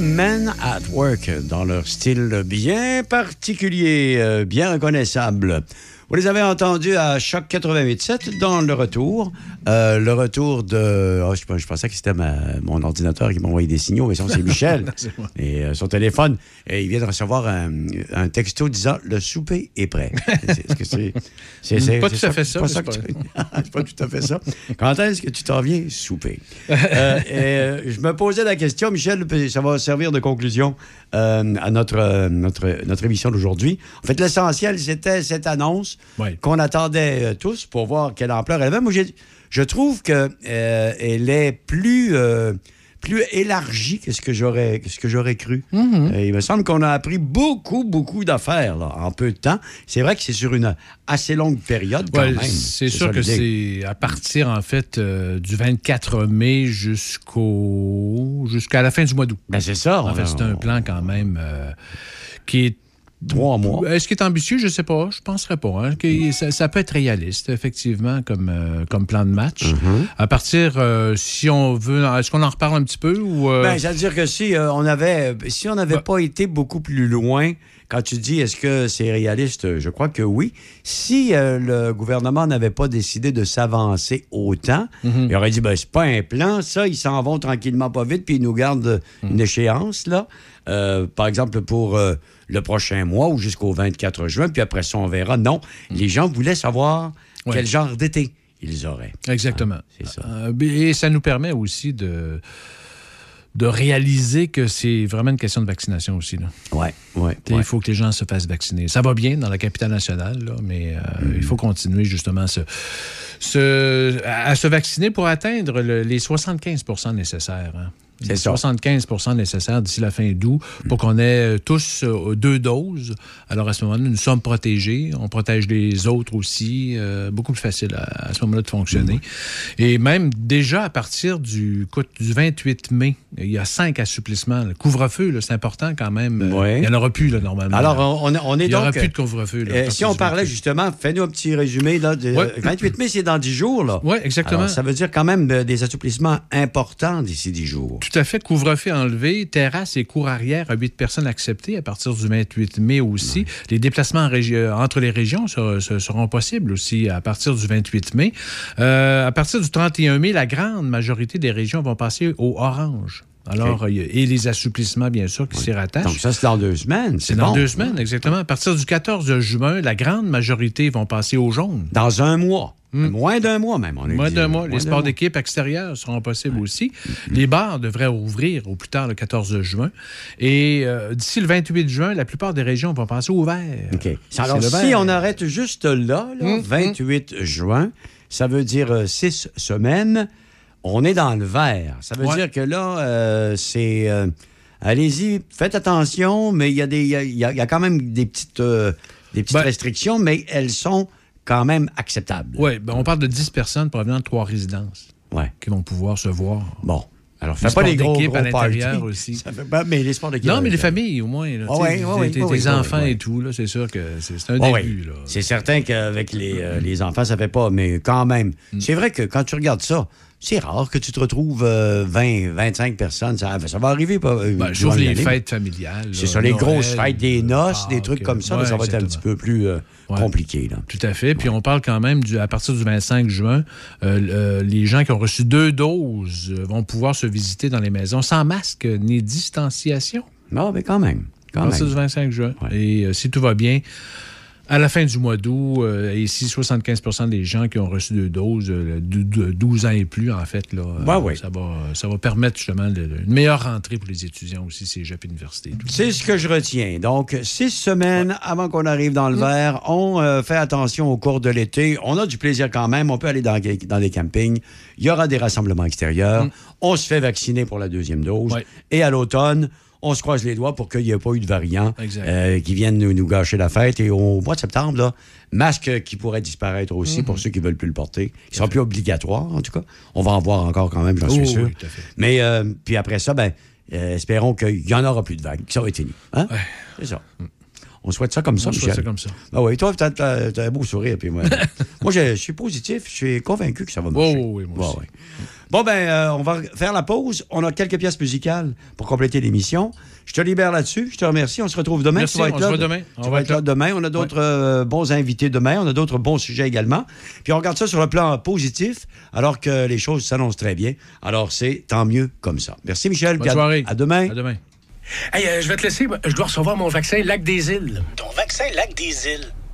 [SPEAKER 4] Men at Work, dans leur style bien particulier, euh, bien reconnaissable. Vous les avez entendus à Choc 88.7 dans le retour. Euh, le retour de... oh, je, je pensais que c'était mon ordinateur qui m'envoyait des signaux, mais c'est Michel.
[SPEAKER 5] Moi.
[SPEAKER 4] et euh, son téléphone, et il vient de recevoir un, un texto disant « Le souper est prêt ». Est-ce que c'est... c'est-
[SPEAKER 5] Pas tout à fait ça,
[SPEAKER 4] pas que tu- c'est pas tout à fait ça. Quand est-ce que tu t'en viens souper? Euh, et, je me posais la question, Michel, ça va servir de conclusion à notre, notre, notre émission d'aujourd'hui. En fait, l'essentiel, c'était cette annonce qu'on attendait euh, tous pour voir quelle ampleur elle avait. Moi, je trouve qu'elle est plus... euh, plus élargie que ce que j'aurais que ce que j'aurais cru.
[SPEAKER 5] Mhm.
[SPEAKER 4] Euh, il me semble qu'on a appris beaucoup, beaucoup d'affaires là, en peu de temps. C'est vrai que c'est sur une assez longue période quand
[SPEAKER 5] Ouais,
[SPEAKER 4] même.
[SPEAKER 5] c'est sûr que
[SPEAKER 4] l'idée.
[SPEAKER 5] c'est à partir, en fait, euh, du 24 mai jusqu'au jusqu'à la fin du mois d'août.
[SPEAKER 4] Ben, c'est ça.
[SPEAKER 5] En fait, c'est un plan quand même euh, qui est.
[SPEAKER 4] Trois mois.
[SPEAKER 5] Est-ce qu'il est ambitieux? Je ne sais pas. Je ne penserais pas. hein, que ça, ça peut être réaliste, effectivement, comme, euh, comme plan de match.
[SPEAKER 4] Mm-hmm.
[SPEAKER 5] À partir, euh, si on veut. Est-ce qu'on en reparle un petit peu? Ou, euh,
[SPEAKER 4] Ben, c'est-à-dire que si euh, on avait, si on n'avait pas été beaucoup plus loin, quand tu dis est-ce que c'est réaliste, je crois que oui. Si euh, le gouvernement n'avait pas décidé de s'avancer autant, il aurait dit ben c'est pas un plan, ça ils s'en vont tranquillement pas vite puis ils nous gardent une échéance là. Euh, par exemple pour euh, le prochain mois ou jusqu'au 24 juin, puis après ça, on verra. Non, les gens voulaient savoir
[SPEAKER 5] Ouais.
[SPEAKER 4] quel genre d'été ils auraient.
[SPEAKER 5] Exactement.
[SPEAKER 4] c'est ça.
[SPEAKER 5] Euh, et ça nous permet aussi de, de réaliser que c'est vraiment une question de vaccination aussi. Là.
[SPEAKER 4] Ouais, ouais,
[SPEAKER 5] Il
[SPEAKER 4] ouais.
[SPEAKER 5] faut que les gens se fassent vacciner. Ça va bien dans la capitale nationale, là, mais euh,
[SPEAKER 4] Mm.
[SPEAKER 5] il faut continuer justement à se, se- à se vacciner pour atteindre le- les 75% nécessaires. hein.
[SPEAKER 4] C'est
[SPEAKER 5] Les
[SPEAKER 4] ça.
[SPEAKER 5] 75% nécessaires d'ici la fin d'août pour qu'on ait euh, tous euh, deux doses. Alors, à ce moment-là, nous sommes protégés. On protège les autres aussi. euh, beaucoup plus facile à, à ce moment-là de fonctionner. Et même déjà à partir du, écoute, du 28 mai, il y a cinq assouplissements. Le couvre-feu, c'est important quand même. Il n'y en aura plus, là, normalement.
[SPEAKER 4] Alors, on, on est
[SPEAKER 5] il n'y aura
[SPEAKER 4] donc.
[SPEAKER 5] plus de couvre-feu.
[SPEAKER 4] Euh, si on parlait
[SPEAKER 5] 28.
[SPEAKER 4] justement, fais-nous un petit résumé. Là, de,
[SPEAKER 5] Ouais.
[SPEAKER 4] 28 mai, c'est dans 10 jours.
[SPEAKER 5] Oui, exactement.
[SPEAKER 4] Alors, ça veut dire quand même des assouplissements importants d'ici 10 jours.
[SPEAKER 5] Tout à fait. Couvre-feu enlevé, terrasse et cours arrière à 8 personnes acceptées à partir du 28 mai aussi. Les déplacements en euh, entre les régions se- se- seront possibles aussi à partir du 28 mai. Euh, à partir du 31 mai, la grande majorité des régions vont passer au orange. Alors, a- et les assouplissements, bien sûr, qui s'y rattachent.
[SPEAKER 4] Donc, ça, c'est dans deux semaines.
[SPEAKER 5] C'est dans
[SPEAKER 4] bon.
[SPEAKER 5] deux semaines, exactement. À partir du 14 juin, la grande majorité vont passer au jaune.
[SPEAKER 4] Dans un mois. Moins d'un mois, même. On est
[SPEAKER 5] Moins d'un mois.
[SPEAKER 4] Moins
[SPEAKER 5] Les sports d'équipe extérieurs seront possibles aussi. Les bars devraient rouvrir au plus tard le 14 juin. Et euh, d'ici le 28 juin, la plupart des régions vont passer au vert.
[SPEAKER 4] OK. Alors,
[SPEAKER 5] le
[SPEAKER 4] si on arrête juste là,
[SPEAKER 5] Hum,
[SPEAKER 4] 28 juin, ça veut dire euh, six semaines, on est dans le vert. Ça veut
[SPEAKER 5] Ouais.
[SPEAKER 4] dire que là, euh, c'est... euh, Allez-y, faites attention, mais il y, a des- il y a- y a- y a quand même des petites, euh, des petites
[SPEAKER 5] Ben-
[SPEAKER 4] restrictions, mais elles sont quand même acceptables.
[SPEAKER 5] Oui, ben, on parle de 10 personnes provenant de trois résidences
[SPEAKER 4] Ouais.
[SPEAKER 5] qui vont pouvoir se voir.
[SPEAKER 4] Bon. Alors,
[SPEAKER 5] Les
[SPEAKER 4] fais pas
[SPEAKER 5] sports
[SPEAKER 4] gros, gros
[SPEAKER 5] à l'intérieur aussi.
[SPEAKER 4] Ça fait pas- mais les sports d'équipe...
[SPEAKER 5] Non, mais les familles, au moins. là,
[SPEAKER 4] ouais, ouais, ouais,
[SPEAKER 5] tes,
[SPEAKER 4] ouais,
[SPEAKER 5] tes
[SPEAKER 4] ouais,
[SPEAKER 5] enfants et tout, là, c'est sûr que c'est un
[SPEAKER 4] Ouais,
[SPEAKER 5] début.
[SPEAKER 4] C'est certain qu'avec les, euh, les enfants, ça fait pas, mais quand même.
[SPEAKER 5] Mm.
[SPEAKER 4] C'est vrai que quand tu regardes ça, c'est rare que tu te retrouves euh, 20, 25 personnes. Ça, ça va arriver pas. euh,
[SPEAKER 5] Ben, sauf les fêtes familiales.
[SPEAKER 4] C'est ça, les grosses fêtes, des noces, des
[SPEAKER 5] Pâques,
[SPEAKER 4] trucs comme ça, là,
[SPEAKER 5] ouais,
[SPEAKER 4] ça va être un petit peu plus euh,
[SPEAKER 5] Ouais.
[SPEAKER 4] compliqué. Là.
[SPEAKER 5] Tout à fait. Puis on parle quand même, du, à partir du 25 juin, euh, euh, les gens qui ont reçu deux doses euh, vont pouvoir se visiter dans les maisons sans masque ni distanciation.
[SPEAKER 4] Non, mais quand même.
[SPEAKER 5] À partir
[SPEAKER 4] même.
[SPEAKER 5] du 25 juin. Et euh, si tout va bien, à la fin du mois d'août, euh, ici, 75% des gens qui ont reçu deux doses, euh, de, de 12 ans et plus, en fait, là, euh,
[SPEAKER 4] ouais.
[SPEAKER 5] ça, va, ça va permettre justement de- de- une meilleure rentrée pour les étudiants aussi, cégep université.
[SPEAKER 4] C'est ce que je retiens. Donc, six semaines avant qu'on arrive dans le
[SPEAKER 5] Mm.
[SPEAKER 4] vert, on euh, fait attention au cours de l'été. On a du plaisir quand même. On peut aller dans, dans des campings. Il y aura des rassemblements extérieurs. On se fait vacciner pour la deuxième dose.
[SPEAKER 5] Mm. Ouais.
[SPEAKER 4] Et à l'automne, on se croise les doigts pour qu'il n'y ait pas eu de variants
[SPEAKER 5] Exact.
[SPEAKER 4] euh, qui viennent nous, nous gâcher la fête. Et au mois de septembre, là, masque qui pourrait disparaître aussi
[SPEAKER 5] Mm-hmm.
[SPEAKER 4] pour ceux qui ne veulent plus le porter. Il ne sera plus obligatoire, en tout cas. On va en voir encore quand même, j'en suis
[SPEAKER 5] Oh,
[SPEAKER 4] sûr.
[SPEAKER 5] oui, tout à fait.
[SPEAKER 4] Mais euh, puis après ça, ben, euh, espérons qu'il n'y en aura plus de vagues, que ça va être fini. Hein? C'est ça. On souhaite ça comme ça,
[SPEAKER 5] On souhaite
[SPEAKER 4] Michel.
[SPEAKER 5] ça comme ça.
[SPEAKER 4] Ah oui, toi, t'as, t'as un beau sourire. Puis moi, moi je, je suis positif, je suis convaincu que ça va marcher.
[SPEAKER 5] Oh, oui, moi
[SPEAKER 4] ouais. Bon, ben, euh, on va faire la pause. On a quelques pièces musicales pour compléter l'émission. Je te libère là-dessus. Je te remercie. On se retrouve demain.
[SPEAKER 5] Merci,
[SPEAKER 4] Tu vas être
[SPEAKER 5] on
[SPEAKER 4] là
[SPEAKER 5] se voit
[SPEAKER 4] de-
[SPEAKER 5] demain.
[SPEAKER 4] Tu vas être là demain. On a d'autres euh, bons invités demain. On a d'autres bons sujets également. Puis on regarde ça sur le plan positif, alors que les choses s'annoncent très bien. Alors, c'est tant mieux comme ça. Merci, Michel.
[SPEAKER 5] Bonne
[SPEAKER 4] à-
[SPEAKER 5] soirée.
[SPEAKER 4] À demain.
[SPEAKER 5] À demain.
[SPEAKER 29] Hey, euh, je vais te laisser. Je dois recevoir mon vaccin Lac des Îles.
[SPEAKER 42] Ton vaccin Lac des Îles.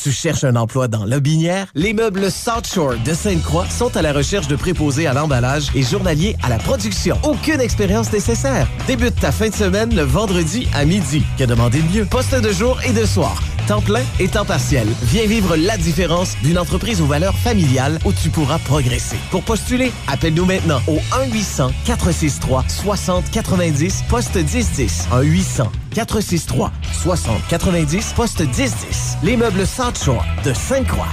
[SPEAKER 43] Tu cherches un emploi dans Lobinière? Les meubles South Shore de Sainte-Croix sont à la recherche de préposés à l'emballage et journaliers à la production. Aucune expérience nécessaire. Débute ta fin de semaine le vendredi à midi. Que demander de mieux? Poste de jour et de soir. Temps plein et temps partiel. Viens vivre la différence d'une entreprise aux valeurs familiales où tu pourras progresser. Pour postuler, appelle-nous maintenant au 1-800-463-6090, poste 1010. 1-800-463-6090, poste 1010. Les meubles Shore de Sainte-Croix.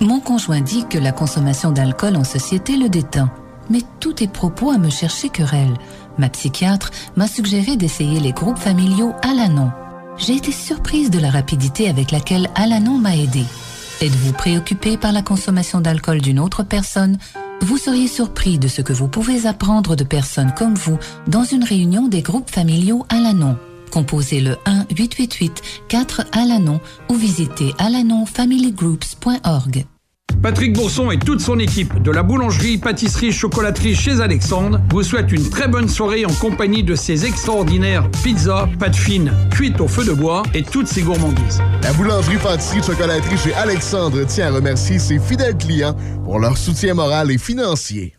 [SPEAKER 44] Mon conjoint dit que la consommation d'alcool en société le détend. Mais tous tes propos à me chercher querelle. Ma psychiatre m'a suggéré d'essayer les groupes familiaux Alanon. J'ai été surprise de la rapidité avec laquelle Alanon m'a aidé. Êtes-vous préoccupé par la consommation d'alcool d'une autre personne? Vous seriez surpris de ce que vous pouvez apprendre de personnes comme vous dans une réunion des groupes familiaux Alanon. Composez le 1-888-4-ALANON ou visitez alanonfamilygroups.org.
[SPEAKER 45] Patrick Bourson et toute son équipe de la boulangerie, pâtisserie, chocolaterie chez Alexandre vous souhaitent une très bonne soirée en compagnie de ces extraordinaires pizzas, pâtes fines, cuites au feu de bois et toutes ces gourmandises.
[SPEAKER 34] La boulangerie, pâtisserie, chocolaterie chez Alexandre tient à remercier ses fidèles clients pour leur soutien moral et financier.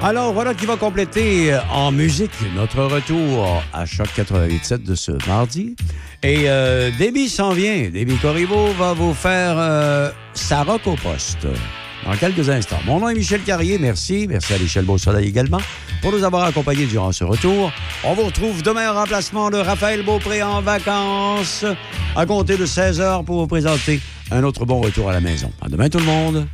[SPEAKER 4] Alors, voilà qui va compléter euh, en musique notre retour à Choc 87 de ce mardi. Et euh, s'en vient. Déby Corriveau va vous faire euh, sa rock au poste dans quelques instants. Mon nom est Michel Carrier. Merci. Merci à Michel Beausoleil également pour nous avoir accompagnés durant ce retour. On vous retrouve demain en remplacement de Raphaël Beaupré en vacances à compter de 16 h pour vous présenter un autre bon retour à la maison. À demain tout le monde.